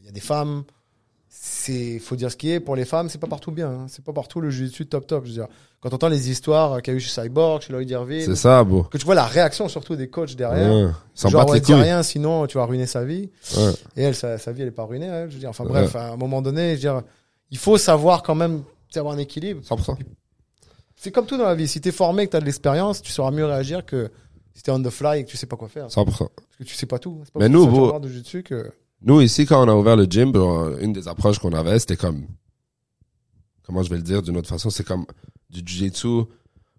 C: il y a des femmes. C'est, faut dire ce qui est. Pour les femmes, c'est pas partout bien. hein. C'est pas partout le jiu-jitsu top top. Je veux dire, quand on entend les histoires qu'il y a eu chez Cyborg, chez Lloyd Irvine,
B: C'est ça, bro.
C: que tu vois la réaction surtout des coachs derrière.
B: Ouais. S'en
C: Genre, ouais, dis rien, sinon tu vas ruiner sa vie.
B: Ouais.
C: Et elle, sa, sa vie, elle est pas ruinée. elle, je veux dire, enfin bref, à un moment donné, je veux dire, il faut savoir quand même avoir un équilibre.
B: 100%.
C: C'est comme tout dans la vie. Si t'es formé, que t'as de l'expérience, tu sauras mieux réagir que si t'es on the fly et que tu sais pas quoi faire.
B: 100%.
C: Parce que tu sais pas tout. Pas
B: Mais nous,
C: de que.
B: Nous, ici, quand on a ouvert le gym, une des approches qu'on avait, c'était comme, comment je vais le dire d'une autre façon, c'est comme du jiu-jitsu,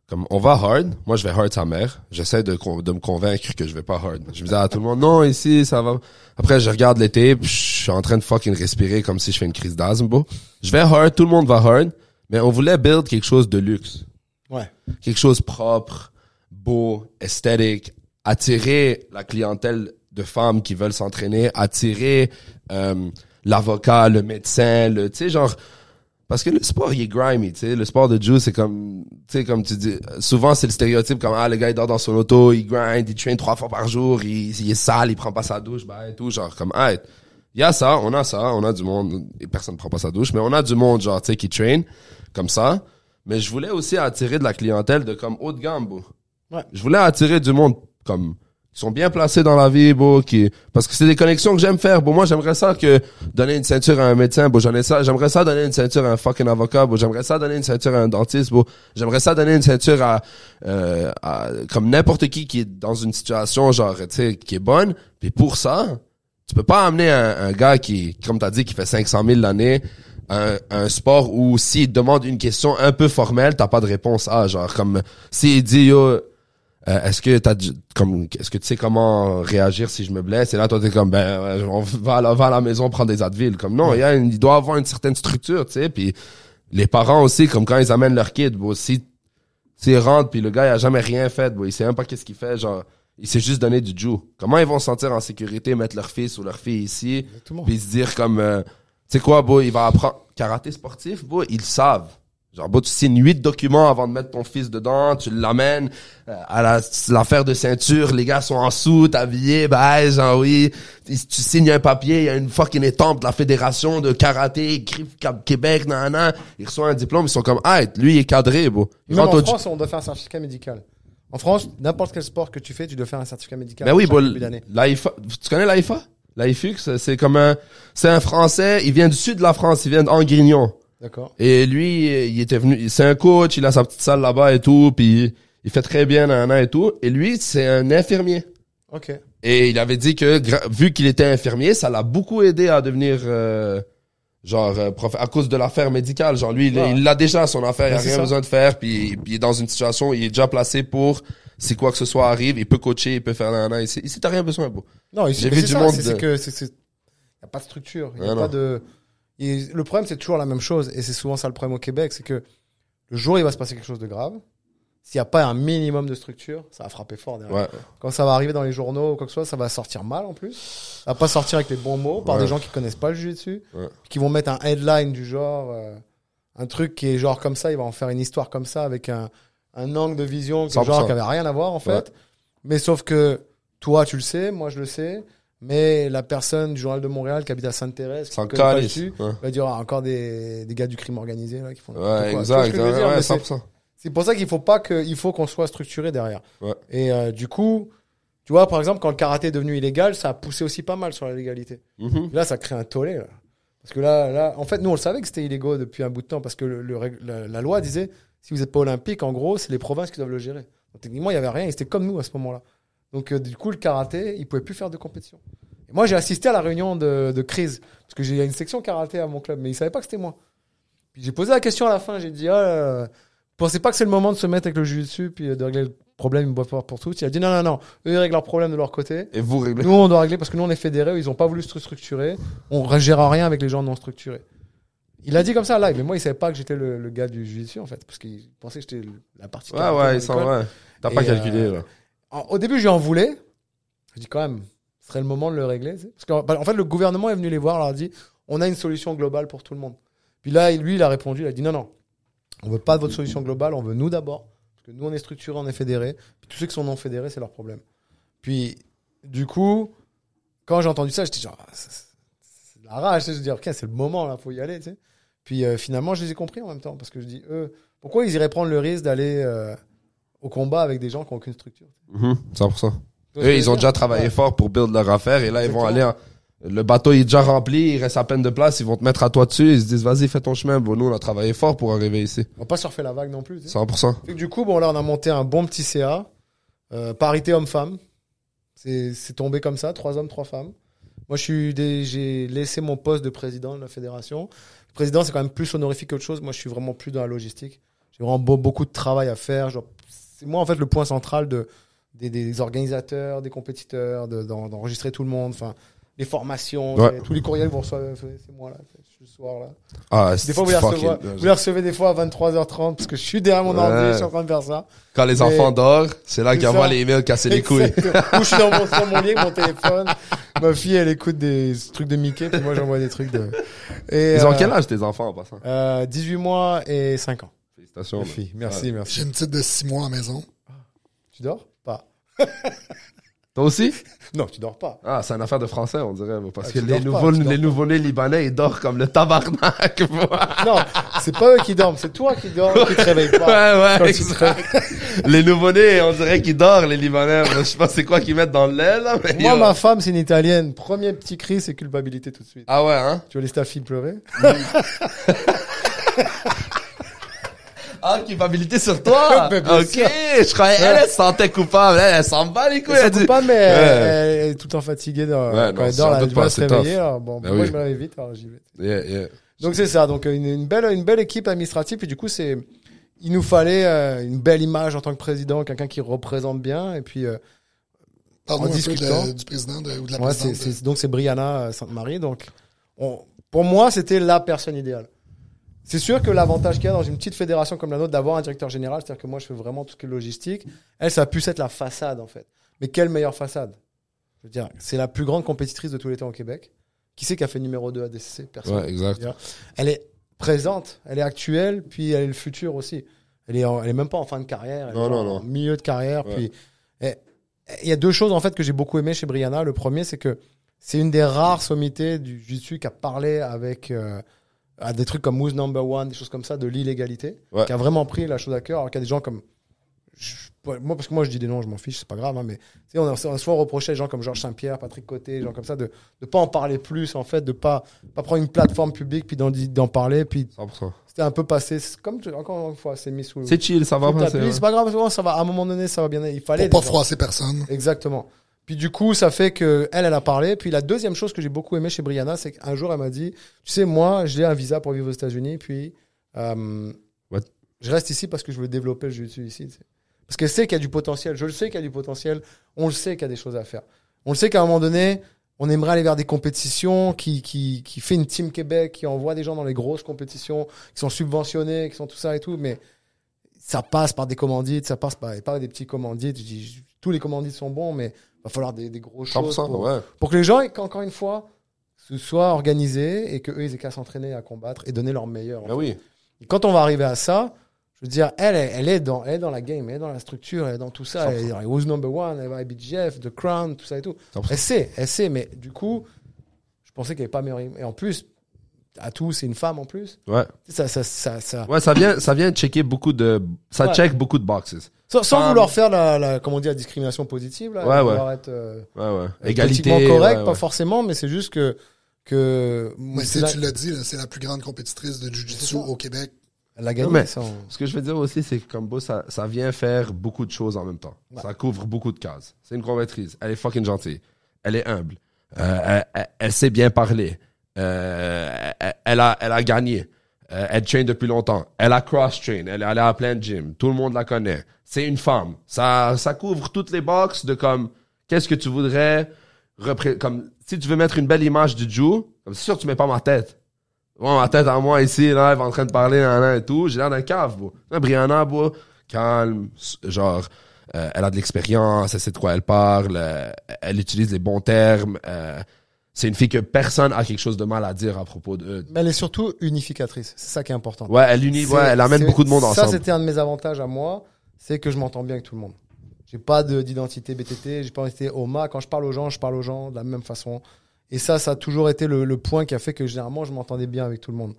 B: comme on va hard, moi je vais hard sa mère, j'essaie de, de me convaincre que je vais pas hard. Je me disais à tout le monde, non, ici, ça va. Après, je regarde tapes, je suis en train de fucking respirer comme si je fais une crise d'asthme, bro. Je vais hard, tout le monde va hard, mais on voulait build quelque chose de luxe
C: Ouais.
B: quelque chose propre, beau, esthétique, attirer la clientèle de femmes qui veulent s'entraîner, attirer euh, l'avocat, le médecin, le tu sais genre parce que le sport il est grimy, tu sais, le sport de Juice c'est comme tu sais comme tu dis souvent c'est le stéréotype comme ah le gars il dort dans son auto, il grind, il traîne trois fois par jour, il, il est sale, il prend pas sa douche, bah et tout genre comme ah il y a ça, on a ça, on a du monde et personne prend pas sa douche, mais on a du monde genre tu sais qui train comme ça. Mais je voulais aussi attirer de la clientèle de comme haut de gamme, bro.
C: Ouais.
B: Je voulais attirer du monde comme qui sont bien placés dans la vie, bro, qui, parce que c'est des connexions que j'aime faire, bon, moi, j'aimerais ça que donner une ceinture à un médecin, bon, j'en ça, j'aimerais ça donner une ceinture à un fucking avocat, bon, j'aimerais ça donner une ceinture à un dentiste, bon, j'aimerais ça donner une ceinture à, euh, à comme n'importe qui qui est dans une situation, genre, tu sais, qui est bonne, puis pour ça, tu peux pas amener un, gars qui, comme t'as dit, qui fait 500 000 l'année, un, un sport où s'il demande une question un peu formelle, t'as pas de réponse. À, genre, comme, s'il dit, euh, est-ce que t'as comme est-ce que tu sais comment réagir si je me blesse? Et là toi t'es comme ben on va à la, va à la maison prendre des Advil. Comme non il y a une- il doit avoir une certaine structure tu sais puis les parents aussi comme quand ils amènent leur kid bon si s'ils rentrent puis le gars il a jamais rien fait bon il sait même pas qu'est-ce qu'il fait genre il s'est juste donné du jou comment ils vont se sentir en sécurité mettre leur fils ou leur fille ici puis se dire comme euh, tu sais quoi beau il va apprendre karaté sportif beau ils savent Genre, beau, tu signes huit documents avant de mettre ton fils dedans, tu l'amènes euh, à la- l'affaire de ceinture, les gars sont en soute, habillés, bah, genre, oui, tu signes un papier, il y a une fucking étampe de la fédération de karaté, Québec, nanana, il reçoit un diplôme, ils sont comme, ah, lui, il est cadré, rentre
C: en
B: au-
C: France, on doit faire un certificat médical. En France, n'importe quel sport que tu fais, tu dois faire un certificat médical.
B: Ben oui, bon, l'AIFA, tu connais l'AIFA? L'AIFUX, c'est comme un, c'est un Français, il vient du sud de la France, il vient d'Angrignon.
C: D'accord.
B: Et lui, il était venu, c'est un coach, il a sa petite salle là-bas et tout, puis il fait très bien, nanana et tout. Et lui, c'est un infirmier.
C: Ok.
B: Et il avait dit que, vu qu'il était infirmier, ça l'a beaucoup aidé à devenir, euh, genre, euh, prof, à cause de l'affaire médicale. Genre, lui, il l'a déjà, son affaire, il a rien
C: ça.
B: besoin de faire, puis, puis il est dans une situation il est déjà placé pour, si quoi que ce soit arrive, il peut coacher, il peut faire nanana. Ici, ici t'as rien besoin, bro.
C: Non,
B: J'ai vu du
C: ça,
B: monde
C: c'est-
B: de-
C: que c'est, y a pas de structure, y a
B: Ouais,
C: pas
B: non.
C: de. Et le problème, c'est toujours la même chose, et c'est souvent ça le problème au Québec, c'est que le jour où il va se passer quelque chose de grave, s'il n'y a pas un minimum de structure, ça va frapper fort derrière.
B: Ouais.
C: Quand ça va arriver dans les journaux ou quoi que ce soit, ça va sortir mal en plus. Ça va pas sortir avec les bons mots par
B: Ouais.
C: des gens qui connaissent pas le jiu-jitsu,
B: Ouais.
C: qui vont mettre un headline du genre, euh, un truc qui est genre comme ça, il va en faire une histoire comme ça avec un, un angle de vision que
B: 100%.
C: genre qui avait rien à voir en fait. Mais sauf que toi tu le sais, moi je le sais, mais la personne du journal de Montréal qui habite à Sainte-Thérèse, qui connaît pas dessus,
B: Ouais,
C: va dire ah, encore des, des gars du crime organisé là qui font
B: ouais exact,
C: c'est-
B: 100%.
C: c'est pour ça qu'il faut pas que, il faut qu'on soit structuré derrière.
B: Ouais.
C: Et euh, du coup, tu vois, par exemple, quand le karaté est devenu illégal, ça a poussé aussi pas mal sur la légalité.
B: Mhm.
C: Là, ça crée un tollé. Là. Parce que là, là, en fait, nous, on le savait que c'était illégaux depuis un bout de temps, parce que le, le règle- la, la loi disait, si vous n'êtes pas olympique, en gros, c'est les provinces qui doivent le gérer. Donc, techniquement, il y avait rien, et c'était comme nous à ce moment-là. Donc, euh, du coup, le karaté, il pouvait plus faire de compétition. Et moi, j'ai assisté à la réunion de, de crise, parce que j'ai une section karaté à mon club, mais ils savaient pas que c'était moi. Puis j'ai posé la question à la fin, j'ai dit, ah, pensez pas que c'est le moment de se mettre avec le jus dessus, puis euh, de régler le problème une fois pour toutes Il a dit, non, non, non, eux, ils règlent leurs problèmes de leur côté.
B: Et vous réglez.
C: Nous, on doit régler parce que nous, on est fédérés, ils ont pas voulu se structurer. On ne gère rien avec les gens non structurés. Il a dit comme ça live, mais moi, il savait pas que j'étais le, le gars du judiciaire, en fait, parce qu'il pensait que j'étais la partie.
B: Ouais, ouais, ils sont,
C: l'école.
B: ouais. T'as pas calculé,
C: euh,
B: là.
C: Au début, je lui en voulais. Je dis quand même, ce serait le moment de le régler. Parce qu'en bah, en fait, le gouvernement est venu les voir, leur a dit, on a une solution globale pour tout le monde. Puis là, lui, il a répondu, il a dit, non, non, on veut pas de votre solution globale, on veut nous d'abord. Parce que nous, on est structurés, on est fédérés. Puis tous ceux qui sont non fédérés, c'est leur problème. Puis, du coup, quand j'ai entendu ça, j'étais genre, ah, c'est la rage. Je me dis, ok, c'est le moment, là, faut y aller. Puis euh, finalement, je les ai compris en même temps. Parce que je dis, eux, pourquoi ils iraient prendre le risque d'aller euh, au combat avec des gens qui n'ont aucune structure
B: Mhm, 100%.
C: Tu vois ce que
B: Eux,
C: je veux
B: ils ont déjà travaillé
C: Ouais.
B: fort pour build leur affaire et là, ils vont aller. En- Le bateau il est déjà rempli, il reste à peine de place, ils vont te mettre à toi dessus, ils se disent vas-y fais ton chemin. Bon, nous on a travaillé fort pour arriver ici.
C: On va pas surfer la vague non plus. tu sais.
B: 100%.
C: Fait que du coup, bon, là, on a monté un bon petit CA. euh, parité homme-femme. C'est tombé comme ça, trois hommes, trois femmes. Moi, j'ai laissé mon poste de président de la fédération. Le président, c'est quand même plus honorifique qu'autre chose. Moi, je suis vraiment plus dans la logistique. J'ai vraiment beau- beaucoup de travail à faire. C'est moi, en fait, le point central de, des, des organisateurs, des compétiteurs, de- d'en- d'enregistrer tout le monde. Enfin, les formations,
B: Ouais.
C: les- tous les courriels, vous recevez, c'est moi, là. Je suis le soir, là.
B: Ah,
C: Des fois, vous les, recevez, vous les recevez des fois à 23h30 parce que je suis derrière mon
B: Ouais.
C: ordi, je suis en train de faire ça.
B: Quand les
C: Mais-
B: enfants dorment, c'est là qu'ils envoient
C: ça.
B: les emails casser les couilles.
C: Ou je suis dans mon, sur mon lit mon téléphone. Ma fille, elle écoute des trucs de Mickey, puis moi, j'envoie des trucs de. Et,
B: Ils ont
C: euh,
B: quel âge tes enfants en passant?
C: euh, 18 mois et 5 ans.
B: Félicitations.
C: Merci, merci.
A: J'ai une petite de 6 mois à la maison.
C: Tu dors? Pas.
B: Toi aussi?
C: Non, tu dors pas.
B: Ah, c'est une affaire de français, on dirait. Parce
C: Ah,
B: que les, nouveaux, les
C: pas.
B: nouveaux-nés libanais, ils dorment comme le tabarnak. ouais,
C: Non, c'est pas eux qui dorment, c'est toi qui dors, qui te réveilles pas.
B: Ouais,
C: tu te
B: les nouveaux-nés, on dirait qu'ils dorment, les libanais. Je sais pas c'est quoi qu'ils mettent dans le lait, là. Mais
C: Moi,
B: yo.
C: ma femme, c'est une italienne. Premier petit cri, c'est culpabilité tout de suite.
B: Ah ouais, hein?
C: Tu veux laisser ta fille pleurer?
B: Ah, culpabilité sur toi?
C: Ben, bien
B: ok,
C: sûr.
B: je croyais, elle, elle se sentait coupable. Elle, elle s'en bat les couilles.
C: Ça
B: Elle dit,
C: coupe pas, mais
B: Ouais.
C: elle, elle est tout le temps fatiguée dans-
B: Ouais,
C: quand
B: non,
C: elle dort. Elle à se réveiller. Alors, bon,
B: Ben
C: moi,
B: oui.
C: je me réveille vite, alors j'y vais.
B: Yeah, yeah.
C: Donc c'est ça, donc une, une belle une belle équipe administrative puis du coup c'est il nous fallait euh, une belle image en tant que président, quelqu'un qui représente bien et puis euh, En
A: un peu
C: discutant.
A: de- du président de- ou de la
C: ouais, c'est,
A: présidente.
C: c'est- donc c'est Brianna euh, Sainte-Marie donc on- pour moi c'était la personne idéale. C'est sûr que l'avantage qu'il y a dans une petite fédération comme la nôtre d'avoir un directeur général, c'est-à-dire que moi je fais vraiment tout ce qui est logistique, elle ça a pu être la façade en fait. Mais quelle meilleure façade? Je veux dire, c'est la plus grande compétitrice de tous les temps au Québec. Qui c'est qui a fait numéro 2 à DCC Personne.
B: Ouais, exact.
C: elle est présente, elle est actuelle, puis elle est le futur aussi. Elle est, en- elle est même pas en fin de carrière, elle
B: Non,
C: est
B: non,
C: en
B: non.
C: milieu de carrière.
B: Ouais.
C: Puis et- il y a deux choses en fait que j'ai beaucoup aimé chez Brianna. Le premier, c'est que c'est une des rares sommités du jiu-jitsu qui a parlé avec euh, à des trucs comme Who's Number One, des choses comme ça, de l'illégalité,
B: Ouais.
C: qui a vraiment pris la chose à cœur. Alors qu'il y a des gens comme je- moi, parce que moi je dis des noms, je m'en fiche, c'est pas grave, hein, mais tu sais, on a, on a souvent reproché à des gens comme Georges Saint-Pierre, Patrick Côté, des gens comme ça, de ne pas en parler plus, en fait, de pas, pas prendre une plateforme publique, puis d'en, d'en parler, puis
B: 100%.
C: c'était un peu passé, comme, tu- encore une fois, c'est mis sous
B: C'est chill, ça va passer.
C: C'est pas grave, ça va, à un moment donné, ça va bien, il fallait.
A: Pour pas froisser personne.
C: Exactement. Puis du coup, ça fait que elle, elle a parlé. Puis la deuxième chose que j'ai beaucoup aimé chez Brianna, c'est qu'un jour, elle m'a dit, tu sais, moi, j'ai un visa pour vivre aux États-Unis, puis euh,
B: What?
C: je reste ici parce que je veux développer le jiu-jitsu ici. tu sais. Parce qu'elle sait qu'il y a du potentiel. Je le sais qu'il y a du potentiel. On le sait qu'il y a des choses à faire. On le sait qu'à un moment donné, on aimerait aller vers des compétitions qui, qui, qui fait une team Québec, qui envoie des gens dans les grosses compétitions, qui sont subventionnés, qui sont tout ça et tout, mais ça passe par des commandites, ça passe par, par des petits commandites. Je dis, tous les commandites sont bons, mais va falloir des, des grosses choses
B: 100%,
C: pour,
B: ouais.
C: pour que les gens, encore une fois, se soient organisés et qu'eux, ils aient qu'à s'entraîner à combattre et donner leur meilleur. en
B: Ben oui.
C: et quand on va arriver à ça, je veux dire, elle, elle, elle est dans, elle est dans la game, elle est dans la structure, elle est dans tout ça. Elle est Who's Number One, elle va à BGF, The Crown, tout ça et tout.
B: 100%.
C: Elle sait, elle sait, mais du coup, je pensais qu'elle n'avait pas meilleure. Et en plus, à tout, c'est une femme en plus.
B: Ouais.
C: Ça, ça, ça, ça-
B: Ouais, ça vient, ça vient checker beaucoup de, ça
C: Ouais.
B: check beaucoup de boxes.
C: Sans, vouloir faire la, la, comment on dit, la discrimination positive, là,
B: Ouais,
C: vouloir
B: ouais.
C: être euh,
B: Ouais, Égalité.
C: correct,
B: ouais,
C: pas forcément, mais c'est juste que. que
A: Mais
C: c'est
A: tu l'as dit, c'est la plus grande compétitrice de Jiu-Jitsu au Québec.
C: elle a gagné.
B: Non, mais-
C: ça, on-
B: Ce que je veux dire aussi, c'est que Combo, ça, ça vient faire beaucoup de choses en même temps.
C: Ouais.
B: Ça couvre beaucoup de cases. C'est une compétitrice. Elle est fucking gentille. Elle est humble. Euh, elle, elle- elle sait bien parler. Euh, elle, elle a, elle a gagné. Euh, elle train depuis longtemps. Elle a cross-train. Elle est allée à plein de gym. Tout le monde la connaît. C'est une femme. Ça, ça couvre toutes les boxes de comme, qu'est-ce que tu voudrais comme, si tu veux mettre une belle image du Jew, comme c'est sûr tu mets pas ma tête. Bon, ma tête à moi ici, là, elle est en train de parler, nan, nan, et tout. J'ai l'air d'un cave, bro. Là, Brianna, bro, calme, genre, euh, elle a de l'expérience, elle sait de quoi elle parle, euh, elle utilise les bons termes. euh, c'est une fille que personne a quelque chose de mal à dire à propos de.
C: Mais elle est surtout unificatrice. C'est ça qui est important.
B: Ouais, elle unit, ouais, elle amène beaucoup de monde
C: Ça,
B: ensemble.
C: c'était un de mes avantages à moi, c'est que je m'entends bien avec tout le monde. J'ai pas de- d'identité BTT, j'ai pas d'identité OMA. Quand je parle aux gens, je parle aux gens de la même façon. Et ça, ça a toujours été le, le point qui a fait que généralement, je m'entendais bien avec tout le monde.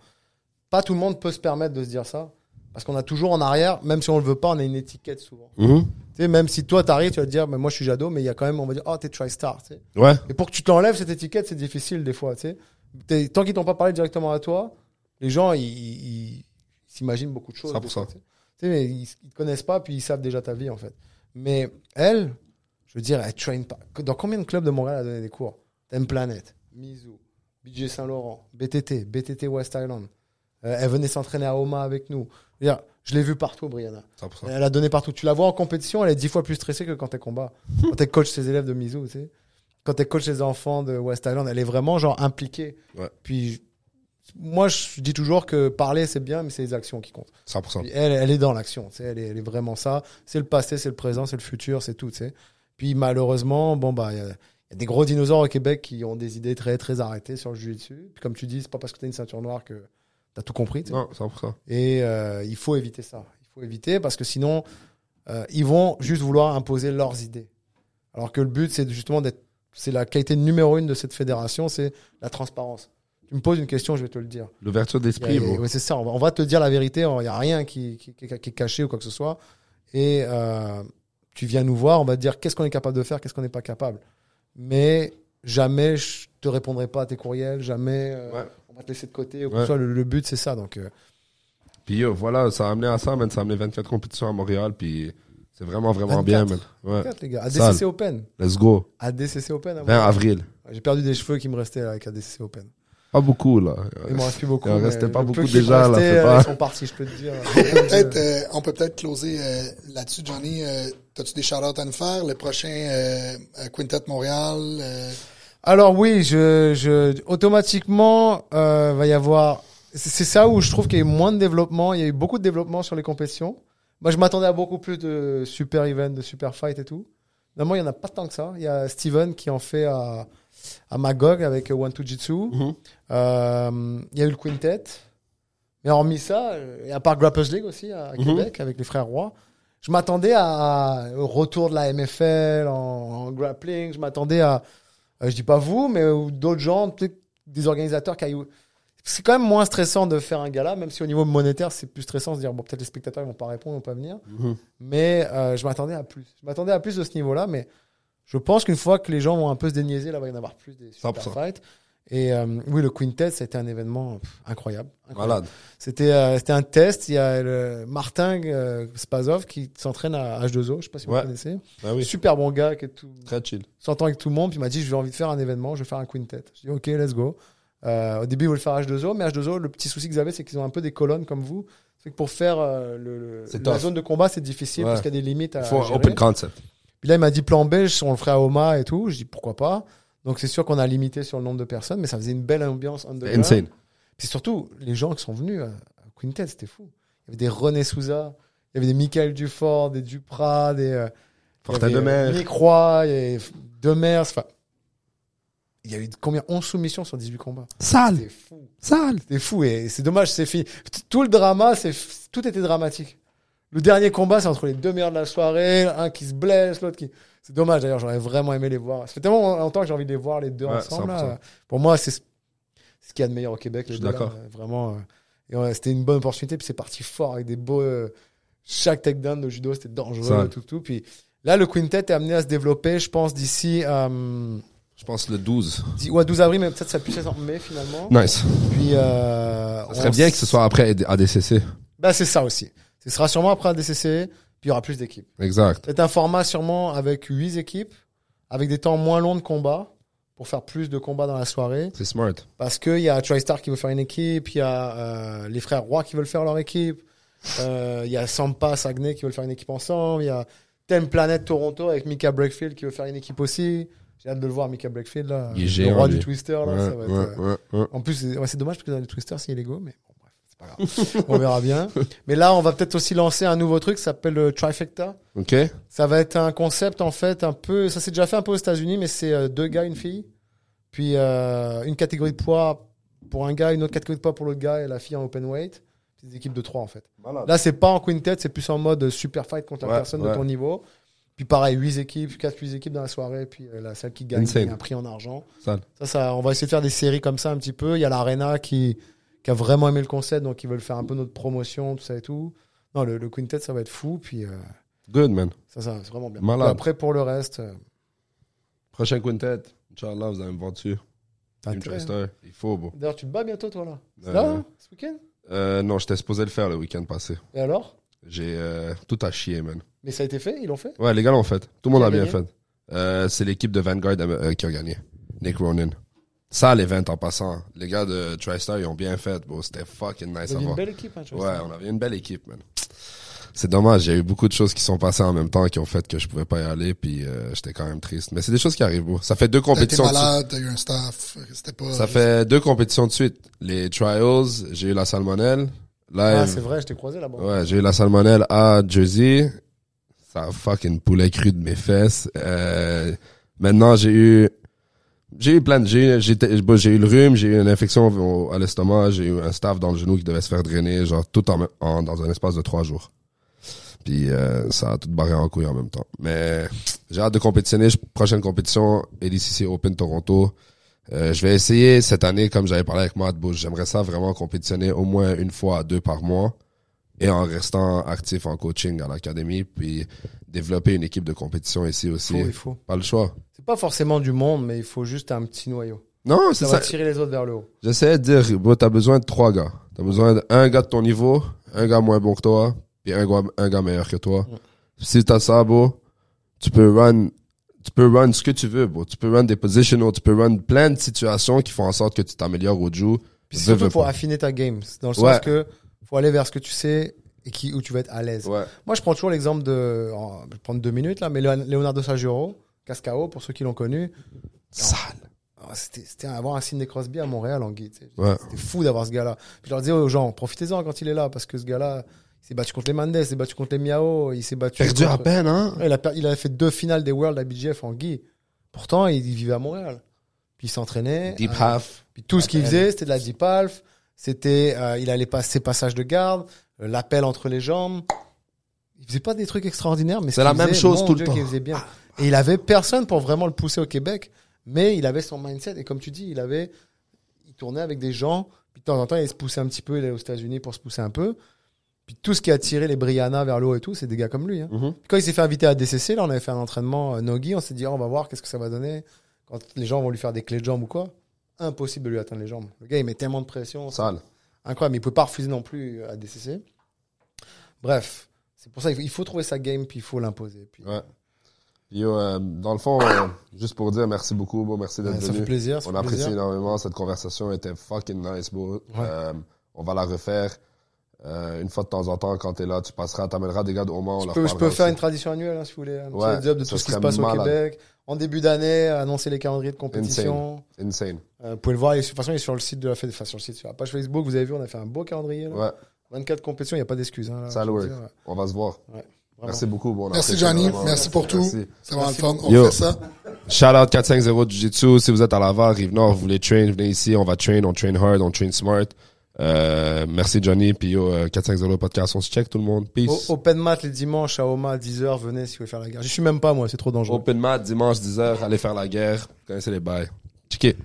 C: Pas tout le monde peut se permettre de se dire ça. Parce qu'on a toujours en arrière, même si on le veut pas, on a une étiquette souvent.
B: Mhm.
C: Tu sais, même si toi, t'arrives, tu vas te dire, mais moi, je suis Jado, mais il y a quand même, on va dire, oh, t'es TriStar. tu sais.
B: Ouais.
C: Et pour que tu t'enlèves cette étiquette, c'est difficile des fois. Tu sais. Tant qu'ils t'ont pas parlé directement à toi, les gens, ils, s'imaginent beaucoup de choses.
B: 100%.
C: des fois, tu sais. Tu sais, mais ils, ils te connaissent pas, puis ils savent déjà ta vie, en fait. Mais elle, je veux dire, elle traîne pas. Dans combien de clubs de Montréal elle a donné des cours? Time Planet, Mizu, BJ Saint-Laurent, BTT, BTT West Island. Euh, elle venait s'entraîner à Oma avec nous. Je, veux dire, je l'ai vue partout, Brianna.
B: 100%.
C: Elle a donné partout. Tu la vois en compétition, elle est dix fois plus stressée que quand elle combat. Quand elle coach ses élèves de Mizu, tu sais. Quand elle coach ses enfants de West Island, elle est vraiment genre impliquée.
B: Ouais.
C: Puis moi, je dis toujours que parler c'est bien, mais c'est les actions qui comptent.
B: 100%.
C: Puis elle, elle est dans l'action. tu sais. Elle est, elle est vraiment ça. C'est le passé, c'est le présent, c'est le futur, c'est tout. tu sais. Puis malheureusement, bon bah. il y a- il y a des gros dinosaures au Québec qui ont des idées très très arrêtées sur le jiu-jitsu. Puis comme tu dis, c'est pas parce que tu as une ceinture noire que tu as tout compris.
B: Non, 100%.
C: Et euh, il faut éviter ça. Il faut éviter parce que sinon, euh, ils vont juste vouloir imposer leurs idées. Alors que le but, c'est justement d'être, c'est la qualité numéro une de cette fédération, c'est la transparence. Tu me poses une question, je vais te le dire.
B: L'ouverture d'esprit,
C: ouais, c'est ça. On va, on va te dire la vérité. Il n'y a rien qui, qui, qui- qui est caché ou quoi que ce soit. Et euh, tu viens nous voir, on va te dire qu'est-ce qu'on est capable de faire, qu'est-ce qu'on n'est pas capable. Mais jamais je te répondrai pas à tes courriels, jamais euh,
B: Ouais.
C: On va te laisser de côté. ou
B: Ouais.
C: soit. Le, le but, c'est ça. Donc, euh,
B: Puis yo, voilà, ça a amené à ça, man. Ça a amené 24 compétitions à Montréal, puis c'est vraiment, vraiment
A: 24.
B: bien, man. Ouais.
C: regarde, les gars,
B: Sale.
C: ADCC Open.
B: Let's go.
C: ADCC Open. à
B: 20
C: moi.
B: avril.
C: J'ai perdu des cheveux qui me restaient là, avec ADCC Open.
B: Pas beaucoup, là.
C: Il m'en reste plus beaucoup.
B: Il en restait pas beaucoup déjà, là,
C: restait, euh,
B: pas.
C: Ils sont partis, je peux te dire.
A: Peut-être, euh, on peut peut-être closer euh, là-dessus, Johnny. Euh, T'as-tu des shout-outs à nous faire? Le prochain euh, euh, Quintet Montréal.
C: Alors oui, je, je automatiquement euh, va y avoir. C'est ça où je trouve qu'il y a eu moins de développement. Il y a eu beaucoup de développement sur les compétitions. Moi, je m'attendais à beaucoup plus de super events, de super fight et tout. Normalement, il y en a pas tant que ça. Il y a Steven qui en fait à, à Magog avec One Two Jitsu.
B: Mhm.
C: Euh, il y a eu le Quintet. Mais hormis ça, euh, et à part Grappers League aussi à, à
B: Mhm.
C: Québec avec les frères Roy, je m'attendais à, au retour de la MFL en, en grappling. Je m'attendais à, euh, je dis pas vous, mais ou d'autres gens, peut-être des organisateurs qui aillent- C'est quand même moins stressant de faire un gala, même si au niveau monétaire, c'est plus stressant de se dire, bon, peut-être les spectateurs ils vont pas répondre, ils vont pas venir.
B: Mhm.
C: Mais euh, je m'attendais à plus. Je m'attendais à plus de ce niveau-là, mais je pense qu'une fois que les gens vont un peu se déniaiser, là, il va y en avoir plus des super
B: 100%.
C: fights. Et euh, oui, le Quintet, c'était un événement pff, incroyable. incroyable.
B: Malade.
C: C'était euh, c'était un test. Il y a le Martin euh, Spazov qui s'entraîne à H2O. Je sais pas si vous
B: Ouais.
C: connaissez.
B: Ah oui.
C: Super bon gars qui est tout
B: Très chill.
C: s'entend avec tout le monde. Puis il m'a dit j'ai envie de faire un événement. Je vais faire un quintet. Je dis ok, let's go. Euh, au début, ils voulaient faire H2O, mais H2O, le petit souci qu'ils avaient, c'est qu'ils ont un peu des colonnes comme vous. C'est que pour faire le, la
B: tough.
C: zone de combat, c'est difficile
B: Ouais.
C: parce qu'il y a des limites à,
B: Il faut
C: gérer.
B: open concept.
C: Puis là, il m'a dit plan B, on le ferait à Oma et tout. Je dis pourquoi pas. Donc c'est sûr qu'on a limité sur le nombre de personnes, mais ça faisait une belle ambiance underground.
B: Insane.
C: Puis surtout, les gens qui sont venus à Quintet, c'était fou. Il y avait des René Souza, il y avait des Michael Dufort, des Duprat, des. euh,
B: Fortin
C: avait,
B: de mer.
C: euh, Nick Roy, il y avait Demers. Enfin, il y a eu combien 11 soumissions sur 18 combats.
B: Sale.
C: C'était fou.
B: Sale.
C: C'était fou et c'est dommage, c'est fini. Tout le drama, c'est tout était dramatique. Le dernier combat, c'est entre les deux meilleurs de la soirée, un qui se blesse, l'autre qui. C'est dommage d'ailleurs, j'aurais vraiment aimé les voir. Ça fait tellement longtemps que j'ai envie de les voir les deux
B: Ouais,
C: ensemble.
B: 100%.
C: là. Pour moi, c'est ce qu'il y a de meilleur au Québec.
B: Je
C: les
B: suis
C: deux, là.
B: d'accord.
C: Vraiment. euh, c'était une bonne opportunité. Puis c'est parti fort avec des beaux. euh, chaque takedown de judo, c'était dangereux, tout, tout. Puis là, le quintet est amené à se développer, je pense, d'ici. euh,
B: Je pense le 12.
C: d'i- ouais, 12 avril, mais peut-être ça puisse être en mai finalement.
B: Nice.
C: Puis. Euh,
B: Ça serait bien que ce soit après ADCC.
C: bah, c'est ça aussi. Ce sera sûrement après un DCC, puis il y aura plus d'équipes.
B: Exact.
C: C'est un format sûrement avec 8 équipes, avec des temps moins longs de combat, pour faire plus de combats dans la soirée.
B: C'est smart.
C: Parce qu'il y a TriStar qui veut faire une équipe, il y a euh, les frères Roy qui veulent faire leur équipe, euh, il y a Sampa Saguenay qui veulent faire une équipe ensemble, il y a Thème Planet Toronto avec Mika Breakfield qui veut faire une équipe aussi. J'ai hâte de le voir, Mika Breakfield, là.
B: Il est
C: le
B: géant,
C: roi
B: lui.
C: du Twister, là.
B: Ouais,
C: ça va être, euh,
B: ouais, ouais, ouais.
C: en plus, c'est dommage parce que dans les Twister, c'est illégaux, mais pas grave. on verra bien. Mais là, on va peut-être aussi lancer un nouveau truc qui s'appelle le Trifecta.
B: Ok.
C: Ça va être un concept, en fait, un peu. Ça s'est déjà fait un peu aux États-Unis, mais c'est euh, deux gars, une fille. Puis euh, une catégorie de poids pour un gars, une autre catégorie de poids pour l'autre gars et la fille en open weight. C'est des équipes de trois, en fait. Là, c'est pas en quintet, c'est plus en mode super fight contre la
B: Ouais,
C: personne de
B: ouais.
C: ton niveau. Puis pareil, 8 équipes, 4 8 équipes dans la soirée, puis euh, la celle qui gagne un prix en argent.
B: Sale.
C: Ça, ça, on va essayer de faire des séries comme ça un petit peu. Il y a l'Arena qui, qui a vraiment aimé le concept, donc ils veulent faire un peu notre promotion, tout ça et tout. Non, le, le quintet, ça va être fou, puis euh,
B: Good, man.
C: ça, ça c'est vraiment bien.
B: Malade.
C: Après, pour le reste, euh,
B: Prochain quintet. Inch'Allah, vous allez me voir dessus.
C: t'as
B: Team
C: intérêt, hein.
B: Il faut, bro.
C: D'ailleurs, tu te bats bientôt, toi, là C'est
B: Euh,
C: là, ce week-end?
B: Euh, non, j'étais supposé le faire le week-end passé.
C: Et alors?
B: J'ai euh, tout à chier, man.
C: Mais ça a été fait Ils l'ont fait?
B: Ouais, les gars l'ont fait. Tout le monde
C: Qui a
B: a bien
C: gagné?
B: fait. Euh, c'est l'équipe de Vanguard euh, qui a gagné. Nick Ronin. Ça, l'event en passant. Les gars de TriStar, ils ont bien fait, bro. C'était fucking nice à
C: avez une
B: voir.
C: belle équipe, hein, tu vois
B: Ouais, on avait une belle équipe, man. C'est dommage, il y a eu beaucoup de choses qui sont passées en même temps qui ont fait que je pouvais pas y aller, puis euh, j'étais quand même triste. Mais c'est des choses qui arrivent, bro. Ça fait deux
A: T'as
B: compétitions de suite.
A: malade, t'as eu un staff. C'était pas.
B: Ça fait deux compétitions de suite. Les trials, j'ai eu la salmonelle. Là,
C: Ah, c'est vrai, je t'ai croisé là-bas.
B: Ouais, j'ai eu la salmonelle à Jersey. Ça a fucking poulet cru de mes fesses. Euh, maintenant, j'ai eu, j'ai eu plein de, j'ai, j'ai, eu le rhume, j'ai eu une infection au- à l'estomac, j'ai eu un staff dans le genou qui devait se faire drainer, genre tout en, en- dans un espace de trois jours. Puis euh, ça a tout barré en couille en même temps. Mais j'ai hâte de compétitionner. Prochaine compétition, ADCC Open Toronto. Euh, je vais essayer cette année, comme j'avais parlé avec Matt Bush, j'aimerais ça vraiment compétitionner au moins une fois à deux par mois et en restant actif en coaching à l'académie, puis développer une équipe de compétition ici aussi.
C: Il faut, il faut.
B: Pas le choix.
C: C'est pas forcément du monde, mais il faut juste un petit noyau.
B: Non, c'est
C: Ça
B: ça.
C: va tirer les autres vers le haut.
B: J'essaie de dire, bro, t'as besoin de trois gars. T'as besoin d'un gars de ton niveau, un gars moins bon que toi, puis un gars, un gars meilleur que toi.
C: Ouais.
B: Si t'as ça, bro, tu peux run, tu peux run ce que tu veux, bro. Tu peux run des positionals, tu peux run plein de situations qui font en sorte que tu t'améliores au Joe.
C: Puis surtout
B: veux
C: pour
B: pas.
C: affiner ta game. Dans le
B: Ouais.
C: sens que faut aller vers ce que tu sais et qui, où tu vas être à l'aise.
B: Ouais.
C: Moi, je prends toujours l'exemple de. Je vais prendre deux minutes là, mais Leon- Leonardo Sagiro, Cascao, pour ceux qui l'ont connu.
B: Sale.
C: Ah, C'était avoir un Sidney Crosby à Montréal en guide.
B: Ouais.
C: C'était fou d'avoir ce gars-là. Puis je leur disais aux gens, profitez-en quand il est là, parce que ce gars-là, il s'est battu contre les Mendes, il s'est battu contre les Miao, il s'est battu.
B: Perdu à
C: contre-
B: peine, hein?
C: Il, a, per- il a fait deux finales des World IBJF en Guy. Pourtant, il, vivait à Montréal. Puis il s'entraînait.
B: Deep half.
C: Puis tout ce qu'il faisait, c'était de la deep half. C'était, euh, il allait passer passages de garde, euh, l'appel entre les jambes. Il faisait pas des trucs extraordinaires, mais ce
B: C'est la même
C: faisait,
B: chose tout le temps.
C: faisait bien. Et il avait personne pour vraiment le pousser au Québec, mais il avait son mindset. Et comme tu dis, il avait, il tournait avec des gens. Puis de temps en temps, il se poussait un petit peu. Il allait aux États-Unis pour se pousser un peu. Puis tout ce qui a tiré les Brianna vers le haut et tout, c'est des gars comme lui. Hein.
B: Mhm.
C: Quand il s'est fait inviter à DCC, là, on avait fait un entraînement euh, Nogi, on s'est dit, oh, on va voir qu'est-ce que ça va donner quand les gens vont lui faire des clés de jambes ou quoi. Impossible de lui atteindre les jambes. Le gars, il met tellement de pression.
B: Sale.
C: Incroyable. Il ne pouvait pas refuser non plus à DCC. Bref, c'est pour ça qu'il faut, il faut trouver sa game, puis il faut l'imposer. Puis,
B: Ouais. Yo, euh, dans le fond, euh, juste pour dire merci beaucoup, bro. Merci d'être
C: euh, ça
B: venu.
C: fait plaisir. ça
B: On
C: fait
B: apprécie
C: plaisir.
B: énormément. Cette conversation était fucking nice, bro. Euh, on va la refaire. Une fois de temps en temps, quand t'es là, tu passeras, t'amèneras des gars de Oman. on
C: Je
B: leur
C: peux, je peux faire
B: aussi.
C: une tradition annuelle, hein, si vous voulez. Un
B: Ouais,
C: petit job de tout ce qui se passe au. Québec. En début d'année, annoncer les calendriers de compétition.
B: Insane.
C: Euh, vous pouvez le voir. il est- De toute façon, il est sur le site de la Fédération, sur le site, sur la page Facebook. Vous avez vu, on a fait un beau calendrier. Là.
B: Ouais,
C: 24 compétitions, il n'y a pas d'excuses. Hein, là,
B: Ça
C: je veux
B: work.
C: dire, ouais.
B: on va se voir. Merci beaucoup,
A: Merci, Johnny. Merci pour tout.
B: Merci.
A: C'est vraiment le fun. On
B: Yo.
A: fait ça.
B: Shout out 450 Jiu-Jitsu. Si vous êtes à Laval, Rive-Nord, vous voulez train, venez ici. On va train, on train hard, on train smart. Euh, merci Johnny. Puis yo, euh, 450 podcast, on se check tout le monde. Peace.
C: Open mat les dimanches à Oma, 10h, venez si vous voulez faire la guerre. Je suis même pas moi, c'est trop dangereux.
B: Open mat, dimanche 10h, allez faire la guerre. Vous connaissez les bails. Check it.